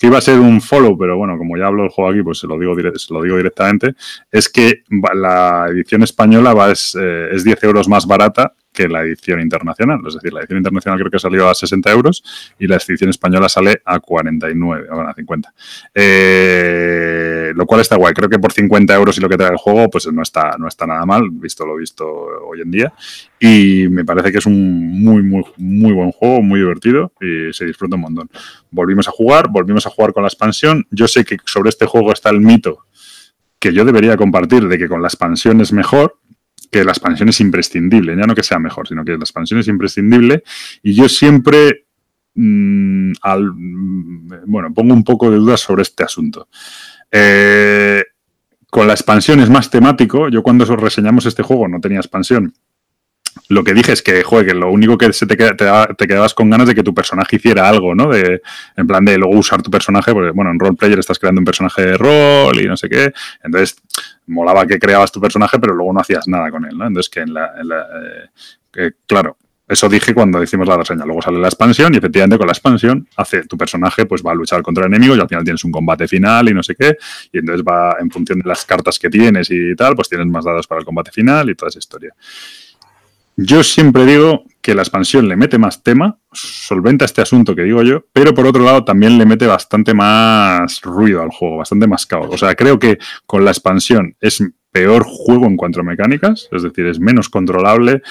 que iba a ser un follow, pero bueno, como ya hablo del juego aquí, pues se lo digo, lo digo directamente, es que la edición española va, es, eh, es 10 euros más barata que la edición internacional. Es decir, la edición internacional creo que salió a 60 euros y la edición española sale a 49, bueno, a 50. Eh, lo cual está guay. Creo que por 50 euros y lo que trae el juego, pues no está, no está nada mal, visto lo visto hoy en día. Y me parece que es un muy, muy, muy buen juego, muy divertido y se disfruta un montón. Volvimos a jugar, volvimos a jugar con la expansión. Yo sé que sobre este juego está el mito que yo debería compartir de que con la expansión es mejor, que la expansión es imprescindible, ya no que sea mejor, sino que la expansión es imprescindible. Y yo siempre, mm, al, mm, bueno, pongo un poco de dudas sobre este asunto. Eh, con la expansión es más temático. Yo cuando reseñamos este juego no tenía expansión lo que dije es que, joder, que lo único que se te, queda, te, quedabas con ganas de que tu personaje hiciera algo, ¿no? De, en plan de luego usar tu personaje, porque, bueno, en roleplayer estás creando un personaje de rol y no sé qué. Entonces, molaba que creabas tu personaje, pero luego no hacías nada con él, ¿no? Entonces, que en la. Eh, claro, eso dije cuando hicimos la reseña. Luego sale la expansión y efectivamente con la expansión hace tu personaje pues va a luchar contra el enemigo y al final tienes un combate final y no sé qué. Y entonces va en función de las cartas que tienes y tal, pues tienes más dados para el combate final y toda esa historia. Yo siempre digo que la expansión le mete más tema, solventa este asunto que digo yo, pero por otro lado también le mete bastante más ruido al juego, bastante más caos. O sea, creo que con la expansión es peor juego en cuanto a mecánicas, es decir, es menos controlable,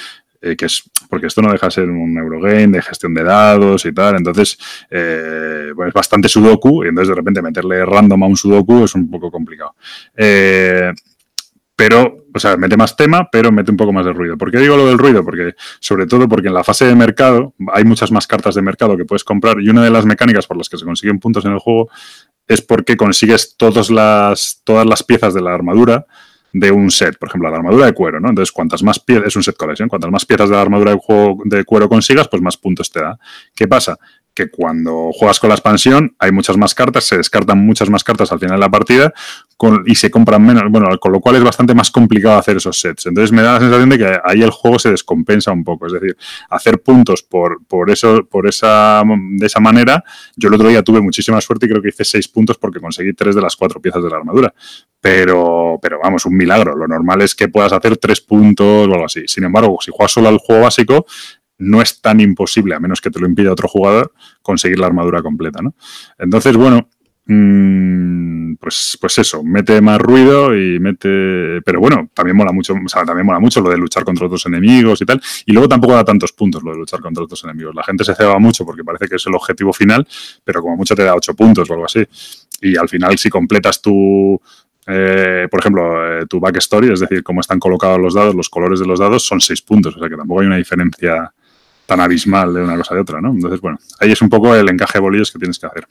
eh, que es porque esto no deja de ser un Eurogame de gestión de dados y tal, entonces eh, es bastante sudoku y entonces de repente meterle random a un sudoku es un poco complicado. Eh, pero, o sea, mete más tema, pero mete un poco más de ruido. ¿Por qué digo lo del ruido? Porque, sobre todo, porque en la fase de mercado hay muchas más cartas de mercado que puedes comprar y una de las mecánicas por las que se consiguen puntos en el juego es porque consigues todas las, todas las piezas de la armadura de un set, por ejemplo, la armadura de cuero, ¿no? Entonces, cuantas más piezas, es un set collection, cuantas más piezas de la armadura de, de cuero consigas, pues más puntos te da. ¿Qué pasa? Que cuando juegas con la expansión hay muchas más cartas, se descartan muchas más cartas al final de la partida y se compran menos, bueno, con lo cual es bastante más complicado hacer esos sets. Entonces me da la sensación de que ahí el juego se descompensa un poco, es decir, hacer puntos por, por eso, por esa, de esa manera, yo el otro día tuve muchísima suerte y creo que hice seis puntos porque conseguí tres de las cuatro piezas de la armadura. Pero, pero vamos, un milagro. Lo normal es que puedas hacer tres puntos o algo así. Sin embargo, si juegas solo al juego básico, no es tan imposible, a menos que te lo impida otro jugador, conseguir la armadura completa, ¿no? Entonces, bueno, mm, pues, pues eso, mete más ruido y mete. Pero bueno, también mola mucho, o sea, también mola mucho lo de luchar contra otros enemigos y tal. Y luego tampoco da tantos puntos lo de luchar contra otros enemigos. La gente se ceba mucho porque parece que es el objetivo final, pero como mucho te da ocho puntos o algo así. Y al final, si completas tu, eh, por ejemplo, eh, tu backstory, es decir, cómo están colocados los dados, los colores de los dados, son seis puntos. O sea que tampoco hay una diferencia tan abismal de una cosa de otra, ¿no? Entonces, bueno, ahí es un poco el encaje de bolillos que tienes que hacer.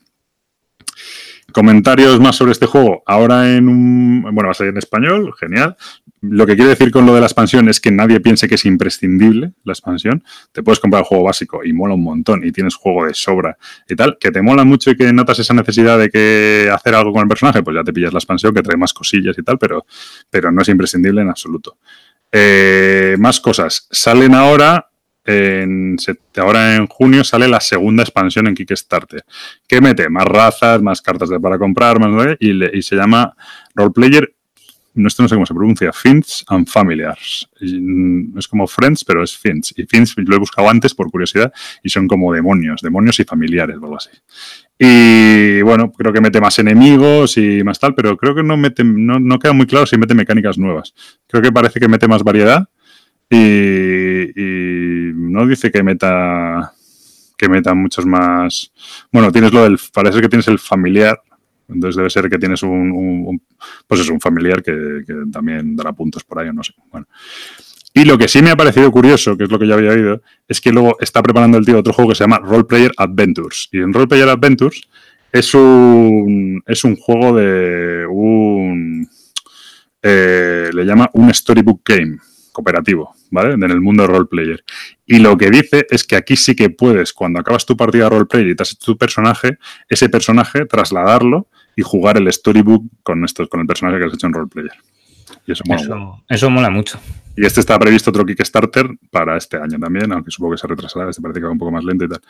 Comentarios más sobre este juego. Ahora en un. Bueno, va a salir en español, genial. lo que quiere decir con lo de la expansión es que nadie piense que es imprescindible la expansión. Te puedes comprar el juego básico y mola un montón y tienes juego de sobra y tal, que te mola mucho y que notas esa necesidad de que hacer algo con el personaje, pues ya te pillas la expansión que trae más cosillas y tal, pero, pero no es imprescindible en absoluto. Eh, más cosas. Salen ahora ahora en junio sale la segunda expansión en Kickstarter, que mete más razas, más cartas para comprar, más y, y se llama Roleplayer no, esto no sé cómo se pronuncia, Fins and Familiars. Mm, es como Friends, pero es Fins. Y Fins lo he buscado antes por curiosidad y son como demonios, demonios y familiares, algo así. Y bueno, creo que mete más enemigos y más tal, pero creo que no, queda muy claro si mete mecánicas nuevas. Creo que parece que mete más variedad y, no dice que meta que meta muchos más. Bueno, tienes lo del. Parece que tienes el familiar, entonces debe ser que tienes un, pues es un familiar que, también dará puntos por ahí, no sé. Bueno. Y lo que sí me ha parecido curioso, que es lo que ya había oído, es que luego está preparando el tío otro juego que se llama Role Player Adventures. Y en Role Player Adventures es un, es un juego de un... Eh, le llama un storybook game cooperativo, ¿vale? En el mundo de roleplayer. Y lo que dice es que aquí sí que puedes, cuando acabas tu partida de roleplayer y te has tu personaje, ese personaje trasladarlo y jugar el storybook con, esto, con el personaje que has hecho en roleplayer. Y eso mola, eso, mola mucho. Y este está previsto otro Kickstarter para este año también, aunque supongo que se retrasará, este parece que va un poco más lento y tal.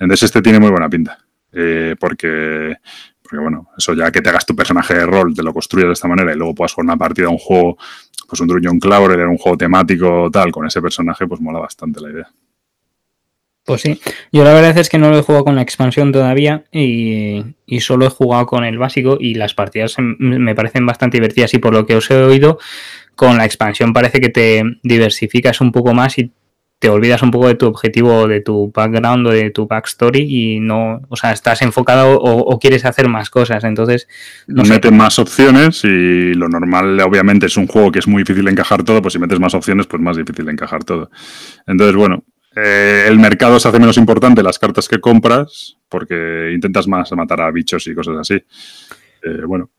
Entonces este tiene muy buena pinta. Eh, porque, porque, bueno, eso ya que te hagas tu personaje de rol, te lo construyes de esta manera y luego puedas jugar una partida, un juego, pues un Dungeon Cloud, un juego temático tal, con ese personaje, pues mola bastante la idea. Pues sí, yo la verdad es que no lo he jugado con la expansión todavía y, solo he jugado con el básico y las partidas me parecen bastante divertidas y por lo que os he oído, con la expansión parece que te diversificas un poco más y te olvidas un poco de tu objetivo, de tu background o de tu backstory y no, o sea, estás enfocado o, quieres hacer más cosas, entonces... No metes más opciones y lo normal obviamente es un juego que es muy difícil encajar todo, pues si metes más opciones pues más difícil encajar todo. Entonces, bueno, eh, el mercado se hace menos importante las cartas que compras porque intentas más matar a bichos y cosas así. Eh, bueno,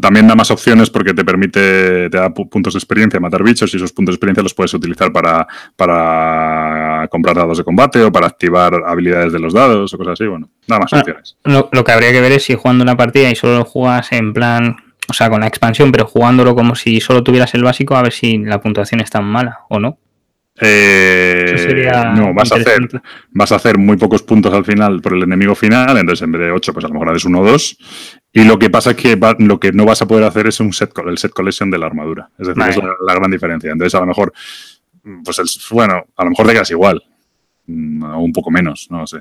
también da más opciones porque te permite, te da puntos de experiencia matar bichos y esos puntos de experiencia los puedes utilizar para, para comprar dados de combate o para activar habilidades de los dados o cosas así. Bueno, da más opciones. Lo, lo, que habría que ver es si jugando una partida y solo juegas en plan, o sea, con la expansión, pero jugándolo como si solo tuvieras el básico, a ver si la puntuación es tan mala o no. Eh, no, vas a, hacer, vas a hacer muy pocos puntos al final por el enemigo final, entonces en vez de 8, pues a lo mejor haces 1 o 2. Y lo que pasa es que lo que no vas a poder hacer es un set, el set collection de la armadura. Es decir, es la, gran diferencia. Entonces, a lo mejor, pues bueno, a lo mejor te quedas igual, mm, o un poco menos, no lo sé.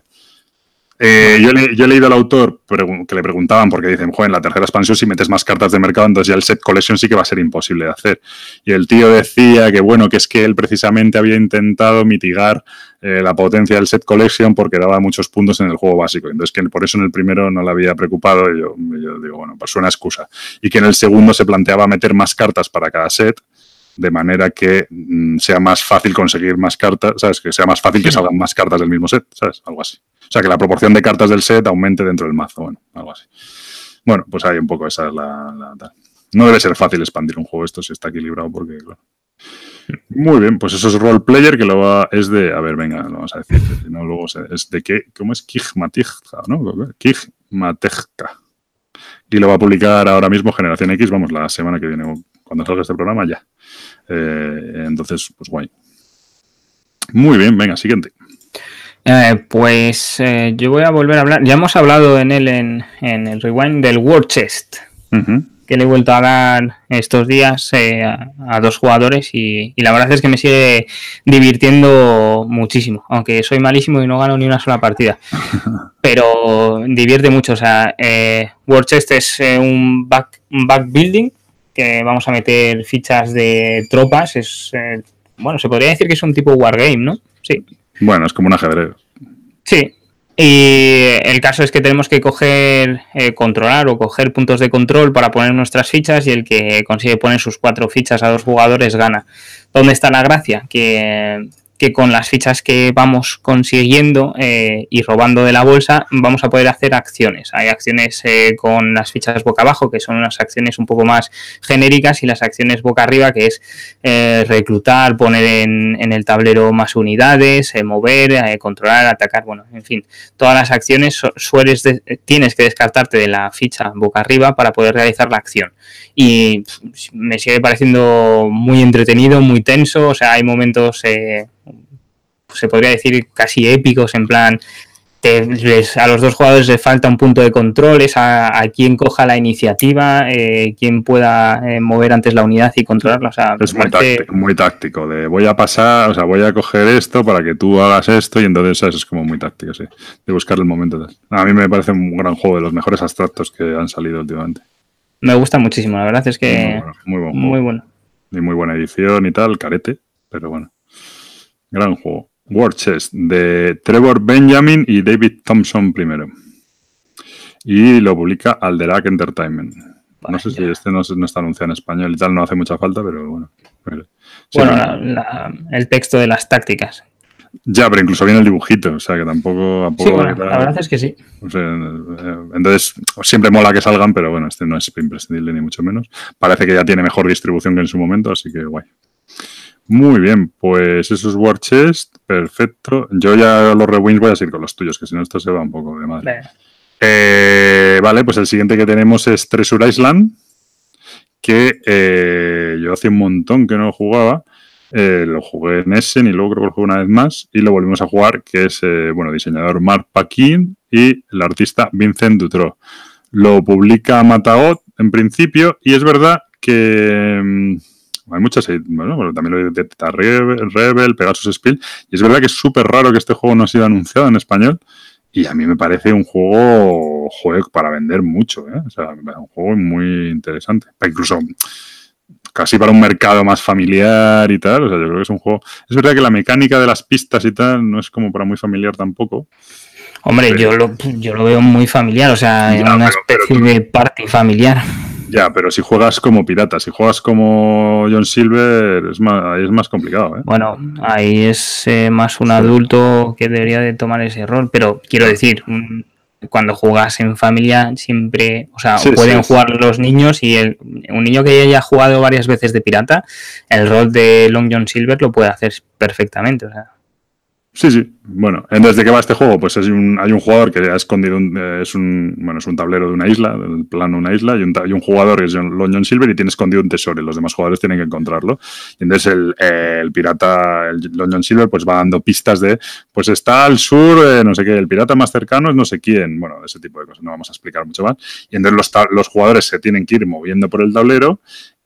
Eh, yo, yo, he leído al autor que le preguntaban, porque dicen, joder, en la tercera expansión si metes más cartas de mercado, entonces ya el set collection sí que va a ser imposible de hacer. Y el tío decía que, bueno, que es que él precisamente había intentado mitigar eh, la potencia del set collection porque daba muchos puntos en el juego básico. Entonces, que por eso en el primero no le había preocupado. Y yo, yo digo, bueno, pues suena excusa. Y que en el segundo se planteaba meter más cartas para cada set de manera que mm, sea más fácil conseguir más cartas, ¿sabes? Que sea más fácil que salgan más cartas del mismo set, ¿sabes? Algo así. O sea, que la proporción de cartas del set aumente dentro del mazo, bueno, algo así. Bueno, pues hay un poco esa es la, No debe ser fácil expandir un juego esto si está equilibrado porque, claro. Muy bien, pues eso es role player que lo va, es de, a ver, venga, lo vamos a decir, no, luego es de qué, ¿cómo es? Kigmatijka, ¿no? Kigmatejka. Y lo va a publicar ahora mismo Generación X, vamos, la semana que viene, cuando salga este programa, ya. Eh, entonces, pues guay. Muy bien, venga, siguiente. Eh, pues eh, yo voy a volver a hablar. Ya hemos hablado en él en, el rewind del War Chest, que le he vuelto a dar estos días eh, a, dos jugadores y, la verdad es que me sigue divirtiendo muchísimo, aunque soy malísimo y no gano ni una sola partida. Pero divierte mucho. O sea, War Chest es un back, un back building que vamos a meter fichas de tropas. Es bueno, se podría decir que es un tipo wargame, ¿no? Sí. Bueno, es como un ajedrez. Sí. Y el caso es que tenemos que coger, eh, controlar o coger puntos de control para poner nuestras fichas y el que consigue poner sus cuatro fichas a dos jugadores gana. ¿Dónde está la gracia? Que que con las fichas que vamos consiguiendo eh, y robando de la bolsa vamos a poder hacer acciones. Hay acciones eh, con las fichas boca abajo, que son unas acciones un poco más genéricas, y las acciones boca arriba, que es eh, reclutar, poner en, el tablero más unidades, mover, controlar, atacar, bueno, en fin, todas las acciones sueles tienes que descartarte de la ficha boca arriba para poder realizar la acción. Y me sigue pareciendo muy entretenido, muy tenso, o sea, hay momentos se podría decir casi épicos, en plan, a los dos jugadores les falta un punto de control, es a, quien coja la iniciativa, eh, quien pueda eh, mover antes la unidad y controlarla. es muy, táctico, de voy a pasar, o sea, voy a coger esto para que tú hagas esto y entonces eso es como muy táctico, sí, de buscar el momento. A mí me parece un gran juego, de los mejores abstractos que han salido últimamente. Me gusta muchísimo, la verdad es que muy bueno. Muy, bueno. Y muy buena edición y tal, carete, pero bueno. Gran juego. War Chest de Trevor Benjamin y David Thompson primero. Y lo publica Alderac Entertainment. no sé si este no, está anunciado en español y tal, no hace mucha falta, pero bueno. bueno, el texto de las tácticas. Ya, pero incluso viene el dibujito, o sea que tampoco. sí, la verdad es que sí. Eh, entonces, siempre mola que salgan, pero bueno, este no es imprescindible ni mucho menos. Parece que ya tiene mejor distribución que en su momento, así que guay. Muy bien, pues esos War Chest, perfecto. Yo ya los rewins voy a seguir con los tuyos, que si no esto se va un poco de madre. Eh, vale, pues el siguiente que tenemos es Treasure Island, que eh, yo hace un montón que no jugaba. Eh, lo jugué en Essen y luego creo que lo jugué una vez más y lo volvimos a jugar, que es, bueno, diseñador Mark Paquin y el artista Vincent Dutro. Lo publica Matagot en principio y es verdad que mm, hay muchas, eh, bueno, también lo de Rebel, Rebel, Pegasus Spiel, y es verdad que es súper raro que este juego no ha sido anunciado en español, y a mí me parece un juego, para vender mucho, ¿eh? o sea, un juego muy interesante, incluso casi para un mercado más familiar y tal, o sea, yo creo que es un juego, es verdad que la mecánica de las pistas y tal no es como para muy familiar tampoco, Hombre, yo lo, yo lo veo muy familiar, o sea, una especie de party familiar. Ya, pero si juegas como pirata, si juegas como John Silver, es más, es más complicado. ¿eh? Bueno, ahí es eh, más un adulto que debería de tomar ese rol, pero quiero decir, cuando juegas en familia siempre, o sea, pueden jugar los niños y el, un niño que haya jugado varias veces de pirata, el rol de Long John Silver lo puede hacer perfectamente. O sea. Sí, sí. Bueno, ¿desde qué va este juego? Pues hay un, hay un jugador que ha escondido, un, eh, es un bueno, es un tablero de una isla, del plano de una isla, y un, un jugador que es Long John Silver y tiene escondido un tesoro y los demás jugadores tienen que encontrarlo. Y entonces el, el pirata, el Long John Silver, pues va dando pistas de, pues está al sur, eh, no sé qué, el pirata más cercano es no sé quién, bueno, ese tipo de cosas, no vamos a explicar mucho más. Y entonces los, los jugadores se tienen que ir moviendo por el tablero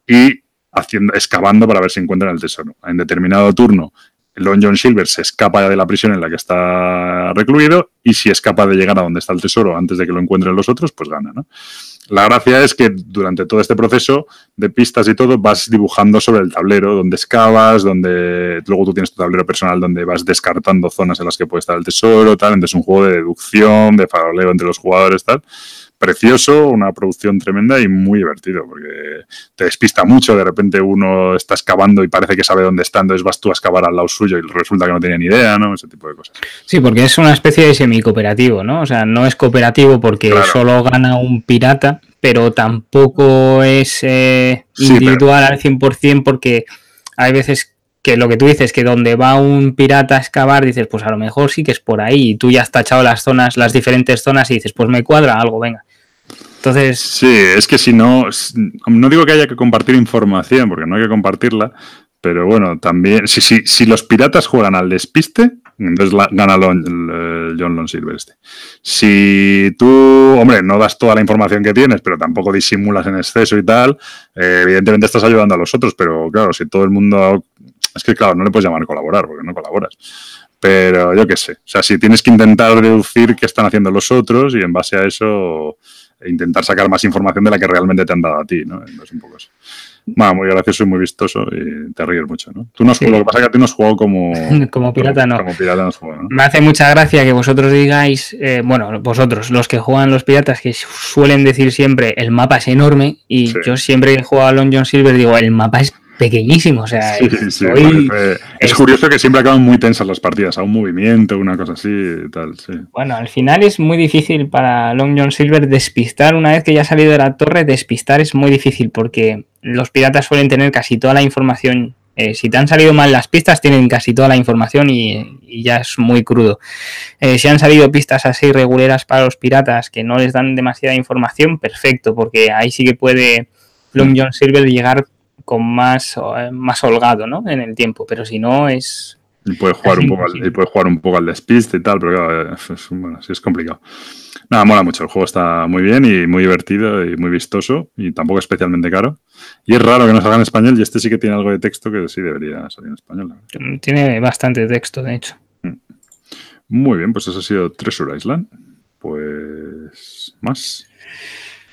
y haciendo, excavando para ver si encuentran el tesoro. En determinado turno Long John Silver se escapa de la prisión en la que está recluido y si es capaz de llegar a donde está el tesoro antes de que lo encuentren los otros, pues gana, ¿no? La gracia es que durante todo este proceso de pistas y todo vas dibujando sobre el tablero, donde excavas, donde luego tú tienes tu tablero personal donde vas descartando zonas en las que puede estar el tesoro, tal. Entonces es un juego de deducción, de faroleo entre los jugadores, tal precioso, una producción tremenda y muy divertido, porque te despista mucho, de repente uno está excavando y parece que sabe dónde está, entonces vas tú a excavar al lado suyo y resulta que no tenía ni idea, ¿no? Ese tipo de cosas. Sí, porque es una especie de semi-cooperativo, ¿no? O sea, no es cooperativo porque solo gana un pirata, pero tampoco es eh, individual al 100% porque hay veces que lo que tú dices, que donde va un pirata a excavar, dices, pues a lo mejor sí que es por ahí, y tú ya has tachado las zonas, las diferentes zonas, y dices, pues me cuadra algo, venga. Entonces. Sí, es que si no. No digo que haya que compartir información, porque no hay que compartirla. Pero bueno, también. Si, si, si los piratas juegan al despiste, entonces gana John Lon Silver este. Si tú, hombre, no das toda la información que tienes, pero tampoco disimulas en exceso y tal, eh, evidentemente estás ayudando a los otros, pero claro, si todo el mundo... Es que claro, no le puedes llamar colaborar, porque no colaboras. Pero yo qué sé. O sea, si tienes que intentar deducir qué están haciendo los otros y en base a eso intentar sacar más información de la que realmente te han dado a ti, ¿no? Es un poco eso. muy gracioso y muy vistoso y te ríes mucho, ¿no? Tú no has Lo que pasa es que a ti no has jugado como... como pirata, no. Como pirata no has jugado, Me hace mucha gracia que vosotros digáis, eh, bueno, vosotros, los que juegan los piratas, que suelen decir siempre el mapa es enorme y yo siempre que he jugado a Long John Silver digo el mapa es pequeñísimo. O sea, es, curioso que siempre acaban muy tensas las partidas, a un movimiento, una cosa así y tal. Sí. Bueno, al final es muy difícil para Long John Silver despistar. Una vez que ya ha salido de la torre, despistar es muy difícil porque los piratas suelen tener casi toda la información. Eh, si te han salido mal las pistas, tienen casi toda la información y, ya es muy crudo. Eh, si han salido pistas así reguleras para los piratas que no les dan demasiada información, perfecto, porque ahí sí que puede Long John Silver llegar con más, eh, más holgado ¿no? en el tiempo, pero si no es... Y puede jugar, un poco, al, y puede jugar un poco al despiste y tal, pero claro, es, bueno, sí es complicado. Nada, mola mucho. El juego está muy bien y muy divertido y muy vistoso y tampoco especialmente caro. Y es raro que no salga en español y este sí que tiene algo de texto que sí debería salir en español. Tiene bastante texto, de hecho. Mm. Muy bien, pues eso ha sido Treasure Island. Pues más.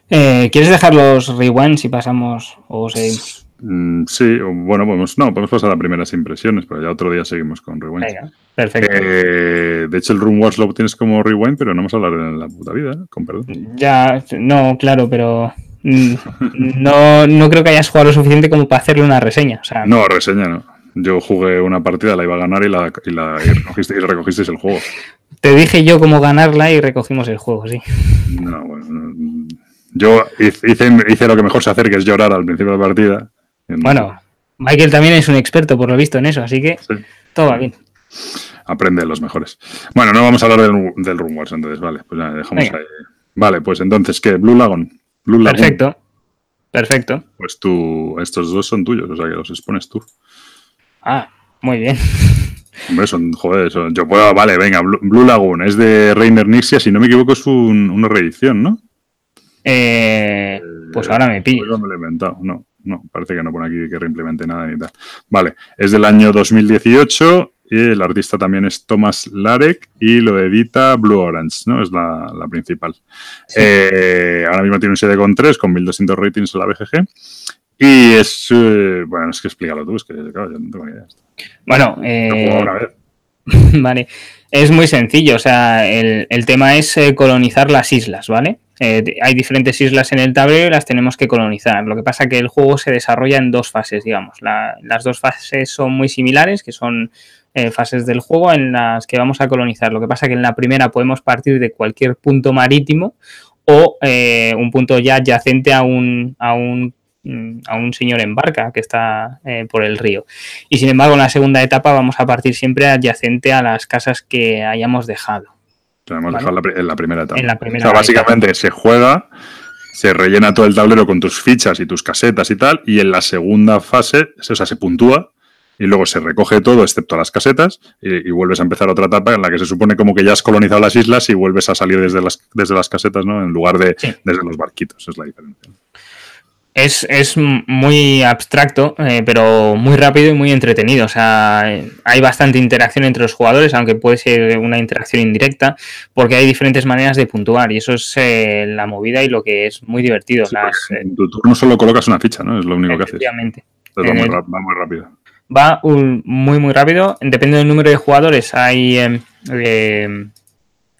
Eh, ¿Quieres dejar los rewinds y pasamos o seguimos? Mm, sí, bueno, podemos, no, podemos pasar a primeras impresiones, pero ya otro día seguimos con Rewind. perfecto. Eh, de hecho, el Room Wars lo tienes como Rewind, pero no vamos a hablar de la puta vida, con perdón. Ya, no, claro, pero mm, no, no creo que hayas jugado lo suficiente como para hacerle una reseña. no, reseña no. Yo jugué una partida, la iba a ganar y la, y la y recogisteis el juego. Te dije yo cómo ganarla y recogimos el juego, sí. No, bueno, yo hice, hice lo que mejor sé hacer, que es llorar al principio de la partida bueno, Michael también es un experto por lo visto en eso, así que todo va bien. Aprende de los mejores. Bueno, no vamos a hablar del, del Room Wars, entonces, vale, pues ya dejamos ahí. Vale, pues entonces, ¿qué? Blue Lagoon. Blue Lagoon. Perfecto. Perfecto. Pues tú, estos dos son tuyos, o sea que los expones tú. Ah, muy bien. Hombre, son, joder, son, yo puedo, vale, venga, Blue, Lagoon, es de Reiner Nixia, si no me equivoco es una reedición, ¿no? Eh, pues ahora me pillo. Pues me lo he inventado, no no, parece que no pone aquí que reimplemente nada ni tal. Vale, es del año 2018 y el artista también es Thomas Larek y lo edita Blue Orange, ¿no? Es la, principal. Eh, ahora mismo tiene un 7,3 con 1200 ratings en la BGG. Y es. Eh, bueno, es que explícalo tú, es que claro, yo no tengo ni idea. Bueno, eh, vale. Es muy sencillo, o sea, el, el tema es colonizar las islas, ¿vale? Eh, hay diferentes islas en el tablero y las tenemos que colonizar. Lo que pasa es que el juego se desarrolla en dos fases, digamos. las dos fases son muy similares, que son eh, fases del juego en las que vamos a colonizar. Lo que pasa es que en la primera podemos partir de cualquier punto marítimo o eh, un punto ya adyacente a un, a un mm, a un señor en barca que está por el río. Y sin embargo, en la segunda etapa vamos a partir siempre adyacente a las casas que hayamos dejado dejado en la primera etapa. En la primera básicamente se juega, se rellena todo el tablero con tus fichas y tus casetas y tal, y en la segunda fase, o sea, se puntúa y luego se recoge todo excepto las casetas y, vuelves a empezar otra etapa en la que se supone como que ya has colonizado las islas y vuelves a salir desde las, desde las casetas, ¿no? En lugar de desde los barquitos, es la diferencia. Es, muy abstracto, eh, pero muy rápido y muy entretenido. O sea, hay bastante interacción entre los jugadores, aunque puede ser una interacción indirecta, porque hay diferentes maneras de puntuar y eso es eh, la movida y lo que es muy divertido. en tu turno solo colocas una ficha, ¿no? Es lo único que haces. Efectivamente. Va muy, va muy, rápido. Va muy, muy rápido. Depende del número de jugadores, hay em,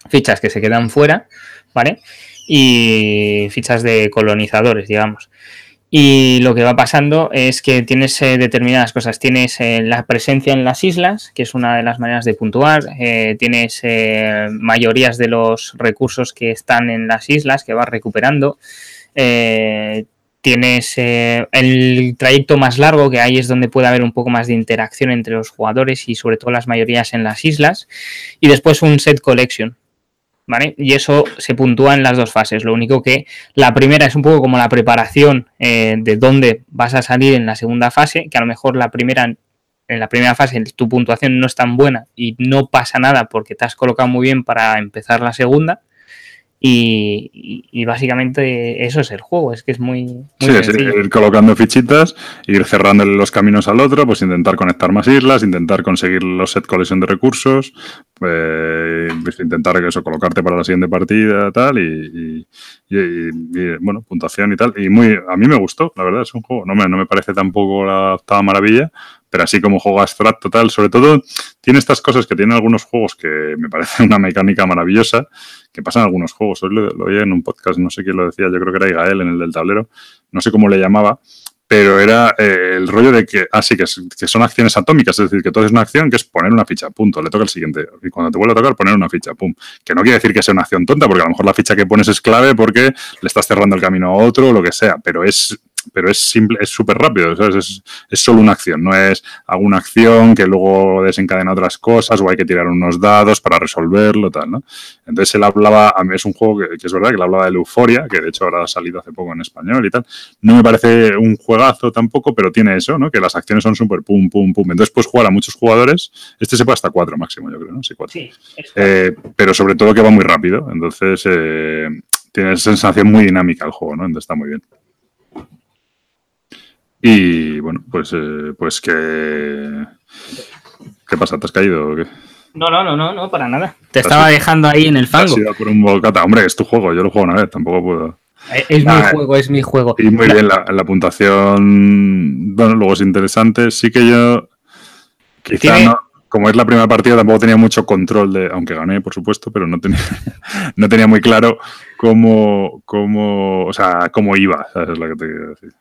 fichas que se quedan fuera, ¿vale? Y fichas de colonizadores, digamos. Y lo que va pasando es que tienes eh, determinadas cosas. Tienes eh, la presencia en las islas, que es una de las maneras de puntuar. Eh, tienes mayorías de los recursos que están en las islas que vas recuperando. tienes el trayecto más largo, que ahí es donde puede haber un poco más de interacción entre los jugadores y sobre todo las mayorías en las islas. Y después un set collection, y eso se puntúa en las dos fases. Lo único que la primera es un poco como la preparación eh, de dónde vas a salir en la segunda fase, que a lo mejor la primera, en la primera fase tu puntuación no es tan buena y no pasa nada porque te has colocado muy bien para empezar la segunda. Y, básicamente eso es el juego, es que es muy, sí, ir colocando fichitas, ir cerrando los caminos al otro, pues intentar conectar más islas, intentar conseguir los set collection de recursos, pues intentar eso, colocarte para la siguiente partida, tal, y, bueno, puntuación y tal. Y muy, a mí me gustó, la verdad, es un juego. No me, no me parece tampoco la octava maravilla, pero así como juego abstracto, tal, sobre todo tiene estas cosas que tienen algunos juegos que me parecen una mecánica maravillosa, que pasan algunos juegos. Hoy lo, lo oí en un podcast, no sé quién lo decía, yo creo que era Igael en el del tablero, no sé cómo le llamaba, pero era eh, el rollo de que, ah, sí, que, que, son acciones atómicas, es decir, que todo es una acción que es poner una ficha, punto, le toca el siguiente. Y cuando te vuelve a tocar, poner una ficha, pum. Que no quiere decir que sea una acción tonta, porque a lo mejor la ficha que pones es clave porque le estás cerrando el camino a otro o lo que sea, pero es pero es simple, es súper rápido, Es, es, solo una acción, no es alguna acción que luego desencadena otras cosas o hay que tirar unos dados para resolverlo, tal, ¿no? Entonces él hablaba, a mí es un juego que, es verdad que él hablaba de Euforia, que de hecho ahora ha salido hace poco en español y tal. No me parece un juegazo tampoco, pero tiene eso, ¿no? Que las acciones son súper pum, pum, pum. Entonces puedes jugar a muchos jugadores, este se puede hasta cuatro máximo, yo creo, ¿no? Sí, cuatro. Eh, pero sobre todo que va muy rápido, entonces eh, tiene sensación muy dinámica el juego, ¿no? Entonces está muy bien. Y bueno, pues, eh, pues que. ¿Qué pasa? ¿Te has caído o qué? No, no, no, no, no, para nada. Te estaba dejando ahí en el fango. Has por un bocata. Hombre, es tu juego, yo lo juego una vez, tampoco puedo. Eh, es, mi juego, es mi juego. Y muy bien, la, la, puntuación. Bueno, luego es interesante. Sí que yo. Quizá no. Como es la primera partida, tampoco tenía mucho control de. Aunque gané, por supuesto, pero no tenía, no tenía muy claro cómo, cómo. O sea, cómo iba. ¿sabes? Es lo que te quiero decir.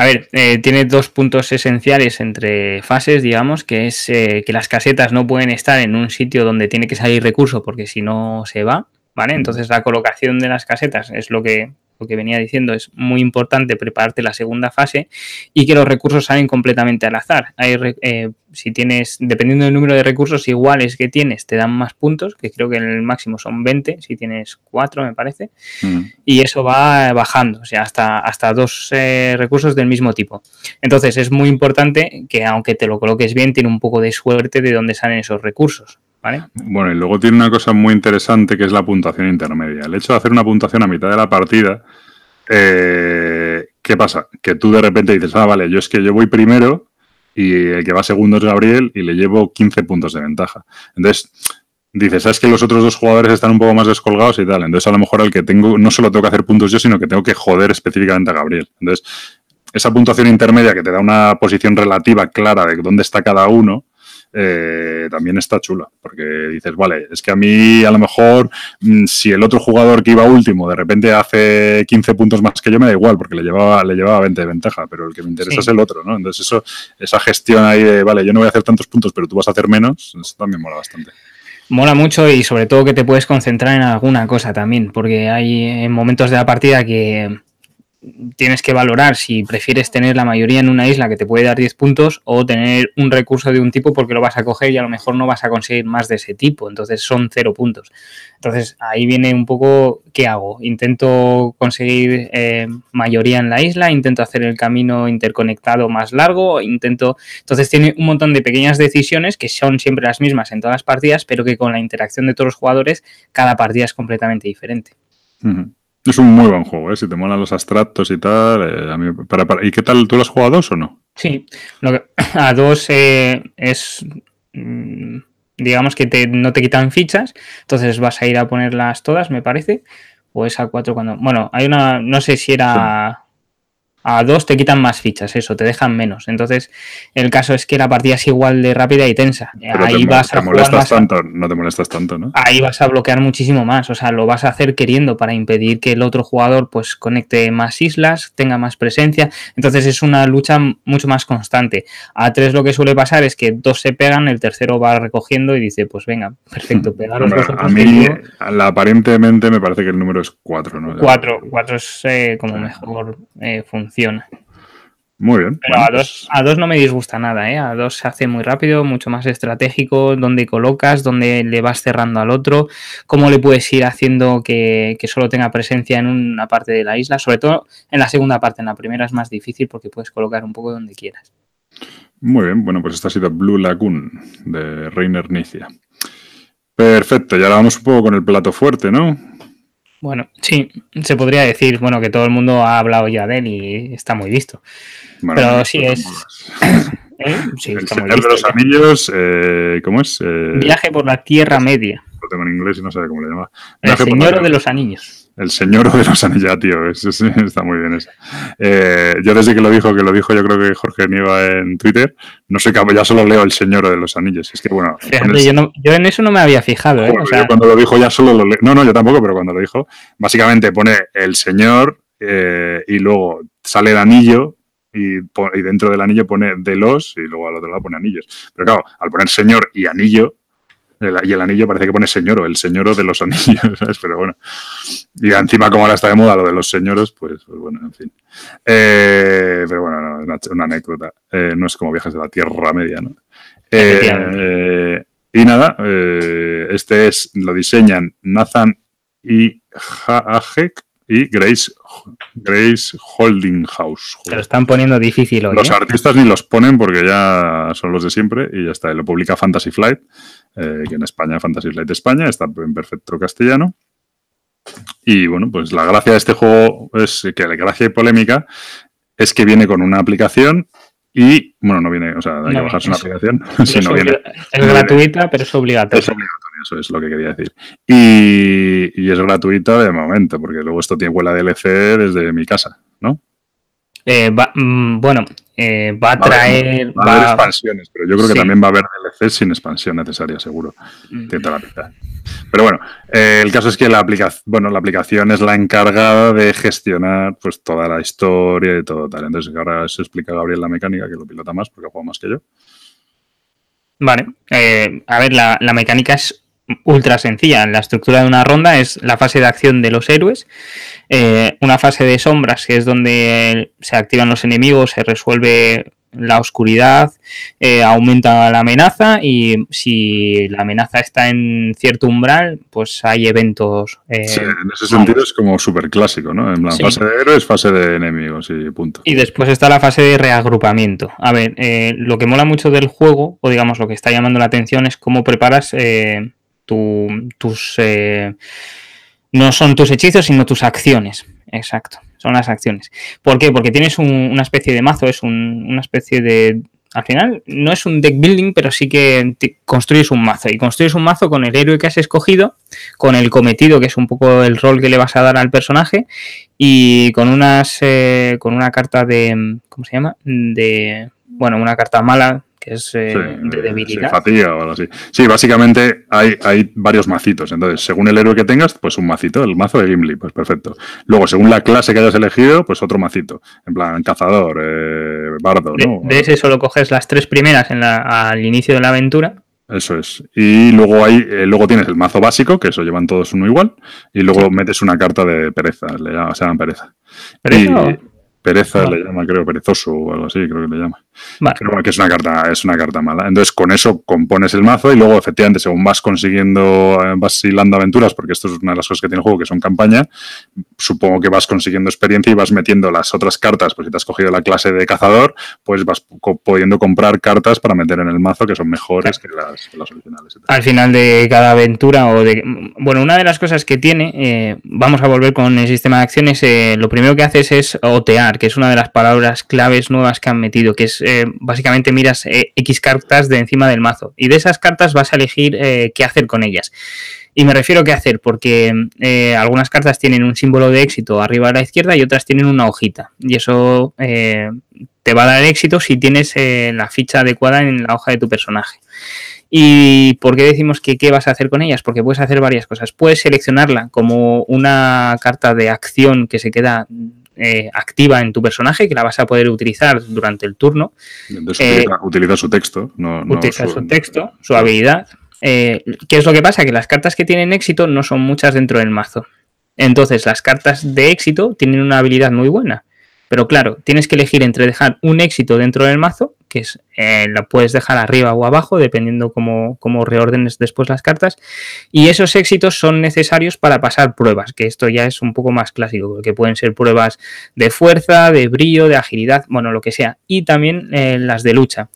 A ver, eh, tiene dos puntos esenciales entre fases, digamos, que es eh, que las casetas no pueden estar en un sitio donde tiene que salir recurso porque si no se va, ¿vale? Entonces la colocación de las casetas es lo que lo que venía diciendo, es muy importante prepararte la segunda fase y que los recursos salen completamente al azar. Hay, eh, si tienes, dependiendo del número de recursos iguales que tienes, te dan más puntos, que creo que en el máximo son 20, si tienes 4 me parece, mm. y eso va bajando, o sea, hasta, hasta dos eh, recursos del mismo tipo. Entonces es muy importante que aunque te lo coloques bien, tiene un poco de suerte de dónde salen esos recursos. Bueno, y luego tiene una cosa muy interesante que es la puntuación intermedia. El hecho de hacer una puntuación a mitad de la partida, eh, ¿qué pasa? Que tú de repente dices, ah, vale, yo es que yo voy primero y el que va segundo es Gabriel y le llevo 15 puntos de ventaja. Entonces, dices, sabes que los otros dos jugadores están un poco más descolgados y tal. Entonces, a lo mejor el que tengo, no solo tengo que hacer puntos yo, sino que tengo que joder específicamente a Gabriel. Entonces, esa puntuación intermedia que te da una posición relativa clara de dónde está cada uno, eh, también está chula, porque dices, vale, es que a mí a lo mejor mm, si el otro jugador que iba último de repente hace 15 puntos más que yo, me da igual, porque le llevaba, le llevaba 20 de ventaja, pero el que me interesa es el otro, ¿no? Entonces eso, esa gestión ahí de, vale, yo no voy a hacer tantos puntos, pero tú vas a hacer menos, eso también mola bastante. Mola mucho y sobre todo que te puedes concentrar en alguna cosa también, porque hay momentos de la partida que tienes que valorar si prefieres tener la mayoría en una isla que te puede dar 10 puntos o tener un recurso de un tipo porque lo vas a coger y a lo mejor no vas a conseguir más de ese tipo, entonces son 0 puntos. Entonces ahí viene un poco qué hago. Intento conseguir eh, mayoría en la isla, intento hacer el camino interconectado más largo, intento... Entonces tiene un montón de pequeñas decisiones que son siempre las mismas en todas las partidas, pero que con la interacción de todos los jugadores cada partida es completamente diferente. Es un muy buen juego, ¿eh? si te molan los abstractos y tal. Eh, para, ¿Y qué tal? ¿Tú lo has jugado a dos o no? Sí, a dos eh, es. Mm, digamos que no te quitan fichas, entonces vas a ir a ponerlas todas, me parece. O es a cuatro cuando. Bueno, hay una. No sé si era. A dos te quitan más fichas, eso, te dejan menos. Entonces, el caso es que la partida es igual de rápida y tensa. ahí vas a molestas tanto, no te molestas tanto, ¿no? Ahí vas a bloquear muchísimo más, o sea, lo vas a hacer queriendo para impedir que el otro jugador pues conecte más islas, tenga más presencia. Entonces es una lucha mucho más constante. A tres lo que suele pasar es que dos se pegan, el tercero va recogiendo y dice, pues venga, perfecto, pegaros A mí, aparentemente me parece que el número es cuatro, ¿no? Cuatro, cuatro es eh, como mejor eh, funciona muy bien. Pero a, dos, pues a dos no me disgusta nada, ¿eh? A dos se hace muy rápido, mucho más estratégico, donde colocas, donde le vas cerrando al otro, cómo le puedes ir haciendo que, solo tenga presencia en una parte de la isla, sobre todo en la segunda parte, en la primera es más difícil porque puedes colocar un poco donde quieras. Muy bien, bueno, pues esta ha sido Blue Lagoon de Reiner Nicia. Perfecto, y ahora vamos un poco con el plato fuerte, ¿no? Bueno, sí, se podría decir, bueno, que todo el mundo ha hablado ya de él y está muy visto. Pero sí es. ¿Eh? Sí, el Señor de los Anillos, eh, ¿cómo es? Eh, Viaje por la Tierra Media. Lo tengo en inglés y no sé cómo le llama. el Señor de los Anillos. El Señor de los Anillos, tío, eso, está muy bien eso. Eh, yo desde que lo dijo, que lo dijo yo creo que Jorge Niva en Twitter, no sé cómo, ya solo leo El Señor de los Anillos. Es que bueno. yo, en eso no me había fijado, ¿eh? cuando lo dijo ya solo lo leo. No, no, yo tampoco, pero cuando lo dijo, básicamente pone El Señor eh, y luego sale el anillo y, y, dentro del anillo pone de los y luego al otro lado pone anillos. Pero claro, al poner señor y anillo, y el anillo parece que pone señor o el señoro de los anillos, ¿sabes? Pero bueno. Y encima, como ahora está de moda lo de los señoros, pues, pues bueno, en fin. Eh, pero bueno, no, una, una anécdota. Eh, no es como viajes de la Tierra Media, ¿no? Eh, y nada, este es, lo diseñan Nathan y Hajek y Grace, Grace Holding House. Se lo están poniendo difícil hoy. Los artistas ni los ponen porque ya son los de siempre y ya está. Lo publica Fantasy Flight eh, que en España, Fantasy Flight España, está en perfecto castellano. Y bueno, pues la gracia de este juego es que la gracia y polémica es que viene con una aplicación y, bueno, no viene, o sea, hay que bajarse una aplicación. sino viene, es gratuita, pero es obligatoria. Es obligatoria, eso es lo que quería decir. Y, y, es gratuita de momento, porque luego esto tiene huela DLC desde mi casa, ¿no? Eh, va, mm, bueno, eh, va a traer. Va, a haber expansiones, pero yo creo que también va a haber DLC sin expansión necesaria, seguro. Mm. Pero bueno, eh, el caso es que la aplicación, bueno, la aplicación es la encargada de gestionar pues toda la historia y todo tal. Entonces ahora se explica Gabriel la mecánica, que lo pilota más porque juega más que yo. Vale. a ver, la, la mecánica es ultra sencilla. La estructura de una ronda es la fase de acción de los héroes, eh, una fase de sombras, que es donde se activan los enemigos, se resuelve la oscuridad, eh, aumenta la amenaza y si la amenaza está en cierto umbral, pues hay eventos. Eh, sí, en ese sentido es como súper clásico, ¿no? En la fase de héroes, fase de enemigos y punto. Y después está la fase de reagrupamiento. A ver, lo que mola mucho del juego, o digamos lo que está llamando la atención, es cómo preparas tus... Eh, no son tus hechizos, sino tus acciones. Exacto, son las acciones. ¿Por qué? Porque tienes una especie de mazo, es una especie de... Al final no es un deck building, pero sí que construyes un mazo. Y construyes un mazo con el héroe que has escogido, con el cometido, que es un poco el rol que le vas a dar al personaje, y con unas. Eh, con una carta de. ¿Cómo se llama? De. Bueno, una carta mala que es eh, de debilidad. Sí, fatiga o algo así. Sí, básicamente hay, hay, varios macitos. Entonces, según el héroe que tengas, pues un macito, el mazo de Gimli, pues perfecto. Luego, según la clase que hayas elegido, pues otro macito. En plan, cazador, eh, bardo, ¿no? De, ese solo coges las tres primeras en la, al inicio de la aventura. Eso es. Y luego hay, eh, luego tienes el mazo básico, que eso llevan todos uno igual, y luego metes una carta de pereza, le llaman, se llaman pereza. ¿Pereza? Pereza le llama, creo, perezoso o algo así, creo que le llama. Creo que es una carta, es una carta mala. Entonces, con eso compones el mazo y luego, efectivamente, según vas consiguiendo, eh, vas hilando aventuras, porque esto es una de las cosas que tiene el juego, que son campaña, supongo que vas consiguiendo experiencia y vas metiendo las otras cartas, pues si te has cogido la clase de cazador, pues vas pudiendo comprar cartas para meter en el mazo que son mejores que, las, originales. Al final de cada aventura o de... Bueno, una de las cosas que tiene, eh, vamos a volver con el sistema de acciones, eh, lo primero que haces es otear que es una de las palabras claves nuevas que han metido, que es eh, básicamente miras eh, X cartas de encima del mazo y de esas cartas vas a elegir eh, qué hacer con ellas. Y me refiero a qué hacer, porque algunas cartas tienen un símbolo de éxito arriba a la izquierda y otras tienen una hojita. Y eso te va a dar éxito si tienes la ficha adecuada en la hoja de tu personaje. ¿Y por qué decimos que qué vas a hacer con ellas? Porque puedes hacer varias cosas. Puedes seleccionarla como una carta de acción que se queda eh, activa en tu personaje que la vas a poder utilizar durante el turno. Eh, utiliza, su texto. No, utiliza su, texto, su habilidad. Eh, ¿Qué es lo que pasa? Que las cartas que tienen éxito no son muchas dentro del mazo. Entonces, las cartas de éxito tienen una habilidad muy buena. Pero claro, tienes que elegir entre dejar un éxito dentro del mazo, que es, eh, la puedes dejar arriba o abajo, dependiendo cómo, cómo, reordenes después las cartas. Y esos éxitos son necesarios para pasar pruebas, que esto ya es un poco más clásico, porque pueden ser pruebas de fuerza, de brillo, de agilidad, bueno, lo que sea. Y también eh, las de lucha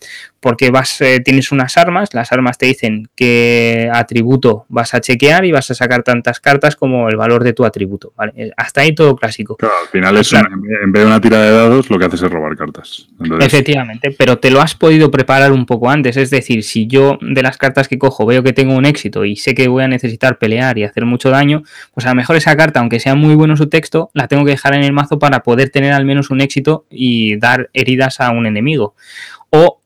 porque vas, eh, tienes unas armas, las armas te dicen qué atributo vas a chequear y vas a sacar tantas cartas como el valor de tu atributo. Eh, hasta ahí todo clásico. Claro, al final es en vez de una tira de dados, lo que haces es robar cartas. Efectivamente, pero te lo has podido preparar un poco antes. Es decir, si yo de las cartas que cojo veo que tengo un éxito y sé que voy a necesitar pelear y hacer mucho daño, pues a lo mejor esa carta, aunque sea muy bueno su texto, la tengo que dejar en el mazo para poder tener al menos un éxito y dar heridas a un enemigo. O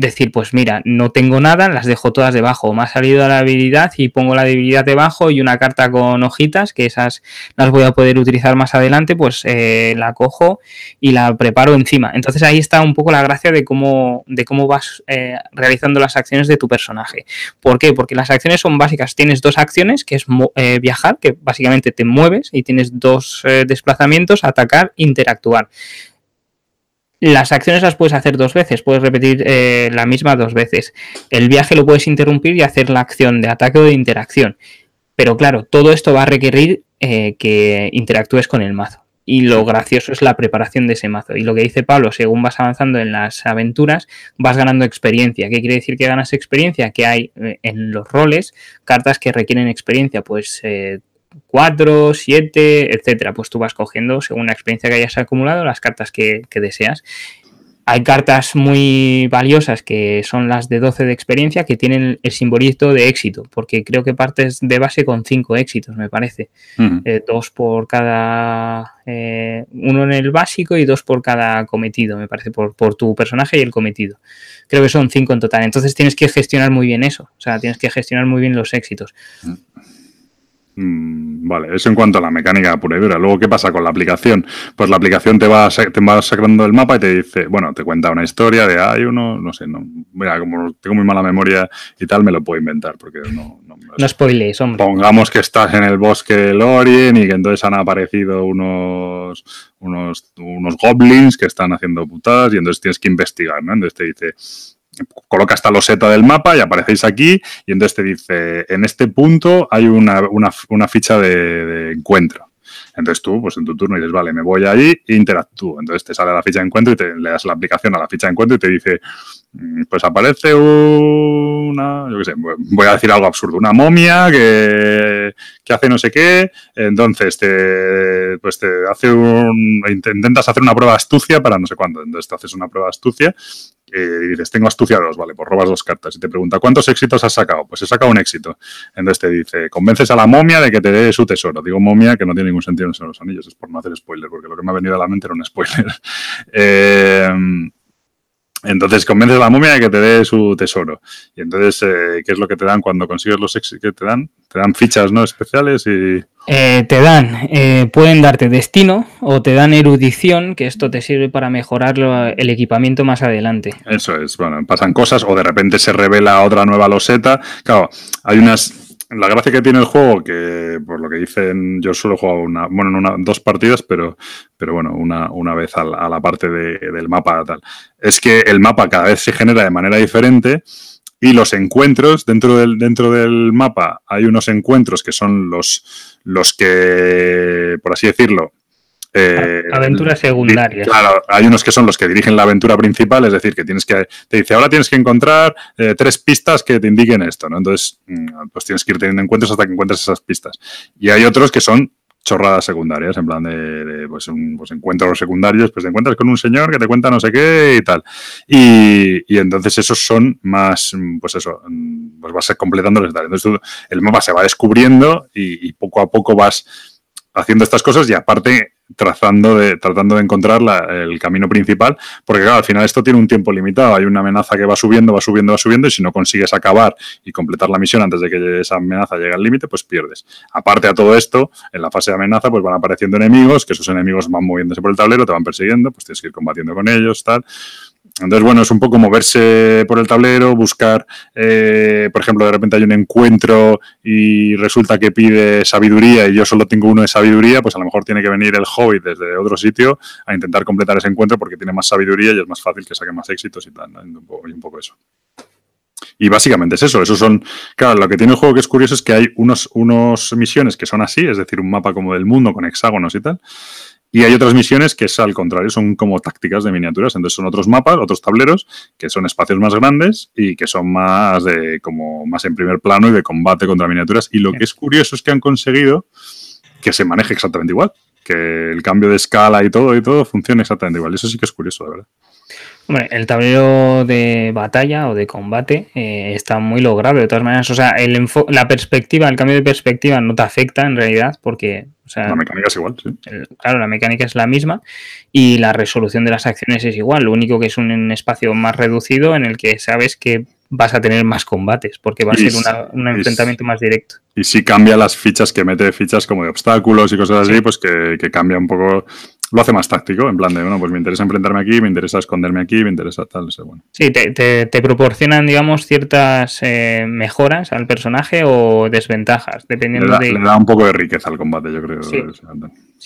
decir, pues mira, no tengo nada, las dejo todas debajo. Me ha salido la habilidad y pongo la debilidad debajo y una carta con hojitas, que esas las voy a poder utilizar más adelante, pues eh, la cojo y la preparo encima. Entonces ahí está un poco la gracia de cómo, de cómo vas eh, realizando las acciones de tu personaje. ¿Por qué? Porque las acciones son básicas. Tienes dos acciones, que es eh, viajar, que básicamente te mueves y tienes dos desplazamientos, atacar, interactuar. Las acciones las puedes hacer dos veces, puedes repetir eh, la misma dos veces. El viaje lo puedes interrumpir y hacer la acción de ataque o de interacción. Pero claro, todo esto va a requerir eh, que interactúes con el mazo. Y lo gracioso es la preparación de ese mazo. Y lo que dice Pablo, según vas avanzando en las aventuras, vas ganando experiencia. ¿Qué quiere decir que ganas experiencia? Que hay eh, en los roles cartas que requieren experiencia. Pues 4, 7, etcétera. Pues tú vas cogiendo, según la experiencia que hayas acumulado, las cartas que, deseas. Hay cartas muy valiosas que son las de 12 de experiencia que tienen el simbolito de éxito, porque creo que partes de base con 5 éxitos, me parece. Eh, dos por cada. Eh, uno en el básico y dos por cada cometido, me parece, por, por tu personaje y el cometido. Creo que son 5 en total. Entonces tienes que gestionar muy bien eso. O sea, tienes que gestionar muy bien los éxitos. Mm, vale, eso en cuanto a la mecánica pura y dura. Luego, ¿qué pasa con la aplicación? Pues la aplicación te va, te va sacando el mapa y te dice, bueno, te cuenta una historia de hay uno, no sé, no. Mira, como tengo muy mala memoria y tal, me lo puedo inventar porque no. No, no spoilees, hombre. Pongamos que estás en el bosque de Lorien y que entonces han aparecido unos, unos, unos goblins que están haciendo putadas y entonces tienes que investigar, ¿no? Entonces te dice coloca esta loseta del mapa y aparecéis aquí y entonces te dice, en este punto hay una, ficha de, encuentro. Entonces tú, pues en tu turno dices, vale, me voy allí e interactúo. Entonces te sale la ficha de encuentro y te, le das la aplicación a la ficha de encuentro y te dice, mm, pues aparece una, yo qué sé, voy a decir algo absurdo, una momia que, que hace no sé qué, entonces te, pues te hace un, intentas hacer una prueba astucia para no sé cuánto, entonces te haces una prueba astucia y dices, tengo astucia dos, vale, pues robas dos cartas. Y te pregunta, ¿cuántos éxitos has sacado? Pues he sacado un éxito. Entonces te dice, convences a la momia de que te dé su tesoro. Digo momia que no tiene ningún sentido en los anillos, es por no hacer spoiler, porque lo que me ha venido a la mente era un spoiler. eh, entonces convences a la momia de que te dé su tesoro. Y entonces, eh, ¿qué es lo que te dan cuando consigues los éxitos que te dan? Te dan fichas no especiales y... Eh, te dan, eh, pueden darte destino o te dan erudición, que esto te sirve para mejorar el equipamiento más adelante. Eso es, bueno, pasan cosas o de repente se revela otra nueva loseta. Claro, hay unas la gracia que tiene el juego, que por lo que dicen, yo solo he una, bueno, una, dos partidas, pero, pero bueno, una, una vez a la, parte del mapa tal, es que el mapa cada vez se genera de manera diferente y los encuentros dentro del, dentro del mapa hay unos encuentros que son los, los que, por así decirlo, eh, Aventuras secundarias. Claro, hay unos que son los que dirigen la aventura principal, es decir, que tienes que, te dice, ahora tienes que encontrar eh, tres pistas que te indiquen esto, ¿no? Entonces, mm, pues tienes que ir teniendo encuentros hasta que encuentres esas pistas. Y hay otros que son chorradas secundarias, en plan de, pues, un, pues, encuentros secundarios, pues te encuentras con un señor que te cuenta no sé qué y tal. Y, entonces esos son más, pues eso, mm, pues vas completándoles tal. Entonces el mapa se va descubriendo y poco a poco vas haciendo estas cosas y aparte trazando de, tratando de encontrar el camino principal, porque claro, al final esto tiene un tiempo limitado, hay una amenaza que va subiendo, va subiendo, va subiendo, y si no consigues acabar y completar la misión antes de que esa amenaza llegue al límite, pues pierdes. Aparte a todo esto, en la fase de amenaza, pues van apareciendo enemigos, que esos enemigos van moviéndose por el tablero, te van persiguiendo, pues tienes que ir combatiendo con ellos, tal. Entonces, bueno, es un poco moverse por el tablero, buscar, eh, por ejemplo, de repente hay un encuentro y resulta que pide sabiduría y yo solo tengo uno de sabiduría, pues a lo mejor tiene que venir el hobbit desde otro sitio a intentar completar ese encuentro porque tiene más sabiduría y es más fácil que saque más éxitos y tal, un, poco, y un poco eso. Y básicamente es eso. Eso son. Claro, lo que tiene el juego que es curioso es que hay unos, unos misiones que son así, es decir, un mapa como del mundo con hexágonos y tal. Y hay otras misiones que es al contrario, son como tácticas de miniaturas. Entonces son otros mapas, otros tableros, que son espacios más grandes y que son más de como más en primer plano y de combate contra miniaturas. Y lo que es curioso es que han conseguido que se maneje exactamente igual. Que el cambio de escala y todo y todo funcione exactamente igual. Y eso sí que es curioso, de verdad. Hombre, el tablero de batalla o de combate eh, está muy logrado de todas maneras. O sea, el la perspectiva, el cambio de perspectiva no te afecta en realidad porque... la mecánica es igual, sí. claro, la mecánica es la misma y la resolución de las acciones es igual. Lo único que es un espacio más reducido en el que sabes que vas a tener más combates, porque va a ser un enfrentamiento más directo. Y si cambia las fichas, que mete fichas como de obstáculos y cosas así, pues que, que, cambia un poco lo hace más táctico, en plan de, bueno, pues me interesa enfrentarme aquí, me interesa esconderme aquí, me interesa tal, eso, bueno. Sí, te, te, proporcionan, digamos, ciertas eh, mejoras al personaje o desventajas, dependiendo de... Le da un poco de riqueza al combate, yo creo. Sí,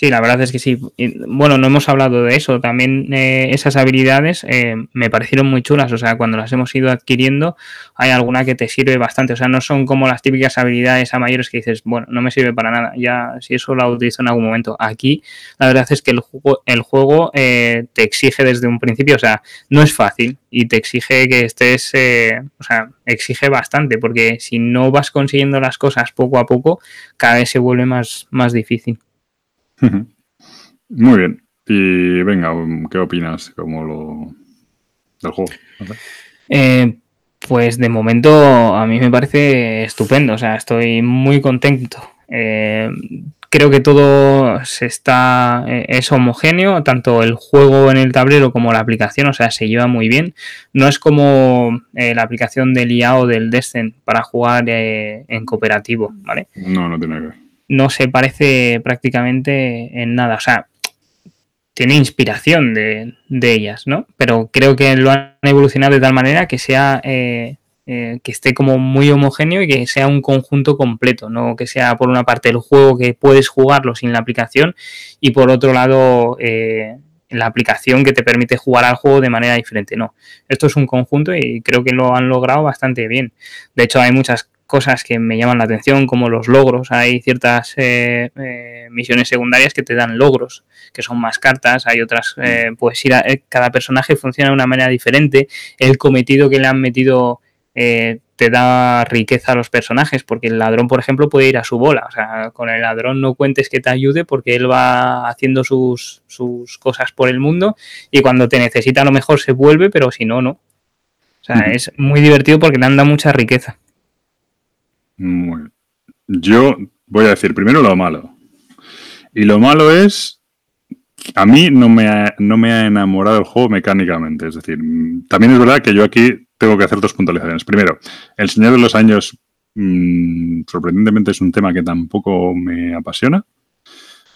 la verdad es que sí. bueno, no hemos hablado de eso. También eh, esas habilidades eh, me parecieron muy chulas. O sea, cuando las hemos ido adquiriendo, hay alguna que te sirve bastante. O sea, no son como las típicas habilidades a mayores que dices, bueno, no me sirve para nada. Ya, si eso la utilizo en algún momento. Aquí, la verdad es que el juego, el juego eh, te exige desde un principio. O sea, no es fácil y te exige que estés, o sea, exige bastante. Porque si no vas consiguiendo las cosas poco a poco, cada vez se vuelve más, más difícil. Muy bien. Y venga, ¿qué opinas como lo del juego? Eh, pues de momento a mí me parece estupendo, o sea, estoy muy contento. Eh, creo que todo se está eh, es homogéneo, tanto el juego en el tablero como la aplicación, o sea, se lleva muy bien. No es como la aplicación del IA o del Descent para jugar en cooperativo, ¿vale? No, no tiene que ver no se parece prácticamente en nada. O sea, tiene inspiración de, ellas, ¿no? Pero creo que lo han evolucionado de tal manera que sea eh, eh, que esté como muy homogéneo y que sea un conjunto completo, no que sea por una parte el juego que puedes jugarlo sin la aplicación y por otro lado eh, la aplicación que te permite jugar al juego de manera diferente. No, esto es un conjunto y creo que lo han logrado bastante bien. De hecho, hay muchas cosas que me llaman la atención, como los logros. Hay ciertas eh, eh, misiones secundarias que te dan logros, que son más cartas. Hay otras, eh, pues ir a, cada personaje funciona de una manera diferente. El cometido que le han metido te da riqueza a los personajes, porque el ladrón, por ejemplo, puede ir a su bola. O sea, con el ladrón no cuentes que te ayude porque él va haciendo sus, sus cosas por el mundo y cuando te necesita a lo mejor se vuelve, pero si no, no. O sea, es muy divertido porque le han dado mucha riqueza. Yo voy a decir primero lo malo. Y lo malo es, a mí no me, ha, no me ha enamorado el juego mecánicamente. Es decir, también es verdad que yo aquí tengo que hacer dos puntualizaciones. Primero, El Señor de los Años, mm, sorprendentemente, es un tema que tampoco me apasiona.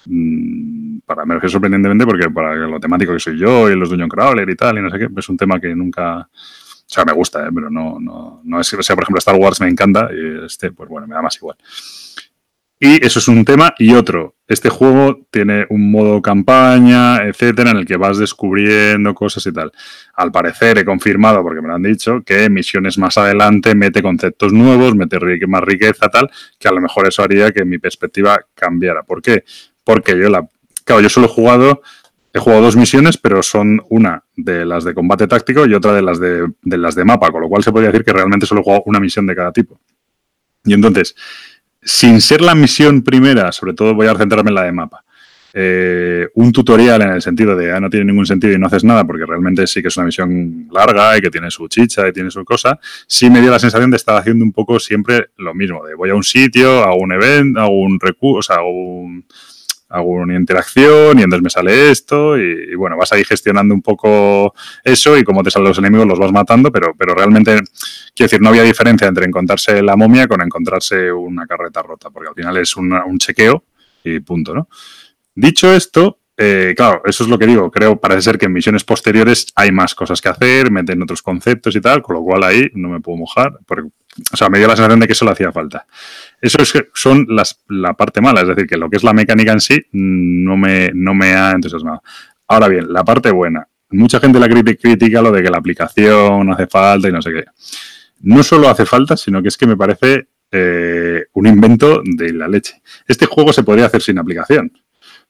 Mm, para me refiero sorprendentemente porque para lo temático que soy yo y los Dungeon Crawler y tal, y no sé qué, es un tema que nunca o sea, me gusta, ¿eh? pero no, no, no es que, sea, por ejemplo, Star Wars me encanta y este, pues bueno, me da más igual. Y eso es un tema. Y otro, este juego tiene un modo campaña, etcétera, en el que vas descubriendo cosas y tal. Al parecer, he confirmado, porque me lo han dicho, que misiones más adelante mete conceptos nuevos, mete más riqueza, tal, que a lo mejor eso haría que mi perspectiva cambiara. ¿Por qué? Porque yo la. Claro, yo solo he jugado He jugado dos misiones, pero son una de las de combate táctico y otra de las de, las de mapa, con lo cual se podría decir que realmente solo he jugado una misión de cada tipo. Y entonces, sin ser la misión primera, sobre todo voy a centrarme en la de mapa. Eh, un tutorial en el sentido de ah, no tiene ningún sentido y no haces nada, porque realmente sí que es una misión larga y que tiene su chicha y tiene su cosa, sí me dio la sensación de estar haciendo un poco siempre lo mismo, de voy a un sitio, hago un evento, hago un recurso, o sea, hago un, hago una interacción y entonces me sale esto y, bueno, vas ahí gestionando un poco eso y como te salen los enemigos los vas matando, pero, pero realmente, quiero decir, no había diferencia entre encontrarse la momia con encontrarse una carreta rota, porque al final es un chequeo y punto, ¿no? Dicho esto, eh, claro, eso es lo que digo. Creo, parece ser que en misiones posteriores hay más cosas que hacer, meten otros conceptos y tal, con lo cual ahí no me puedo mojar. Porque, o sea, me dio la sensación de que eso le hacía falta. Eso es son las, la parte mala, es decir, que lo que es la mecánica en sí no me, no me ha entusiasmado. Ahora bien, la parte buena. Mucha gente la critica lo de que la aplicación hace falta y no sé qué. No solo hace falta, sino que es que me parece eh, un invento de la leche. Este juego se podría hacer sin aplicación,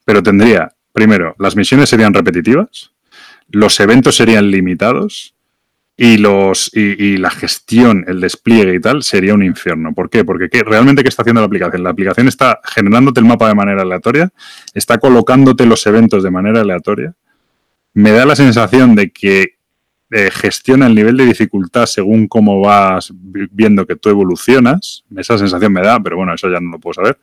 pero tendría primero, las misiones serían repetitivas, los eventos serían limitados y, los, y, la gestión, el despliegue y tal sería un infierno. ¿Por qué? Porque realmente ¿qué está haciendo la aplicación? La aplicación está generándote el mapa de manera aleatoria, está colocándote los eventos de manera aleatoria. Me da la sensación de que eh, gestiona el nivel de dificultad según cómo vas viendo que tú evolucionas. Esa sensación me da, pero bueno, eso ya no lo puedo saber.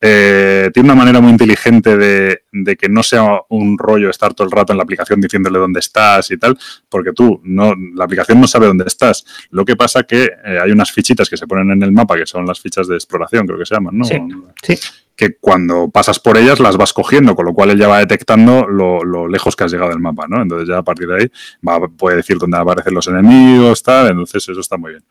Eh, tiene una manera muy inteligente de, que no sea un rollo estar todo el rato en la aplicación diciéndole dónde estás y tal, porque tú, no, la aplicación no sabe dónde estás. Lo que pasa que eh, hay unas fichitas que se ponen en el mapa, que son las fichas de exploración, creo que se llaman, ¿no? sí que cuando pasas por ellas las vas cogiendo, con lo cual él ya va detectando lo, lejos que has llegado del mapa, ¿no? Entonces ya a partir de ahí puede decir dónde aparecen los enemigos, tal, entonces eso está muy bien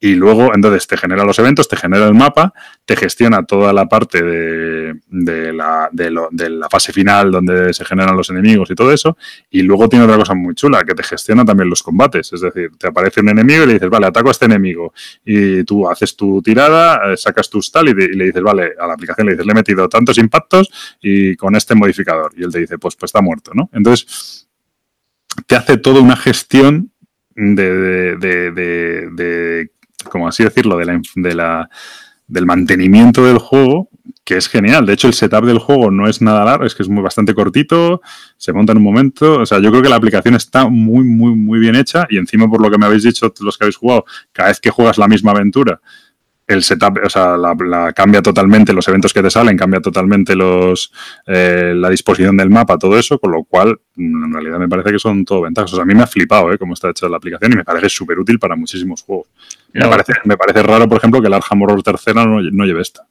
y luego entonces te genera los eventos, te genera el mapa, te gestiona toda la parte de, de, la, de, fase final donde se generan los enemigos y todo eso, y luego tiene otra cosa muy chula, que te gestiona también los combates, es decir, te aparece un enemigo y le dices, vale, ataco a este enemigo, y tú haces tu tirada, eh, sacas tu tal y, le dices, vale, a la aplicación le dices, le he metido tantos impactos y con este modificador, y él te dice, pues, pues está muerto, ¿no? Entonces, te hace toda una gestión de, de, de, como así decirlo, de la, de la, del mantenimiento del juego, que es genial. De hecho, el setup del juego no es nada largo, es que es muy bastante cortito, se monta en un momento. O sea, yo creo que la aplicación está muy, muy, muy bien hecha y encima, por lo que me habéis dicho los que habéis jugado, cada vez que juegas la misma aventura, el setup, o sea, la, cambia totalmente los eventos que te salen, cambia totalmente los eh, la disposición del mapa, todo eso, con lo cual mm, en realidad me parece que son todo ventajas. O sea, a mí me ha flipado ¿eh? cómo está hecha la aplicación y me parece súper útil para muchísimos juegos. Me, parece, me parece raro, por ejemplo, que el Arkham Horror tercera no, no lleve esta.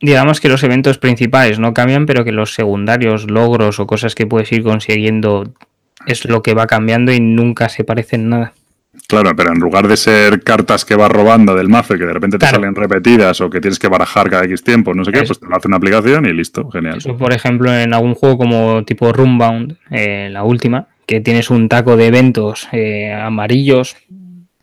Digamos que los eventos principales no cambian, pero que los secundarios, logros o cosas que puedes ir consiguiendo es lo que va cambiando y nunca se parecen nada. Claro, pero en lugar de ser cartas que vas robando del mazo y que de repente te salen repetidas o que tienes que barajar cada X tiempo, no sé qué, pues te lo hace una aplicación y listo, genial. por ejemplo, en algún juego como tipo Runbound, eh, la última, que tienes un taco de eventos eh, amarillos,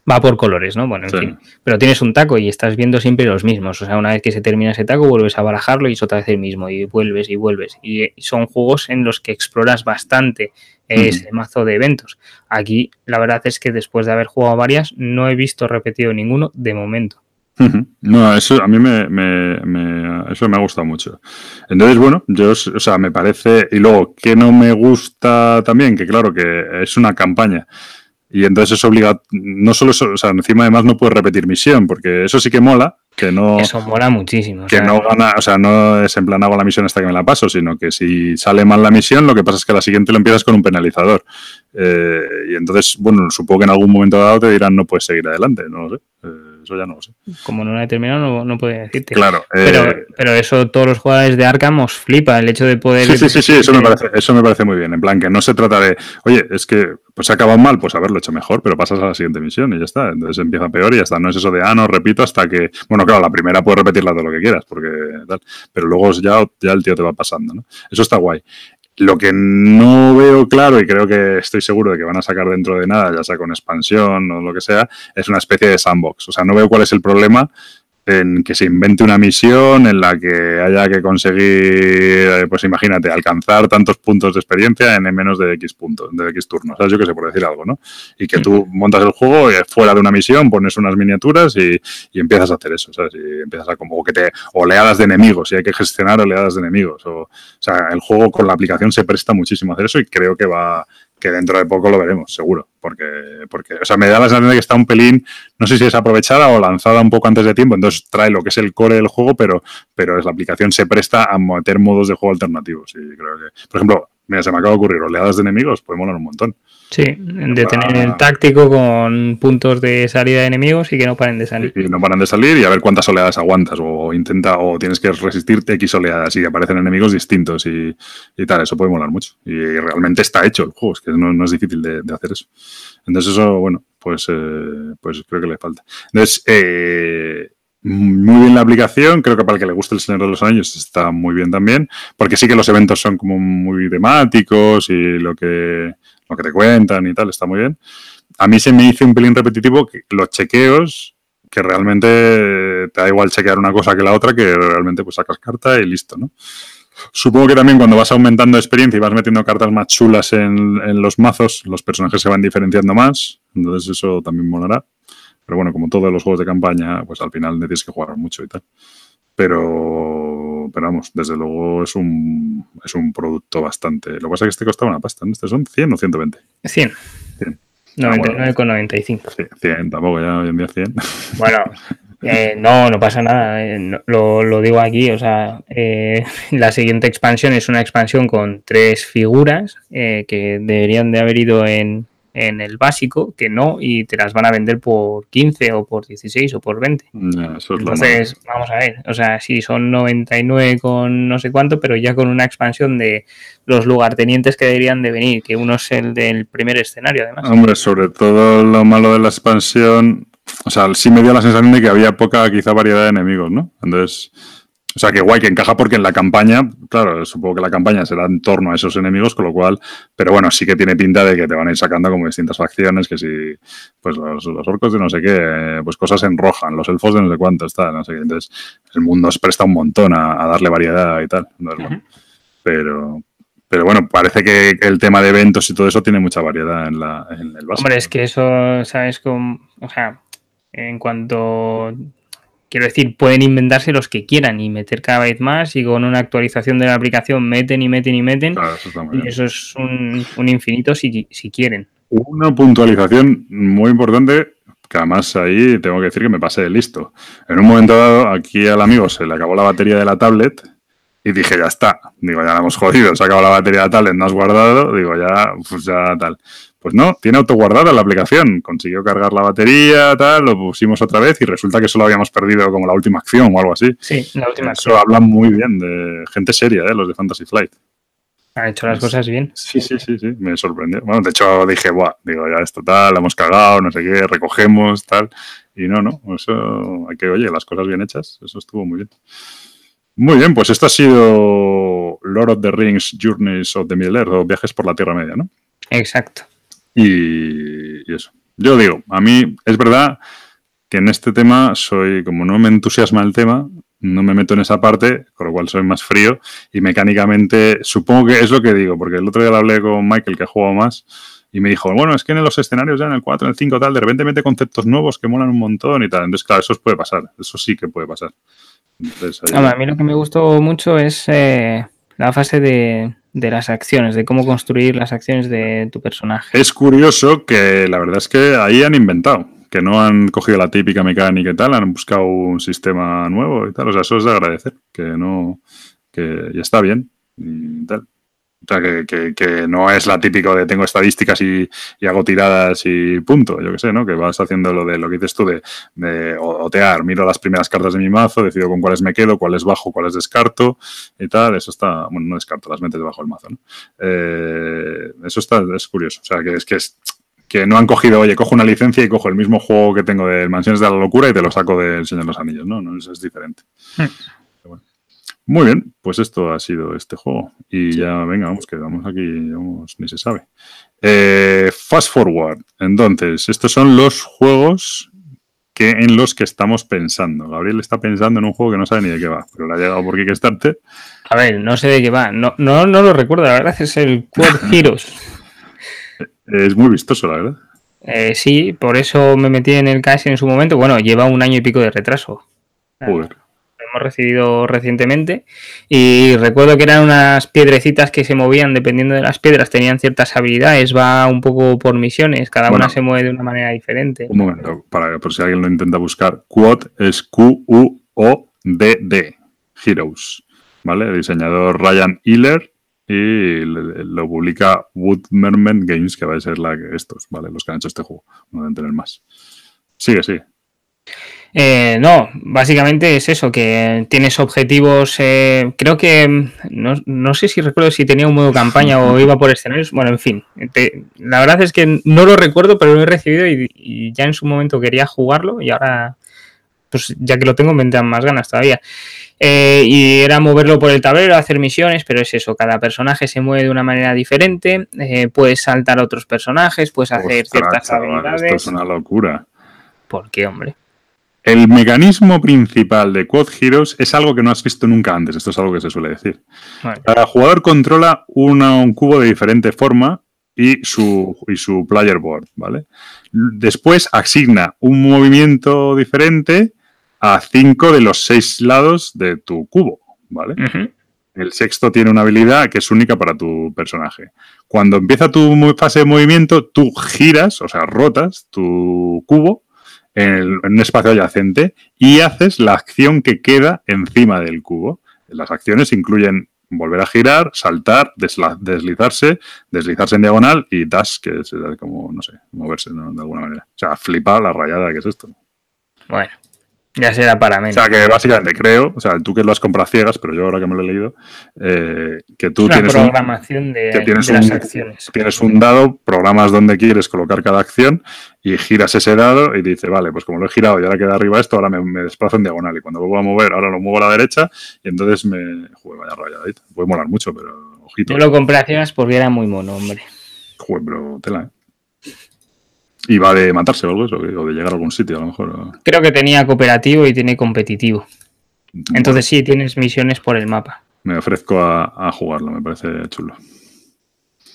va por colores, ¿no? Bueno, en fin. Pero tienes un taco y estás viendo siempre los mismos. O sea, una vez que se termina ese taco, vuelves a barajarlo y es otra vez el mismo. Y vuelves y vuelves. Y son juegos en los que exploras bastante ese mazo de eventos. Aquí, la verdad es que después de haber jugado varias, no he visto repetido ninguno de momento. No, eso a mí me, eso me ha gustado mucho. Entonces, bueno, yo, o sea, me parece. Y luego, que no me gusta también? Que claro, que es una campaña. Y entonces es obligado, no solo eso, o sea, encima además no puedes repetir misión, porque eso sí que mola, que no... Eso mola muchísimo. Que no gana, o sea, no es en plan hago la misión hasta que me la paso, sino que si sale mal la misión, lo que pasa es que la siguiente lo empiezas con un penalizador. Eh, y entonces, bueno, supongo que en algún momento dado te dirán no puedes seguir adelante, no lo sé. Eh, eso ya no lo sé. Como no la he terminado, no, no puedo decirte. Claro. Pero, eh, pero eso todos los jugadores de Arkham os flipa, el hecho de poder... Sí, sí, sí, eso, me parece, eso me parece muy bien. En plan, que no se trata de, oye, es que pues se ha acabado mal, pues haberlo hecho mejor, pero pasas a la siguiente misión y ya está. Entonces empieza peor y ya está. No es eso de, ah, no, repito hasta que... Bueno, claro, la primera puedes repetirla todo lo que quieras, porque tal. Pero luego ya, ya el tío te va pasando, ¿no? Eso está guay. Lo que no veo claro, y creo que estoy seguro de que van a sacar dentro de nada, ya sea con expansión o lo que sea, es una especie de sandbox. O sea, no veo cuál es el problema en que se invente una misión en la que haya que conseguir, eh, pues imagínate, alcanzar tantos puntos de experiencia en menos de X puntos, de X turnos, ¿sabes? Yo que sé, por decir algo, ¿no? Y que tú montas el juego y fuera de una misión, pones unas miniaturas y, empiezas a hacer eso, ¿sabes? Y empiezas a como, que te, oleadas de enemigos, y hay que gestionar oleadas de enemigos. O, o sea, el juego con la aplicación se presta muchísimo a hacer eso y creo que va, que dentro de poco lo veremos, seguro. Porque, porque, o sea, me da la sensación de que está un pelín, no sé si es aprovechada o lanzada un poco antes de tiempo, entonces trae lo que es el core del juego, pero, pero la aplicación se presta a meter modos de juego alternativos. Y creo que, por ejemplo, mira, se me acaba de ocurrir, oleadas de enemigos, puede molar un montón. Sí, de tener el táctico con puntos de salida de enemigos y que no paren de salir. Y no paran de salir y a ver cuántas oleadas aguantas o intenta o tienes que resistirte X oleadas y aparecen enemigos distintos y, tal, eso puede molar mucho. Y realmente está hecho el juego, es que no, es difícil de, hacer eso. Entonces eso, bueno, pues, eh, pues creo que le falta. Entonces, eh, muy bien la aplicación, creo que para el que le guste el Señor de los Años está muy bien también, porque sí que los eventos son como muy temáticos y lo que lo que te cuentan y tal, está muy bien. A mí se me hizo un pelín repetitivo que los chequeos, que realmente te da igual chequear una cosa que la otra, que realmente pues sacas carta y listo, ¿no? Supongo que también cuando vas aumentando experiencia y vas metiendo cartas más chulas en, los mazos, los personajes se van diferenciando más, entonces eso también molará. Pero bueno, como todos los juegos de campaña, pues al final tienes que jugar mucho y tal. Pero pero vamos, desde luego es un, es un producto bastante. Lo que pasa es que este costaba una pasta, ¿no? ¿Este son 100 o 120? 100. 100. 99,95. Sí, 100, tampoco ya hoy en día 100. Bueno, eh, no, no pasa nada. Eh, lo, lo, digo aquí, o sea, eh, la siguiente expansión es una expansión con tres figuras eh, que deberían de haber ido en, en el básico, que no, y te las van a vender por 15 o por 16 o por 20. Entonces, vamos a ver, o sea, sí, son 99 con no sé cuánto, pero ya con una expansión de los lugartenientes que deberían de venir, que uno es el del primer escenario, además. Hombre, sobre todo lo malo de la expansión, o sea, sí me dio la sensación de que había poca, quizá, variedad de enemigos, ¿no? Entonces o sea, que guay, que encaja porque en la campaña, claro, supongo que la campaña será en torno a esos enemigos, con lo cual, pero bueno, sí que tiene pinta de que te van a ir sacando como distintas facciones, que si, pues los, orcos de no sé qué, pues cosas en roja, los elfos de no sé cuánto, está, no sé qué. Entonces, el mundo se presta un montón a, darle variedad y tal. Pero, pero bueno, parece que el tema de eventos y todo eso tiene mucha variedad en, la, en el básico. Hombre, es que eso, ¿sabes? Como, o sea, en cuanto Quiero decir, pueden inventarse los que quieran y meter cada vez más y con una actualización de la aplicación meten y meten y meten. eso y eso es un, infinito si, si, quieren. Una puntualización muy importante que además ahí tengo que decir que me pasé de listo. En un momento dado, aquí al amigo se le acabó la batería de la tablet y dije, ya está. Digo, ya la hemos jodido, se ha acabado la batería de la tablet, no has guardado. Digo, ya, pues ya tal. Pues no, tiene autoguardada la aplicación. Consiguió cargar la batería, tal, lo pusimos otra vez y resulta que solo habíamos perdido como la última acción o algo así. Sí, la última Eso hablan muy bien de gente seria, ¿eh? los de Fantasy Flight. Han hecho las cosas bien. Sí, sí, sí, sí, me sorprendió. Bueno, de hecho dije, Buah, digo, ya esto tal, la hemos cagado, no sé qué, recogemos, tal. Y no, no, eso hay que, oye, las cosas bien hechas, eso estuvo muy bien. Muy bien, pues esto ha sido Lord of the Rings Journeys of the Middle Earth, o Viajes por la Tierra Media, ¿no? Exacto. Y, eso. Yo digo, a mí es verdad que en este tema soy, como no me entusiasma el tema, no me meto en esa parte, con lo cual soy más frío y mecánicamente supongo que es lo que digo, porque el otro día lo hablé con Michael que ha más y me dijo, bueno, es que en los escenarios ya en el 4, en el 5 tal, de repente mete conceptos nuevos que molan un montón y tal. Entonces, claro, eso puede pasar, eso sí que puede pasar. A mí lo que me gustó mucho es eh, la fase de, de las acciones, de cómo construir las acciones de tu personaje. Es curioso que la verdad es que ahí han inventado, que no han cogido la típica mecánica y tal, han buscado un sistema nuevo y tal. O sea, eso es de agradecer, que no, que ya está bien y tal. O sea, que, no es la típica de tengo estadísticas y, hago tiradas y punto, yo qué sé, ¿no? Que vas haciendo lo de lo que dices tú de, de, otear, miro las primeras cartas de mi mazo, decido con cuáles me quedo, cuáles bajo, cuáles descarto y tal. Eso está, bueno, no descarto, las metes debajo del mazo, ¿no? Eh, eso está, es curioso. O sea, que es que es que no han cogido, oye, cojo una licencia y cojo el mismo juego que tengo de Mansiones de la Locura y te lo saco del Señor de los Anillos, ¿no? no eso es diferente. Muy bien, pues esto ha sido este juego. Y ya, venga, vamos, que vamos aquí, vamos, ni se sabe. Eh, fast forward. Entonces, estos son los juegos que en los que estamos pensando. Gabriel está pensando en un juego que no sabe ni de qué va, pero le ha llegado por Kickstarter. A ver, no sé de qué va. No, no, no lo recuerdo, la verdad es el Quad Heroes. es muy vistoso, la verdad. Eh, sí, por eso me metí en el casi en su momento. Bueno, lleva un año y pico de retraso. Joder hemos recibido recientemente. Y recuerdo que eran unas piedrecitas que se movían dependiendo de las piedras, tenían ciertas habilidades, va un poco por misiones, cada una se mueve de una manera diferente. Un momento, para, por si alguien lo intenta buscar, Quad es Q-U-O-D-D, Heroes, ¿vale? El diseñador Ryan Hiller y lo publica Woodmerman Games, que va a ser la, estos, ¿vale? Los que han hecho este juego, no deben tener más. Sigue, sigue. Eh, no, básicamente es eso, que tienes objetivos, eh, creo que, no, sé si recuerdo si tenía un modo campaña o iba por escenarios, bueno, en fin, la verdad es que no lo recuerdo, pero lo he recibido y, ya en su momento quería jugarlo y ahora, pues ya que lo tengo, me dan más ganas todavía. Eh, y era moverlo por el tablero, hacer misiones, pero es eso, cada personaje se mueve de una manera diferente, puedes saltar a otros personajes, puedes hacer ciertas habilidades. Esto es una locura. ¿Por qué, hombre? El mecanismo principal de Quad Heroes es algo que no has visto nunca antes, esto es algo que se suele decir. Cada jugador controla un cubo de diferente forma y su, y su player board, ¿vale? Después asigna un movimiento diferente a cinco de los seis lados de tu cubo, ¿vale? El sexto tiene una habilidad que es única para tu personaje. Cuando empieza tu fase de movimiento, tú giras, o sea, rotas tu cubo en, un espacio adyacente y haces la acción que queda encima del cubo. Las acciones incluyen volver a girar, saltar, deslizarse, deslizarse en diagonal y dash, que es como, no sé, moverse de alguna manera. O sea, flipa la rayada que es esto. Bueno, ya será para menos. O sea, que básicamente creo, o sea, tú que lo has comprado ciegas, pero yo ahora que me lo he leído, eh, que tú Una tienes, programación un, de, que tienes, de las un, acciones. tienes un dado, programas donde quieres colocar cada acción y giras ese dado y dice, vale, pues como lo he girado y ahora queda arriba esto, ahora me, me desplazo en diagonal y cuando vuelvo a mover, ahora lo muevo a la derecha y entonces me... Joder, vaya rayadita. Puede molar mucho, pero ojito. Yo lo compré a ciegas porque era muy mono, hombre. Joder, pero tela, ¿eh? Y va de matarse o algo eso, o de llegar a algún sitio a lo mejor. Creo que tenía cooperativo y tiene competitivo. Entonces sí, tienes misiones por el mapa. Me ofrezco a, a jugarlo, me parece chulo.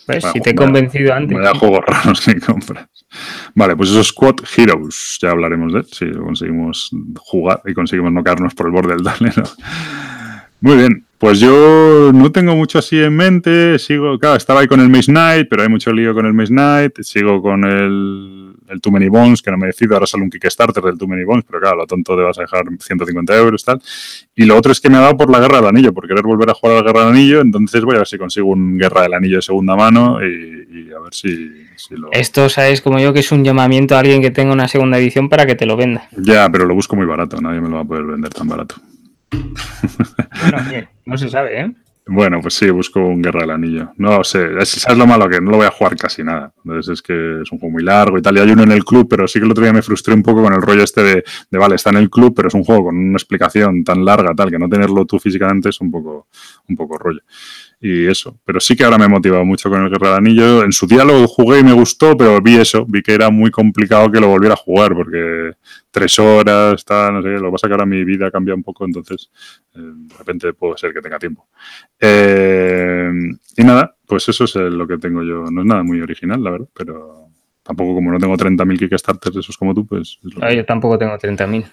¿Ves? Vaya- si te he convencido antes. Vaya juegos raros que compras. Vale, pues eso es Squad Heroes. Ya hablaremos de él, si lo conseguimos jugar y conseguimos no caernos por el borde del tablero. Muy bien, pues yo no tengo mucho así en mente. Sigo, claro, estaba ahí con el Maze Knight, pero hay mucho lío con el Maze Knight. Sigo con el, el Too Many Bones, que no me decido. Ahora sale un Kickstarter del Too Many Bones, pero claro, lo tonto te vas a dejar 150 euros tal. Y lo otro es que me ha dado por la Guerra del Anillo, por querer volver a jugar a la Guerra del Anillo. Entonces voy a ver si consigo un Guerra del Anillo de segunda mano y, y a ver si, si lo. Esto sabes como yo que es un llamamiento a alguien que tenga una segunda edición para que te lo venda. Ya, pero lo busco muy barato. Nadie me lo va a poder vender tan barato. Bueno, no se sabe, ¿eh? Bueno, pues sí, busco un Guerra del Anillo. No sé, es- ¿sabes lo malo? Que no lo voy a jugar casi nada. Entonces es que es un juego muy largo y tal. Y hay uno en el club, pero sí que el otro día me frustré un poco con el rollo este de, de, vale, está en el club, pero es un juego con una explicación tan larga, tal, que no tenerlo tú físicamente es un poco, un poco rollo. Y eso. Pero sí que ahora me he motivado mucho con el Guerra del Anillo. En su día lo jugué y me gustó, pero vi eso. Vi que era muy complicado que lo volviera a jugar, porque tres horas, está, no sé, lo que pasa que ahora mi vida cambia un poco, entonces eh, de repente puede ser que tenga tiempo. Eh, y nada, pues eso es eh, lo que tengo yo. No es nada muy original, la verdad, pero tampoco como no tengo 30.000 Kickstarters, esos como tú, pues... es lo Ah, que- yo tampoco tengo 30.000.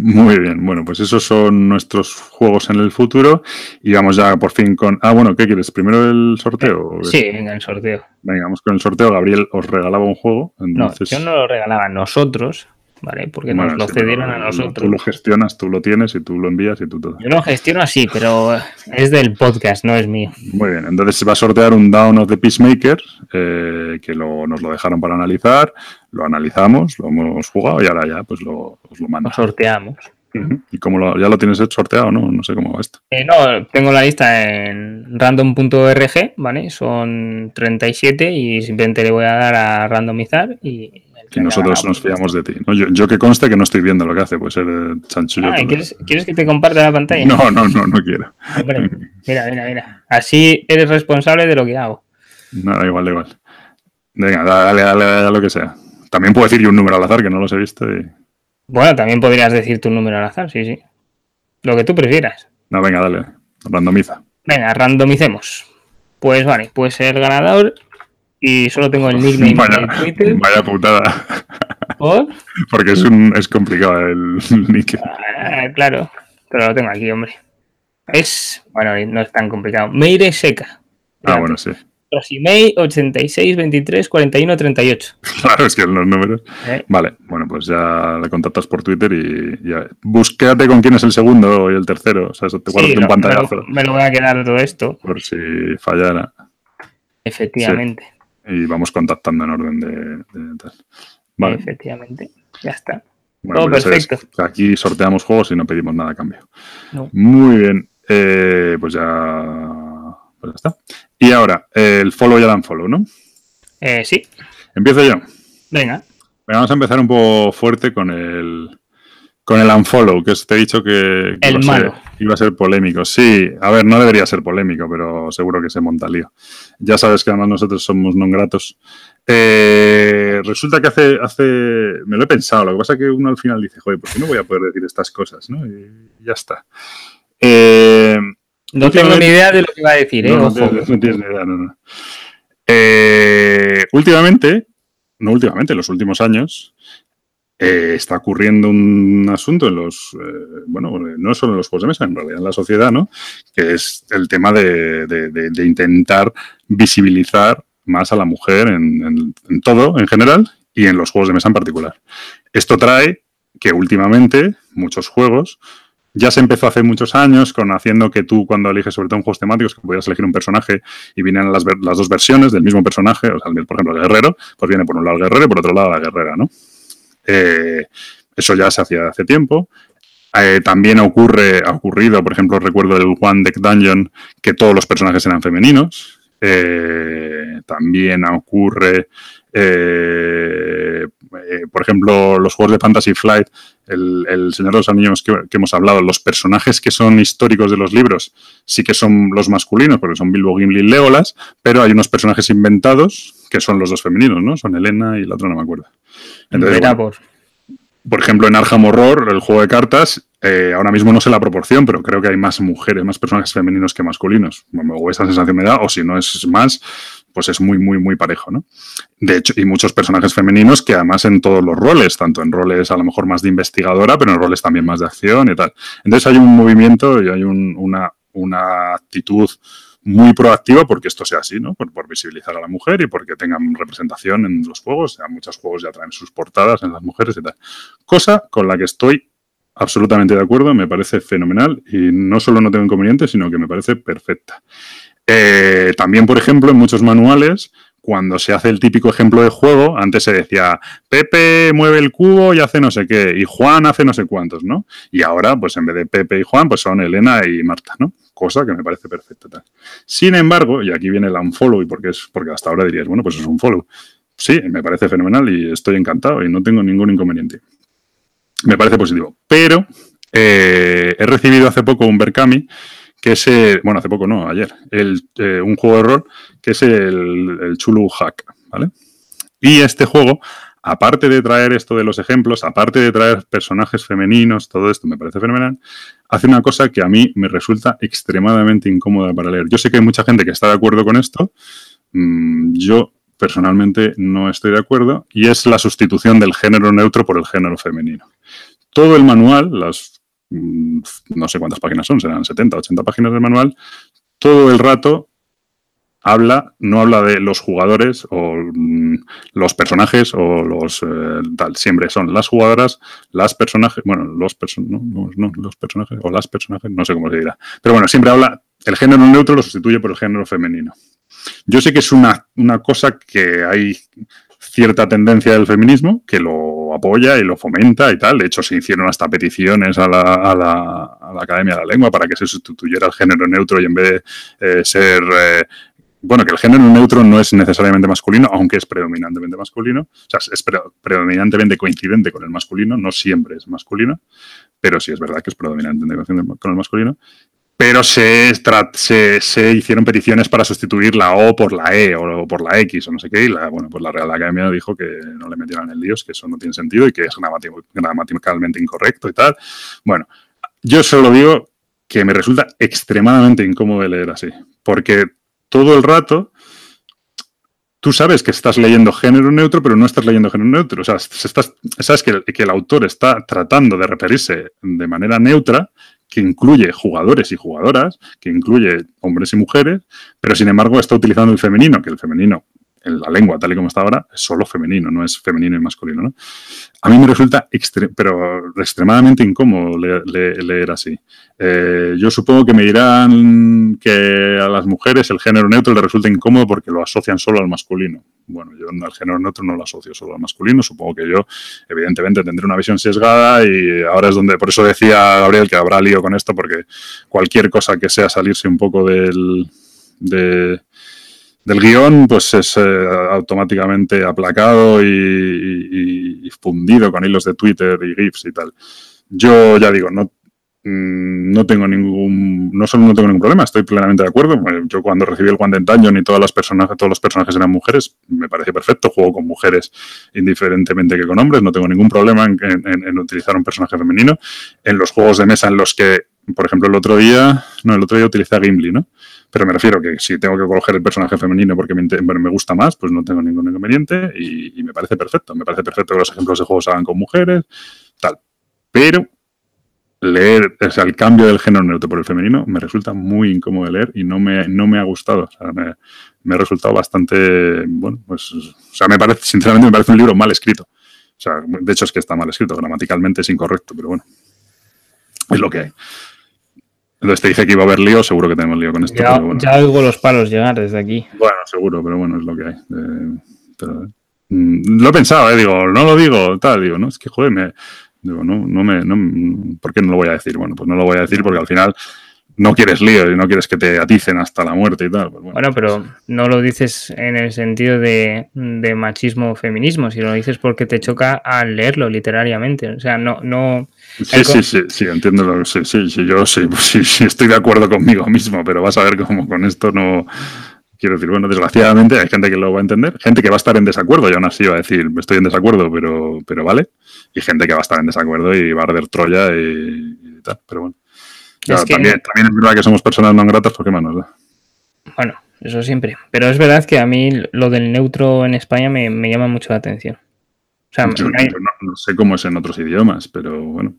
Muy bien, bueno, pues esos son nuestros juegos en el futuro y vamos ya por fin con... Ah, bueno, ¿qué quieres? ¿Primero el sorteo? Sí, venga, el sorteo. Venga, vamos con el sorteo. Gabriel os regalaba un juego, No, entonces... yo no lo regalaba a nosotros, ¿vale? Porque Bueno, nos lo cedieron a Tú nosotros. lo gestionas, tú lo tienes y tú lo envías y tú todo. Yo lo gestiono así, pero es del podcast, no es mío. Muy bien, entonces se va a sortear un Down of the Peacemaker, eh, que lo- nos lo dejaron para analizar, lo analizamos, lo hemos jugado y ahora ya pues lo, os lo mando. Lo sorteamos. ¿Y cómo lo, ya lo tienes sorteado no? No sé cómo va esto. Eh, no, tengo la lista en random.org, ¿vale? Son 37 y simplemente le voy a dar a randomizar y... que nosotros nos fiamos de ti. ¿no? Yo, yo que conste que no estoy viendo lo que hace, puede ser eh, chanchullo. Ah. ¿quieres, ¿Quieres que te comparte la pantalla? No, no, no, no quiero. Hombre, mira, mira, mira. Así eres responsable de lo que hago. Nada, igual, da igual. Venga, dale, dale, dale lo que sea. También puedo decir yo un número al azar que no los he visto. Y... Bueno, también podrías decir tu número al azar, sí, sí. Lo que tú prefieras. No, venga, dale. Randomiza. Venga, randomicemos. Pues vale, pues el ganador y solo tengo el nickname Vaya, de Twitter. vaya putada. por- Porque es, un, es complicado el nick. Ah, claro, pero lo tengo aquí, hombre. Es, bueno, no es tan complicado. Meire Seca. Ah, bueno, sí. Rosimei 86 23 41 38. Claro, es que los números. ¿eh? Vale, bueno, pues ya le contactas por Twitter y ya. Búsquete con quién es el segundo y el tercero. O sea, eso te guardas Sí, un me, pantallazo lo, me lo voy a quedar todo esto, por si fallara. efectivamente. Y vamos contactando en orden de, de tal. Vale. Efectivamente. Ya está. Bueno, Todo pues es- perfecto. aquí sorteamos juegos y no pedimos nada a cambio. No. Muy bien. Eh, pues ya. Pues ya está. Y ahora, el follow y el unfollow, ¿no? Eh, sí, Empiezo yo. venga. Vamos a empezar un poco fuerte con el con el unfollow, que os te he dicho que, que El malo. Iba a ser polémico. Sí, a ver, no debería ser polémico, pero seguro que se monta lío. Ya sabes que además nosotros somos non gratos. Eh, resulta que hace, hace, me lo he pensado, lo que pasa es que uno al final dice, joder, ¿por qué no voy a poder decir estas cosas? ¿no? Y ya está. Eh, No tengo ni idea de lo que va a decir, ¿eh? no, no no tienes ni idea, no, no. Eh, últimamente, no últimamente, en los últimos años, eh, está ocurriendo un asunto en los, eh, bueno, no solo en los juegos de mesa, en realidad en la sociedad, ¿no? Que es el tema de, intentar visibilizar más a la mujer en, todo en general y en los juegos de mesa en particular. Esto trae que últimamente muchos juegos ya se empezó hace muchos años con haciendo que tú cuando eliges sobre todo en juegos temáticos que podías elegir un personaje y vienen las, las dos versiones del mismo personaje, o sea, por ejemplo el guerrero, pues viene por un lado el guerrero y por otro lado la guerrera, ¿no? Eh, eso ya se hacía hace tiempo. Eh, también ocurre, ha ocurrido, por ejemplo, recuerdo el One Deck Dungeon, que todos los personajes eran femeninos. Eh, también ocurre, por ejemplo, los juegos de Fantasy Flight, el, Señor de los Anillos que, hemos hablado, los personajes que son históricos de los libros sí que son los masculinos, porque son Bilbo, Gimli y Legolas, pero hay unos personajes inventados que son los dos femeninos, ¿no? Son Elena y la otra no me acuerdo por ejemplo, en Arkham Horror, el juego de cartas, eh, ahora mismo no sé la proporción, pero creo que hay más mujeres, más personajes femeninos que masculinos. o esa sensación me da, o si no es más, pues es muy, muy, muy parejo, ¿no? De hecho, y muchos personajes femeninos que además en todos los roles, tanto en roles a lo mejor más de investigadora, pero en roles también más de acción y tal. Entonces hay un movimiento y hay una, una actitud muy proactiva porque esto sea así, ¿no? Por, visibilizar a la mujer y porque tengan representación en los juegos. Ya muchos juegos ya traen sus portadas en las mujeres y tal. Cosa con la que estoy absolutamente de acuerdo, me parece fenomenal y no solo no tengo inconveniente, sino que me parece perfecta. Eh, también, por ejemplo, en muchos manuales cuando se hace el típico ejemplo de juego, antes se decía, Pepe mueve el cubo y hace no sé qué, y Juan hace no sé cuántos, ¿no? Y ahora, pues en vez de Pepe y Juan, pues son Elena y Marta, ¿no? Cosa que me parece perfecta. Sin embargo, y aquí viene el unfollow, y porque, es, porque hasta ahora dirías, bueno, pues es un follow. Sí, me parece fenomenal y estoy encantado y no tengo ningún inconveniente. Me parece positivo. Pero eh, he recibido hace poco un Berkami que es, bueno, hace poco no, ayer, el, eh, un juego de rol que es el, el Chulu Hack, ¿vale? Y este juego, aparte de traer esto de los ejemplos, aparte de traer personajes femeninos, todo esto me parece fenomenal, hace una cosa que a mí me resulta extremadamente incómoda para leer. Yo sé que hay mucha gente que está de acuerdo con esto, mm, yo personalmente no estoy de acuerdo, y es la sustitución del género neutro por el género femenino. Todo el manual, las no sé cuántas páginas son, serán 70, 80 páginas del manual, todo el rato habla, no habla de los jugadores o mm, los personajes o los eh, tal, siempre son las jugadoras, las personajes, bueno, los, no, no, los personajes o las personajes, no sé cómo se dirá, pero bueno, siempre habla, el género neutro lo sustituye por el género femenino. Yo sé que es una, una cosa que hay cierta tendencia del feminismo que lo apoya y lo fomenta y tal. De hecho, se hicieron hasta peticiones a la, a la, a la Academia de la Lengua para que se sustituyera el género neutro y en vez de eh, ser... Eh, bueno, que el género neutro no es necesariamente masculino, aunque es predominantemente masculino. O sea, es predominantemente coincidente con el masculino, no siempre es masculino, pero sí es verdad que es predominantemente con el masculino pero se, hicieron peticiones para sustituir la O por la E o por la X o no sé qué, y la, bueno, pues la Real Academia dijo que no le metieran el líos, que eso no tiene sentido y que es gramaticalmente incorrecto y tal. Bueno, yo solo digo que me resulta extremadamente incómodo leer así, porque todo el rato tú sabes que estás leyendo género neutro, pero no estás leyendo género neutro. O sea, sabes que el autor está tratando de referirse de manera neutra que incluye jugadores y jugadoras, que incluye hombres y mujeres, pero sin embargo está utilizando el femenino, que el femenino en la lengua, tal y como está ahora, es solo femenino, no es femenino y masculino. ¿no? A mí me resulta pero extremadamente incómodo leer, así. Eh, yo supongo que me dirán que a las mujeres el género neutro le resulta incómodo porque lo asocian solo al masculino. Bueno, yo al género neutro no lo asocio solo al masculino. Supongo que yo, evidentemente, tendré una visión sesgada y ahora es donde, por eso decía Gabriel que habrá lío con esto, porque cualquier cosa que sea salirse un poco del, de, del guion, pues es eh, automáticamente aplacado y, fundido con hilos de Twitter y GIFs y tal. Yo ya digo, no, mm, no tengo ningún, no solo no tengo ningún problema, estoy plenamente de acuerdo. Eh, yo cuando recibí el Quantum Dungeon y todas las personajes, todos los personajes eran mujeres, me parece perfecto. Juego con mujeres indiferentemente que con hombres, no tengo ningún problema en, en utilizar un personaje femenino. En los juegos de mesa en los que, por ejemplo, el otro día, no, el otro día utilicé a Gimli, ¿no? Pero me refiero que si tengo que coger el personaje femenino porque me, gusta más, pues no tengo ningún inconveniente y, me parece perfecto. Me parece perfecto que los ejemplos de juegos se hagan con mujeres, tal. Pero leer, o sea, el cambio del género neutro por el femenino me resulta muy incómodo de leer y no me, no me ha gustado. Me ha resultado bastante, bueno, pues, o sea, me parece, sinceramente me parece un libro mal escrito. O sea, de hecho es que está mal escrito, gramaticalmente es incorrecto, pero bueno, es lo que hay. Entonces te dije que iba a haber lío, seguro que tenemos lío con esto. Ya, ya oigo los palos llegar desde aquí. Bueno, seguro, pero bueno, es lo que hay. Eh, pero, mm, lo he pensado, eh, digo, no lo digo, tal, digo, no, es que joder, me, digo, no, no me, no, ¿por qué no lo voy a decir? Bueno, pues no lo voy a decir porque al final no quieres lío y no quieres que te aticen hasta la muerte y tal. Pues bueno, pero no lo dices en el sentido de, machismo o feminismo, sino lo dices porque te choca al leerlo literariamente. O sea, no... no sí, sí, sí, sí, entiendo. Lo, sí, sí, sí, yo sí, sí, sí, estoy de acuerdo conmigo mismo, pero vas a ver cómo con esto no... Quiero decir, bueno, desgraciadamente hay gente que lo va a entender, gente que va a estar en desacuerdo, yo aún así va a decir, estoy en desacuerdo, pero, pero vale, y gente que va a estar en desacuerdo y va a arder Troya y, y tal, pero bueno también, es verdad que somos personas no gratas porque más nos da. Bueno, eso siempre. Pero es verdad que a mí lo del neutro en España me, llama mucho la atención. O sea, no, sé cómo es en otros idiomas, pero bueno.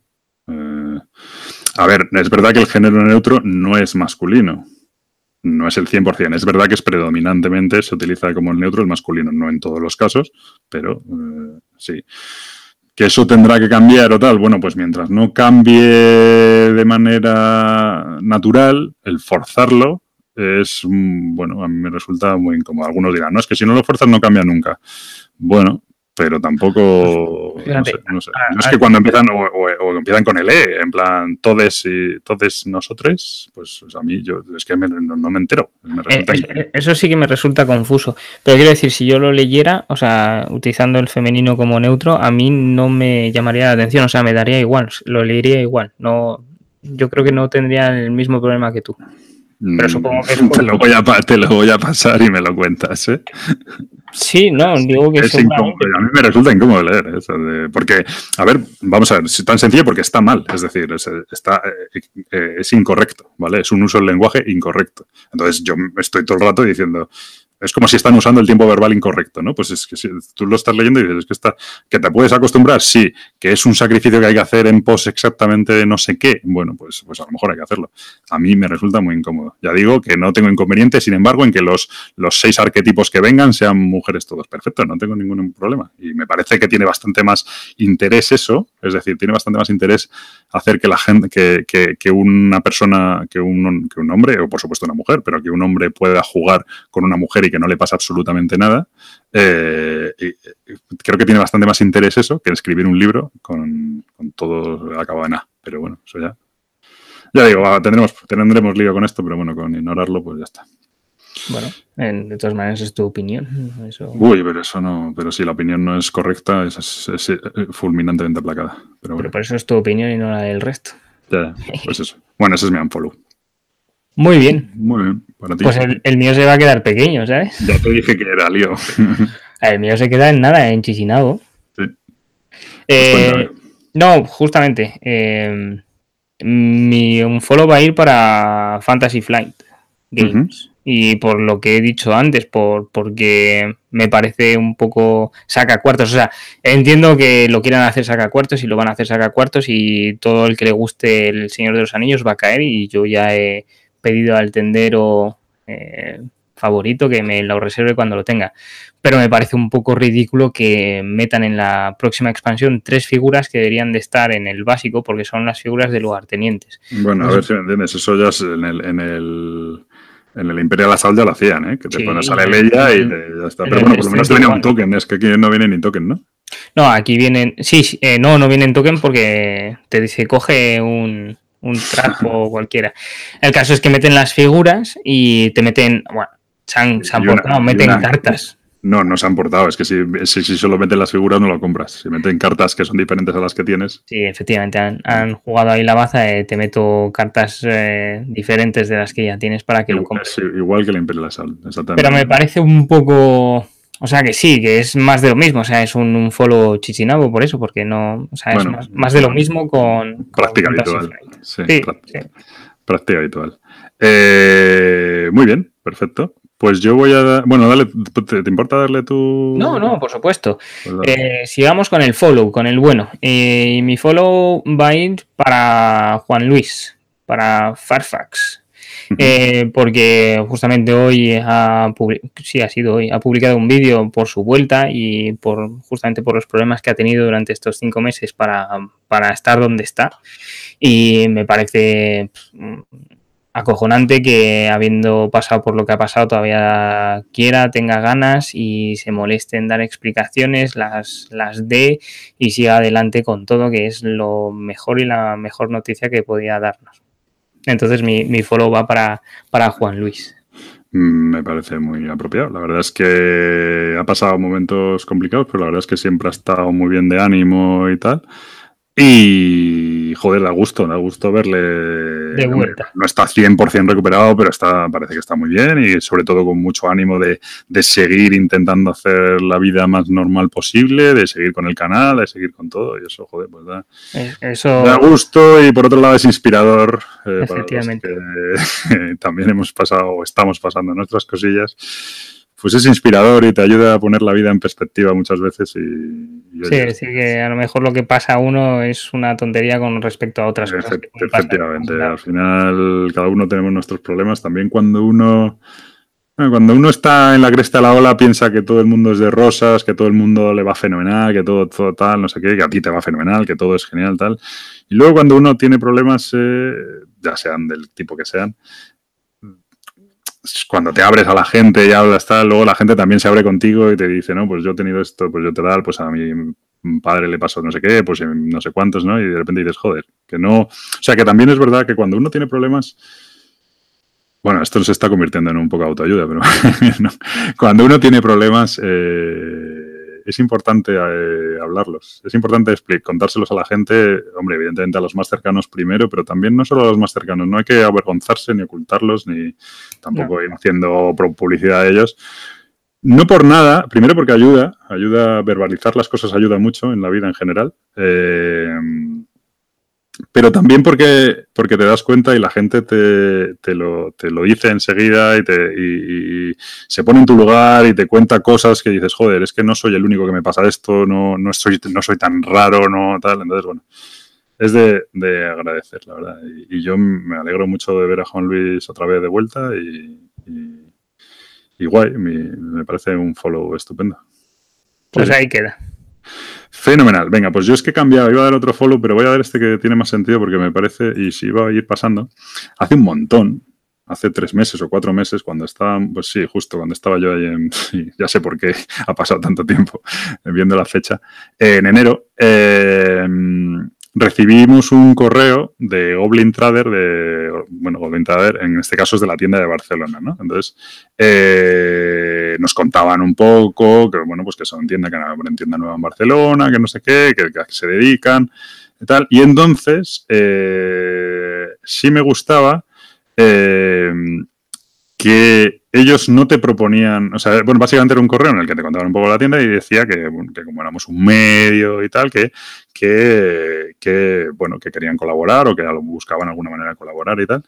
Eh, a ver, es verdad que el género neutro no es masculino. No es el 100%. Es verdad que es predominantemente se utiliza como el neutro el masculino. No en todos los casos, pero eh, sí que eso tendrá que cambiar o tal. Bueno, pues mientras no cambie de manera natural, el forzarlo es, bueno, a mí me resulta muy incómodo. Algunos dirán, no, es que si no lo fuerzas no cambia nunca. Bueno, pero tampoco. No sé, es que cuando empiezan o, empiezan con el E, en plan, todes y todes nosotros, pues, a mí yo es que no, me entero. Eh, eh, eso sí que me resulta confuso. Pero quiero decir, si yo lo leyera, o sea, utilizando el femenino como neutro, a mí no me llamaría la atención, o sea, me daría igual, lo leería igual. No, yo creo que no tendría el mismo problema que tú. Pero mm, supongo que te, lo voy a, te lo voy a pasar y me lo cuentas, ¿eh? Sí, no, digo que es incómodo. A mí me resulta incómodo leer eso, porque, a ver, vamos a ver, es tan sencillo porque está mal, es decir, es, está, eh, eh, es incorrecto, ¿vale? Es un uso del lenguaje incorrecto. Entonces yo estoy todo el rato diciendo, es como si están usando el tiempo verbal incorrecto, ¿no? Pues es que si tú lo estás leyendo y dices que está, que te puedes acostumbrar, sí, que es un sacrificio que hay que hacer en pos exactamente de no sé qué, bueno, pues, pues a lo mejor hay que hacerlo. A mí me resulta muy incómodo. Ya digo que no tengo inconveniente, sin embargo, en que los, seis arquetipos que vengan sean mujeres todos. Perfecto, no tengo ningún problema. Y me parece que tiene bastante más interés eso, es decir, tiene bastante más interés hacer que la gente, que, que, que una persona, que un, que un hombre, o por supuesto una mujer, pero que un hombre pueda jugar con una mujer que no le pasa absolutamente nada. Eh, creo que tiene bastante más interés eso que escribir un libro con, todo acabado en A. Pero bueno, eso ya. Ya digo, tendremos, tendremos lío con esto, pero bueno, con ignorarlo, pues ya está. Bueno, de todas maneras es tu opinión. Uy, pero eso no, pero si la opinión no es correcta, es, es, fulminantemente aplacada. Pero, pero, por eso es tu opinión y no la del resto. Ya, pues eso. Bueno, ese es mi unfollow. Muy bien. Muy bien, para ti. Pues el, mío se va a quedar pequeño, ¿sabes? Ya te dije que era lío. el mío se queda en nada, en. Sí. Eh, pues no, justamente. Eh, mi un follow va a ir para Fantasy Flight Games. Y por lo que he dicho antes, por, porque me parece un poco saca cuartos. O sea, entiendo que lo quieran hacer saca cuartos y lo van a hacer saca cuartos y todo el que le guste el Señor de los Anillos va a caer y yo ya he, pedido al tendero eh, favorito que me lo reserve cuando lo tenga. Pero me parece un poco ridículo que metan en la próxima expansión tres figuras que deberían de estar en el básico porque son las figuras de lugartenientes. Bueno, a ver si me entiendes. Eso ya es en el, en el, en el Imperial Assault ya lo hacían, ¿eh? que te pones a la Leia y ya está. Pero bueno, por lo menos te venía un token. Es que aquí no viene ni token, ¿no? No, aquí vienen. Sí, eh, no, no vienen token porque te dice coge un un trapo cualquiera. El caso es que meten las figuras y te meten, bueno, se han, portado, meten cartas. No, no se han portado, es que si, si, solo meten las figuras no lo compras. Si meten cartas que son diferentes a las que tienes. Sí, efectivamente, han, jugado ahí la baza, te meto cartas eh, diferentes de las que ya tienes para que lo compres. igual que la Imperial exactamente. Pero me parece un poco o sea que sí, que es más de lo mismo, o sea, es un, follow chichinabo por eso, porque no, o sea, es más, de lo mismo con... Práctica habitual. Sí, práctica habitual. Eh, muy bien, perfecto. Pues yo voy a dar. Bueno, dale, ¿te, importa darle tu.? No, no, por supuesto. Pues eh, sigamos con el follow, con el bueno. Eh, y mi follow va a ir para Juan Luis, para Farfax. Eh, porque justamente hoy ha, sí, ha sido hoy, ha publicado un vídeo por su vuelta y por justamente por los problemas que ha tenido durante estos cinco meses para, para estar donde está. Y me parece acojonante que habiendo pasado por lo que ha pasado todavía quiera, tenga ganas y se moleste en dar explicaciones, las, las dé y siga adelante con todo, que es lo mejor y la mejor noticia que podía darnos. Entonces mi, mi follow va para, para Juan Luis. Mm, me parece muy apropiado. La verdad es que ha pasado momentos complicados, pero la verdad es que siempre ha estado muy bien de ánimo y tal. Y, joder, da gusto, da gusto verle. De vuelta. No está 100% recuperado, pero está, parece que está muy bien y sobre todo con mucho ánimo de, seguir intentando hacer la vida más normal posible, de seguir con el canal, de seguir con todo. Y eso, joder, pues da, eh, eso... da gusto y por otro lado es inspirador. Eh, Efectivamente. también hemos pasado o estamos pasando nuestras cosillas pues es inspirador y te ayuda a poner la vida en perspectiva muchas veces. Y, sí, sí, que a lo mejor lo que pasa a uno es una tontería con respecto a otras cosas. efectivamente, al final cada uno tenemos nuestros problemas. También cuando uno... Cuando uno está en la cresta de la ola piensa que todo el mundo es de rosas, que todo el mundo le va fenomenal, que todo, todo tal, no sé qué, que a ti te va fenomenal, que todo es genial, tal. Y luego cuando uno tiene problemas, eh, ya sean del tipo que sean, cuando te abres a la gente y hablas tal, luego la gente también se abre contigo y te dice, no, pues yo he tenido esto, pues yo te da, pues a mi padre le pasó no sé qué, pues no sé cuántos, ¿no? Y de repente dices, joder, que no. O sea, que también es verdad que cuando uno tiene problemas. Bueno, esto se está convirtiendo en un poco autoayuda, pero cuando uno tiene problemas, eh, es importante eh, hablarlos, es importante contárselos a la gente, hombre, evidentemente a los más cercanos primero, pero también no solo a los más cercanos, no hay que avergonzarse ni ocultarlos, ni tampoco ir haciendo publicidad de ellos. No por nada, primero porque ayuda, ayuda a verbalizar las cosas, ayuda mucho en la vida en general. Eh, pero también porque, porque te das cuenta y la gente te, te, lo, te lo, dice enseguida y, te, y, se pone en tu lugar y te cuenta cosas que dices, joder, es que no soy el único que me pasa esto, no, no, soy, no soy tan raro, no tal. Entonces, bueno, es de, de agradecer, la verdad. Y, yo me alegro mucho de ver a Juan Luis otra vez de vuelta y, y guay, me, parece un follow estupendo. Pues ahí queda. Fenomenal. Venga, pues yo es que he cambiado, iba a dar otro follow, pero voy a dar este que tiene más sentido porque me parece, y si iba a ir pasando, hace un montón, hace tres meses o cuatro meses, cuando estaba, pues sí, justo cuando estaba yo ahí en, ya sé por qué ha pasado tanto tiempo viendo la fecha, en enero, eh, recibimos un correo de Goblin Trader, de, bueno, Goblin Trader en este caso es de la tienda de Barcelona, ¿no? Entonces, eh, nos contaban un poco que, bueno, pues que son tienda, que abren tienda nueva en Barcelona, que no sé qué, que, se dedican y tal. Y entonces, eh, sí me gustaba eh, que ellos no te proponían, o sea, bueno, básicamente era un correo en el que te contaban un poco la tienda y decía que, que como éramos un medio y tal, que, que, que, bueno, que querían colaborar o que buscaban alguna manera colaborar y tal.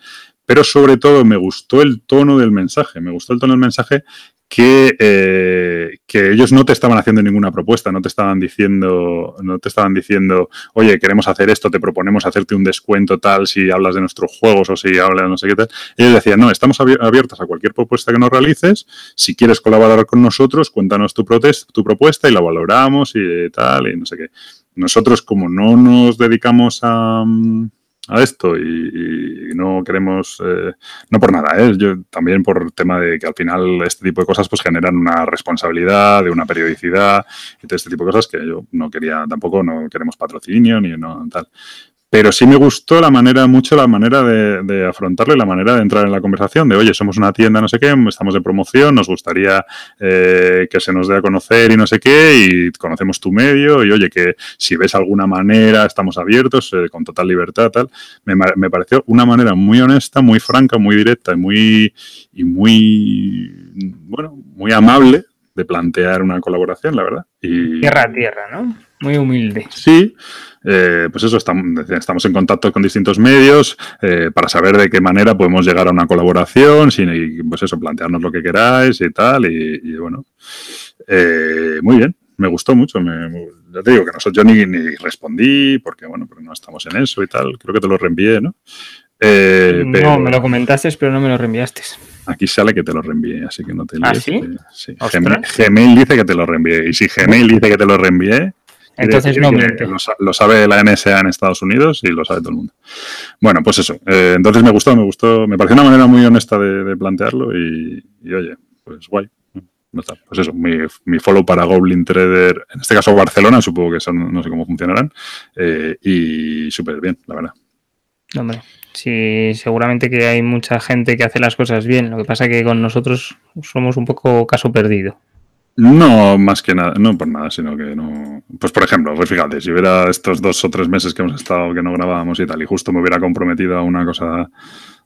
Pero sobre todo me gustó el tono del mensaje, me gustó el tono del mensaje que, eh, que, ellos no te estaban haciendo ninguna propuesta, no te estaban diciendo, no te estaban diciendo, oye, queremos hacer esto, te proponemos hacerte un descuento tal si hablas de nuestros juegos o si hablas no sé qué tal. Ellos decían, no, estamos abiertos a cualquier propuesta que nos realices. Si quieres colaborar con nosotros, cuéntanos tu, tu propuesta y la valoramos y tal, y no sé qué. Nosotros, como no nos dedicamos a a esto y, no queremos, eh, no por nada, ¿eh? yo también por tema de que al final este tipo de cosas pues generan una responsabilidad, de una periodicidad y todo este tipo de cosas que yo no quería tampoco, no queremos patrocinio ni no tal. Pero sí me gustó la manera, mucho la manera de, afrontarlo y la manera de entrar en la conversación, de oye, somos una tienda, no sé qué, estamos de promoción, nos gustaría eh, que se nos dé a conocer y no sé qué, y conocemos tu medio, y oye, que si ves alguna manera, estamos abiertos, eh, con total libertad, tal. Me, me, pareció una manera muy honesta, muy franca, muy directa y muy, y muy, bueno, muy amable de plantear una colaboración, la verdad. Y, tierra a tierra, ¿no? muy humilde. Sí, eh, pues eso, estamos, en contacto con distintos medios eh, para saber de qué manera podemos llegar a una colaboración, sin, pues eso, plantearnos lo que queráis y tal, y, bueno, eh, muy bien, me gustó mucho, me, ya te digo que no, yo ni, ni respondí, porque bueno, porque no estamos en eso y tal, creo que te lo reenvié, ¿no? no, me lo comentaste, pero no me lo reenviaste. Aquí sale que te lo reenvié, así que no te ¿Ah, sí? sí. Gmail, dice que te lo reenvié. Y si Gmail dice que te lo reenvié, entonces no Lo, sabe la NSA en Estados Unidos y lo sabe todo el mundo. Bueno, pues eso. Eh, entonces me gustó, me gustó. Me pareció una manera muy honesta de, plantearlo y, oye, pues guay. Pues eso, mi, follow para Goblin Trader, en este caso Barcelona, supongo que son, no sé cómo funcionarán, eh, y súper bien, la verdad. Hombre, sí, seguramente que hay mucha gente que hace las cosas bien, lo que pasa que con nosotros somos un poco caso perdido. No, más que nada, no por nada, sino que no. Pues por ejemplo, pues fíjate, si hubiera estos dos o tres meses que hemos estado que no grabábamos y tal, y justo me hubiera comprometido a una cosa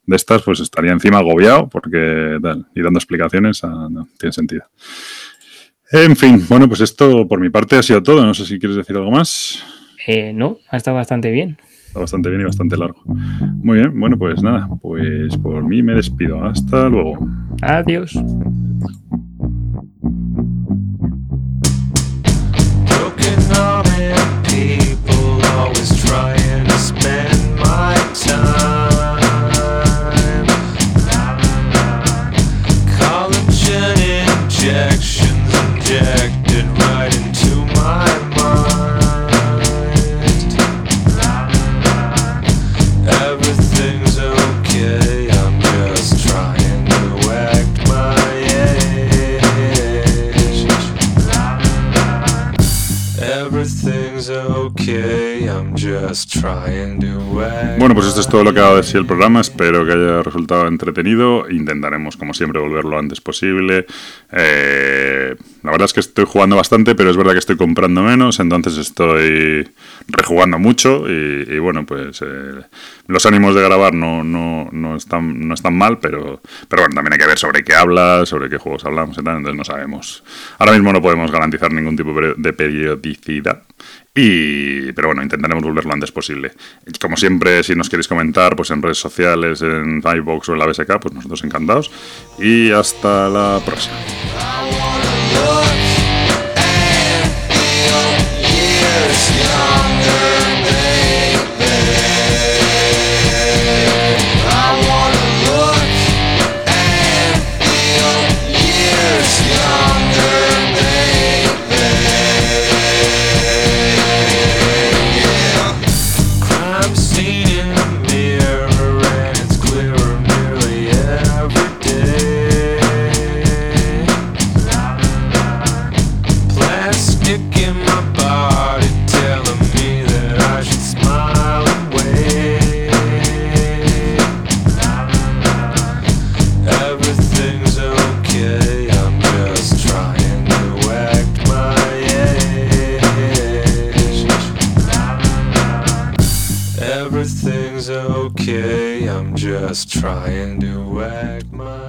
de estas, pues estaría encima agobiado, porque tal, y dando explicaciones, ah, no tiene sentido. En fin, bueno, pues esto por mi parte ha sido todo. No sé si quieres decir algo más. Eh, no, ha estado bastante bien. Está bastante bien y bastante largo. Muy bien, bueno, pues nada, pues por mí me despido. Hasta luego. Adiós. people always trying to spend my time. Bueno, pues esto es todo lo que ha dado el programa. Espero que haya resultado entretenido. Intentaremos, como siempre, volverlo lo antes posible. Eh, la verdad es que estoy jugando bastante, pero es verdad que estoy comprando menos, entonces estoy rejugando mucho y, bueno, pues eh, los ánimos de grabar no, no, no, están, no están mal, pero, pero bueno, también hay que ver sobre qué hablas, sobre qué juegos hablamos y tal, entonces no sabemos. Ahora mismo no podemos garantizar ningún tipo de periodicidad. Y, pero bueno, intentaremos volverlo antes posible. Como siempre, si nos queréis comentar, pues en redes sociales, en iVoox o en la BSK, pues nosotros encantados. Y hasta la próxima. Just trying to act my.